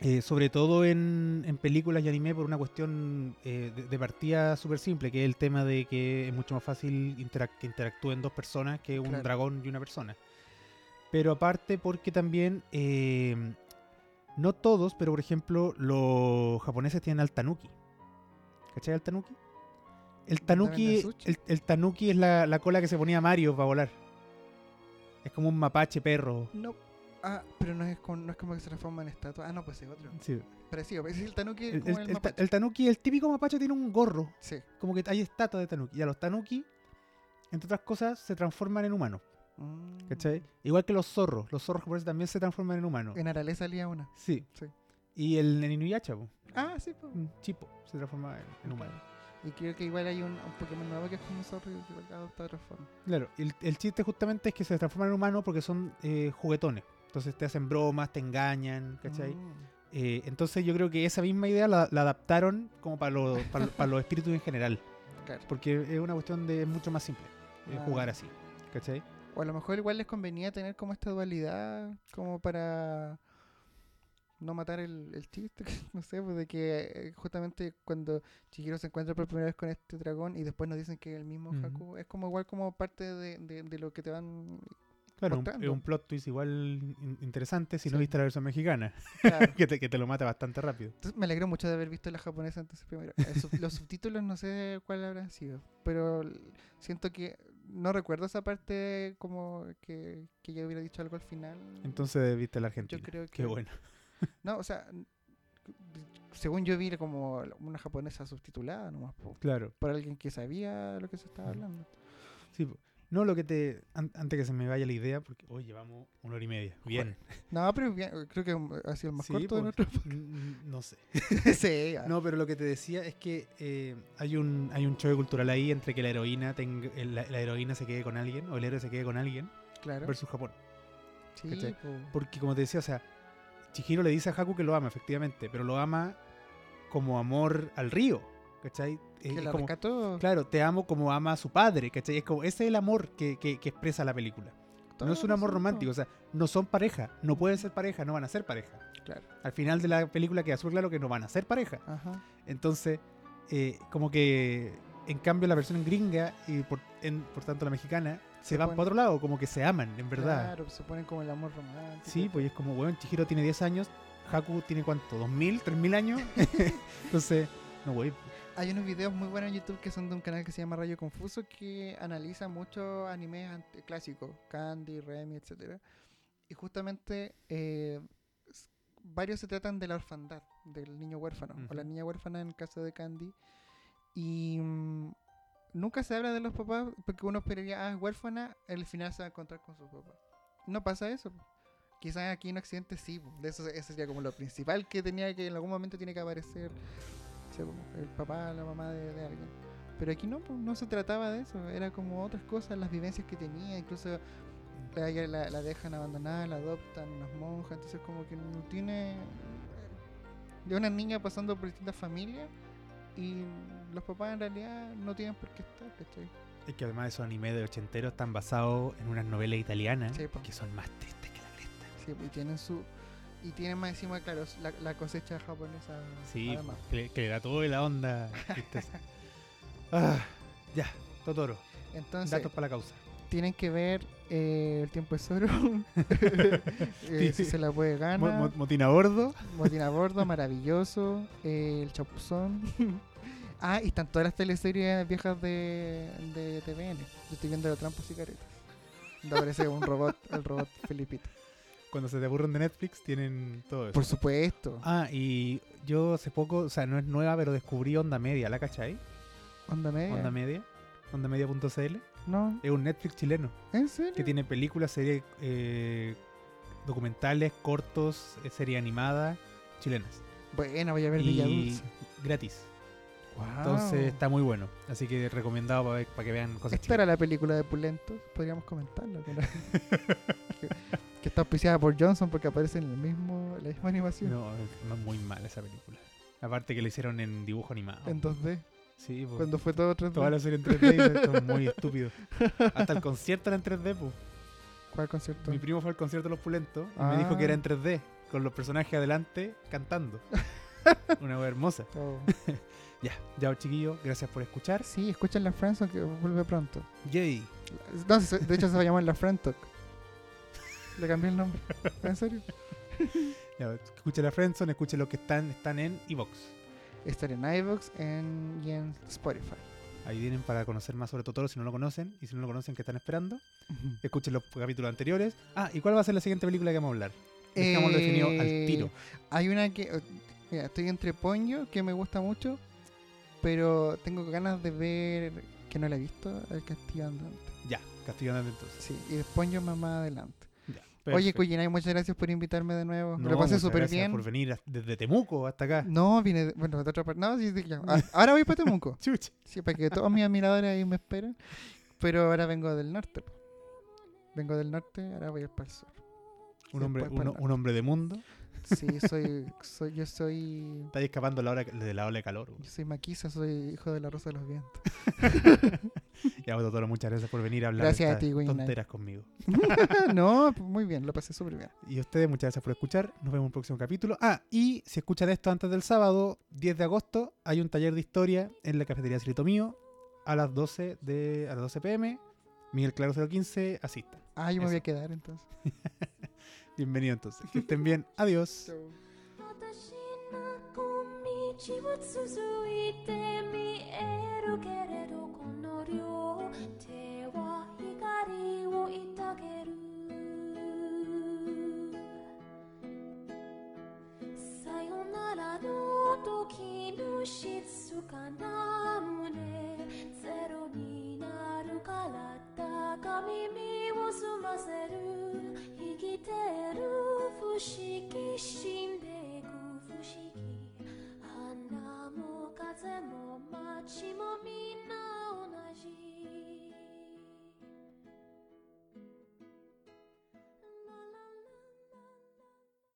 eh, sobre todo en, en películas y anime por una cuestión eh, de, de partida súper simple, que es el tema de que es mucho más fácil interac- que interactúen dos personas que un Claro. dragón y una persona. Pero aparte porque también, eh, no todos, pero por ejemplo los japoneses tienen al tanuki. ¿Cachai al tanuki? El ¿Dónde tanuki, el, el tanuki es la, la cola que se ponía Mario para volar. Es como un mapache perro. No. Ah, pero no es, con, no es como que se transforma en estatua. Ah, no, pues es otro. Sí. Parecido. Es el tanuki El, como el- el, el ta- mapache. el tanuki, el típico mapache tiene un gorro. Sí. Como que hay estatua de tanuki. Y a los tanuki, entre otras cosas, se transforman en humanos. Mm. ¿Cachai? Igual que los zorros. Los zorros japoneses también se transforman en humanos. En Arale salía una. Sí. Sí. Y el en Inuyasha, po, Ah, sí, un chipo, se transforma en, en humano. Y creo que igual hay un, un Pokémon nuevo que es como un zorro y que igual adopta otra forma. Claro, el, el chiste justamente es que se transforman en humanos porque son eh, juguetones. Entonces te hacen bromas, te engañan, ¿cachai? Mm. Eh, entonces yo creo que esa misma idea la, la adaptaron como para los, para, para los espíritus en general. Claro. Porque es una cuestión de es mucho más simple eh, Ah. jugar así. ¿Cachai? O a lo mejor igual les convenía tener como esta dualidad, como para no matar el, el chiste, no sé, pues de que eh, justamente cuando Chihiro se encuentra por primera vez con este dragón y después nos dicen que es el mismo Ujú. Haku, es como igual como parte de, de, de lo que te van... Claro, Mostrando. es un plot twist igual in- interesante si no viste la versión mexicana, Claro. que, te, que te lo mata bastante rápido. Entonces me alegro mucho de haber visto la japonesa entonces primero. Sub- los subtítulos no sé cuál habrán sido, pero siento que no recuerdo esa parte como que, que yo hubiera dicho algo al final. Entonces viste la Argentina. yo creo que Qué bueno. No, o sea, según yo vi como una japonesa subtitulada nomás po, Claro. por alguien que sabía lo que se estaba hablando. Sí. No, lo que te. an- antes que se me vaya la idea, porque hoy llevamos una hora y media. Bien. No, pero bien, creo que ha sido el más Sí, corto de po. nuestro. No sé. sí, ya. No, pero lo que te decía es que eh, hay un hay un choque cultural ahí entre que la heroína tenga, el- la, la heroína se quede con alguien o el héroe se quede con alguien claro. versus Japón. Sí. Porque como te decía, o sea, Chihiro le dice a Haku que lo ama, efectivamente, pero lo ama como amor al río, ¿cachai? Eh, que es la como- rescató. claro, te amo como ama a su padre, ¿cachai? Es como, ese es el amor que, que- que expresa la película. No es un amor romántico, o sea, no son pareja, no pueden ser pareja, no van a ser pareja. Claro. Al final de la película queda súper claro que no van a ser pareja. Ajá. Entonces, eh, como que en cambio la versión gringa y por, en- por tanto la mexicana se, Se van para otro lado, como que se aman, en verdad. Claro, se ponen como el amor romántico. Sí, pues es como, weón, Chihiro tiene 10 años, Haku tiene cuánto, ¿2000, 3000 años? Entonces, no, wey. Hay unos videos muy buenos en YouTube que son de un canal que se llama Rayo Confuso que analiza muchos animes clásicos, Candy, Remy, etcétera. Y justamente eh, varios se tratan de la orfandad, del niño huérfano, o la niña huérfana en el caso de Candy. Y mm, nunca se habla de los papás porque uno esperaría, ah, es huérfana, al final se va a encontrar con su papá. No pasa eso. Quizás aquí en Occidente sí, po. de eso, eso sería como lo principal que tenía que en algún momento tiene que aparecer como el papá, la mamá de, de alguien. Pero aquí no, no se trataba de eso, era como otras cosas, las vivencias que tenía, incluso la, la, la dejan abandonada, la adoptan unas monjas, entonces como que no tiene... De una niña pasando por distintas familias y los papás en realidad no tienen por qué estar, ¿cachai? Es que además esos animes de ochenteros están basados en unas novelas italianas Sí, que son más tristes que la cresta. Sí, y tienen su... Y tienen más encima, claro, la, la cosecha japonesa. Sí, que, que le da todo la onda. ah, ya, Totoro. Entonces, Datos para la causa. tienen que ver eh, El tiempo es oro. Eh, si se la puede ganar. mo- motín a bordo. Motín a bordo, maravilloso. eh, el chapuzón. ah, y están todas las teleseries viejas de, de TVN. Yo estoy viendo la trampa y caretas. Donde aparece un robot, el robot Felipito. Cuando se te aburren de Netflix tienen todo eso. Por supuesto. Ah, y yo hace poco, o sea, no es nueva, pero descubrí Onda Media, ¿la cachai? Onda media. Onda Media. Ondamedia.cl. no, Es un Netflix chileno ¿en serio? que tiene películas, series, eh, documentales, cortos, eh, series animadas chilenas. Bueno, voy a ver Villa Y Dulce. gratis. Entonces está muy bueno. Así que recomendado para, para que vean cosas Esta chicas. era la película de Pulentos, podríamos comentarlo. Que, está auspiciada por Johnson porque aparece en el mismo, la misma animación. No, es muy mal esa película. Aparte que lo hicieron en dibujo animado. En 2D, sí, pues, cuando fue todo 3D. toda la serie en 3D y esto es muy estúpido. Hasta el concierto era en 3D, pues. ¿Cuál concierto? Mi primo fue al concierto de los Pulentos y Ah. me dijo que era en 3D, con los personajes adelante cantando. Una wea hermosa. Oh. Ya, ya chiquillos, gracias por escuchar. Sí, escuchen la Friends que vuelve pronto. Yay. No, de hecho se va a llamar la Friend Talk. Le cambié el nombre. ¿En serio? Ya, escuchen la Friendzone, escuchen los que están, están en Evox. Estar en iVoox en, y en Spotify. Ahí vienen para conocer más sobre Totoro si no lo conocen. Y si no lo conocen, ¿qué están esperando? Escuchen los capítulos anteriores. Ah, ¿y cuál va a ser la siguiente película que vamos a hablar? Dejámoslo definido al Eh, tiro. Hay una que. eh, Mira, estoy entre Ponyo, que me gusta mucho, pero tengo ganas de ver, que no la he visto, El Castillo Andante. Ya, Castillo Andante entonces. Sí, y Ponyo más, más adelante. Oye. Cuyinay, muchas gracias por invitarme de nuevo. No, lo pasé súper bien. por venir desde Temuco hasta acá. No, vine, de, bueno, de otra parte. No, sí, sí, ya. Ah, Ahora voy para Temuco. Chuch. Sí, para que todos mis admiradores ahí me esperen. Pero ahora vengo del norte. Vengo del norte, ahora voy a ir para el sur. Un hombre, un, hombre de mundo. Sí, soy, soy, yo soy, Está escapando la hora, de la ola de calor. yo soy maquisa, soy hijo de la Rosa de los Vientos. Ya, Totoro, muchas gracias por venir a hablar Gracias de a ti, estas Winnie. tonteras conmigo. no, pues muy bien, lo pasé súper bien. Y a ustedes, muchas gracias por escuchar. Nos vemos en un próximo capítulo. Ah, y si escuchan esto antes del sábado, 10 de agosto, hay un taller de historia en la cafetería Cirito Mío a las 12 de a las 12 pm. Miguel Claro 015, asistan. Ah, yo me Eso. voy a quedar entonces. Bienvenido entonces. Que estén bien. Adiós. 私の小道を続いて見えるけれどこの 両手は光を抱ける。さよならの時の静かな胸ゼロになるから高耳を澄ませる。生きてる不思議死んでいく不思議。も風も街もみんな同じ。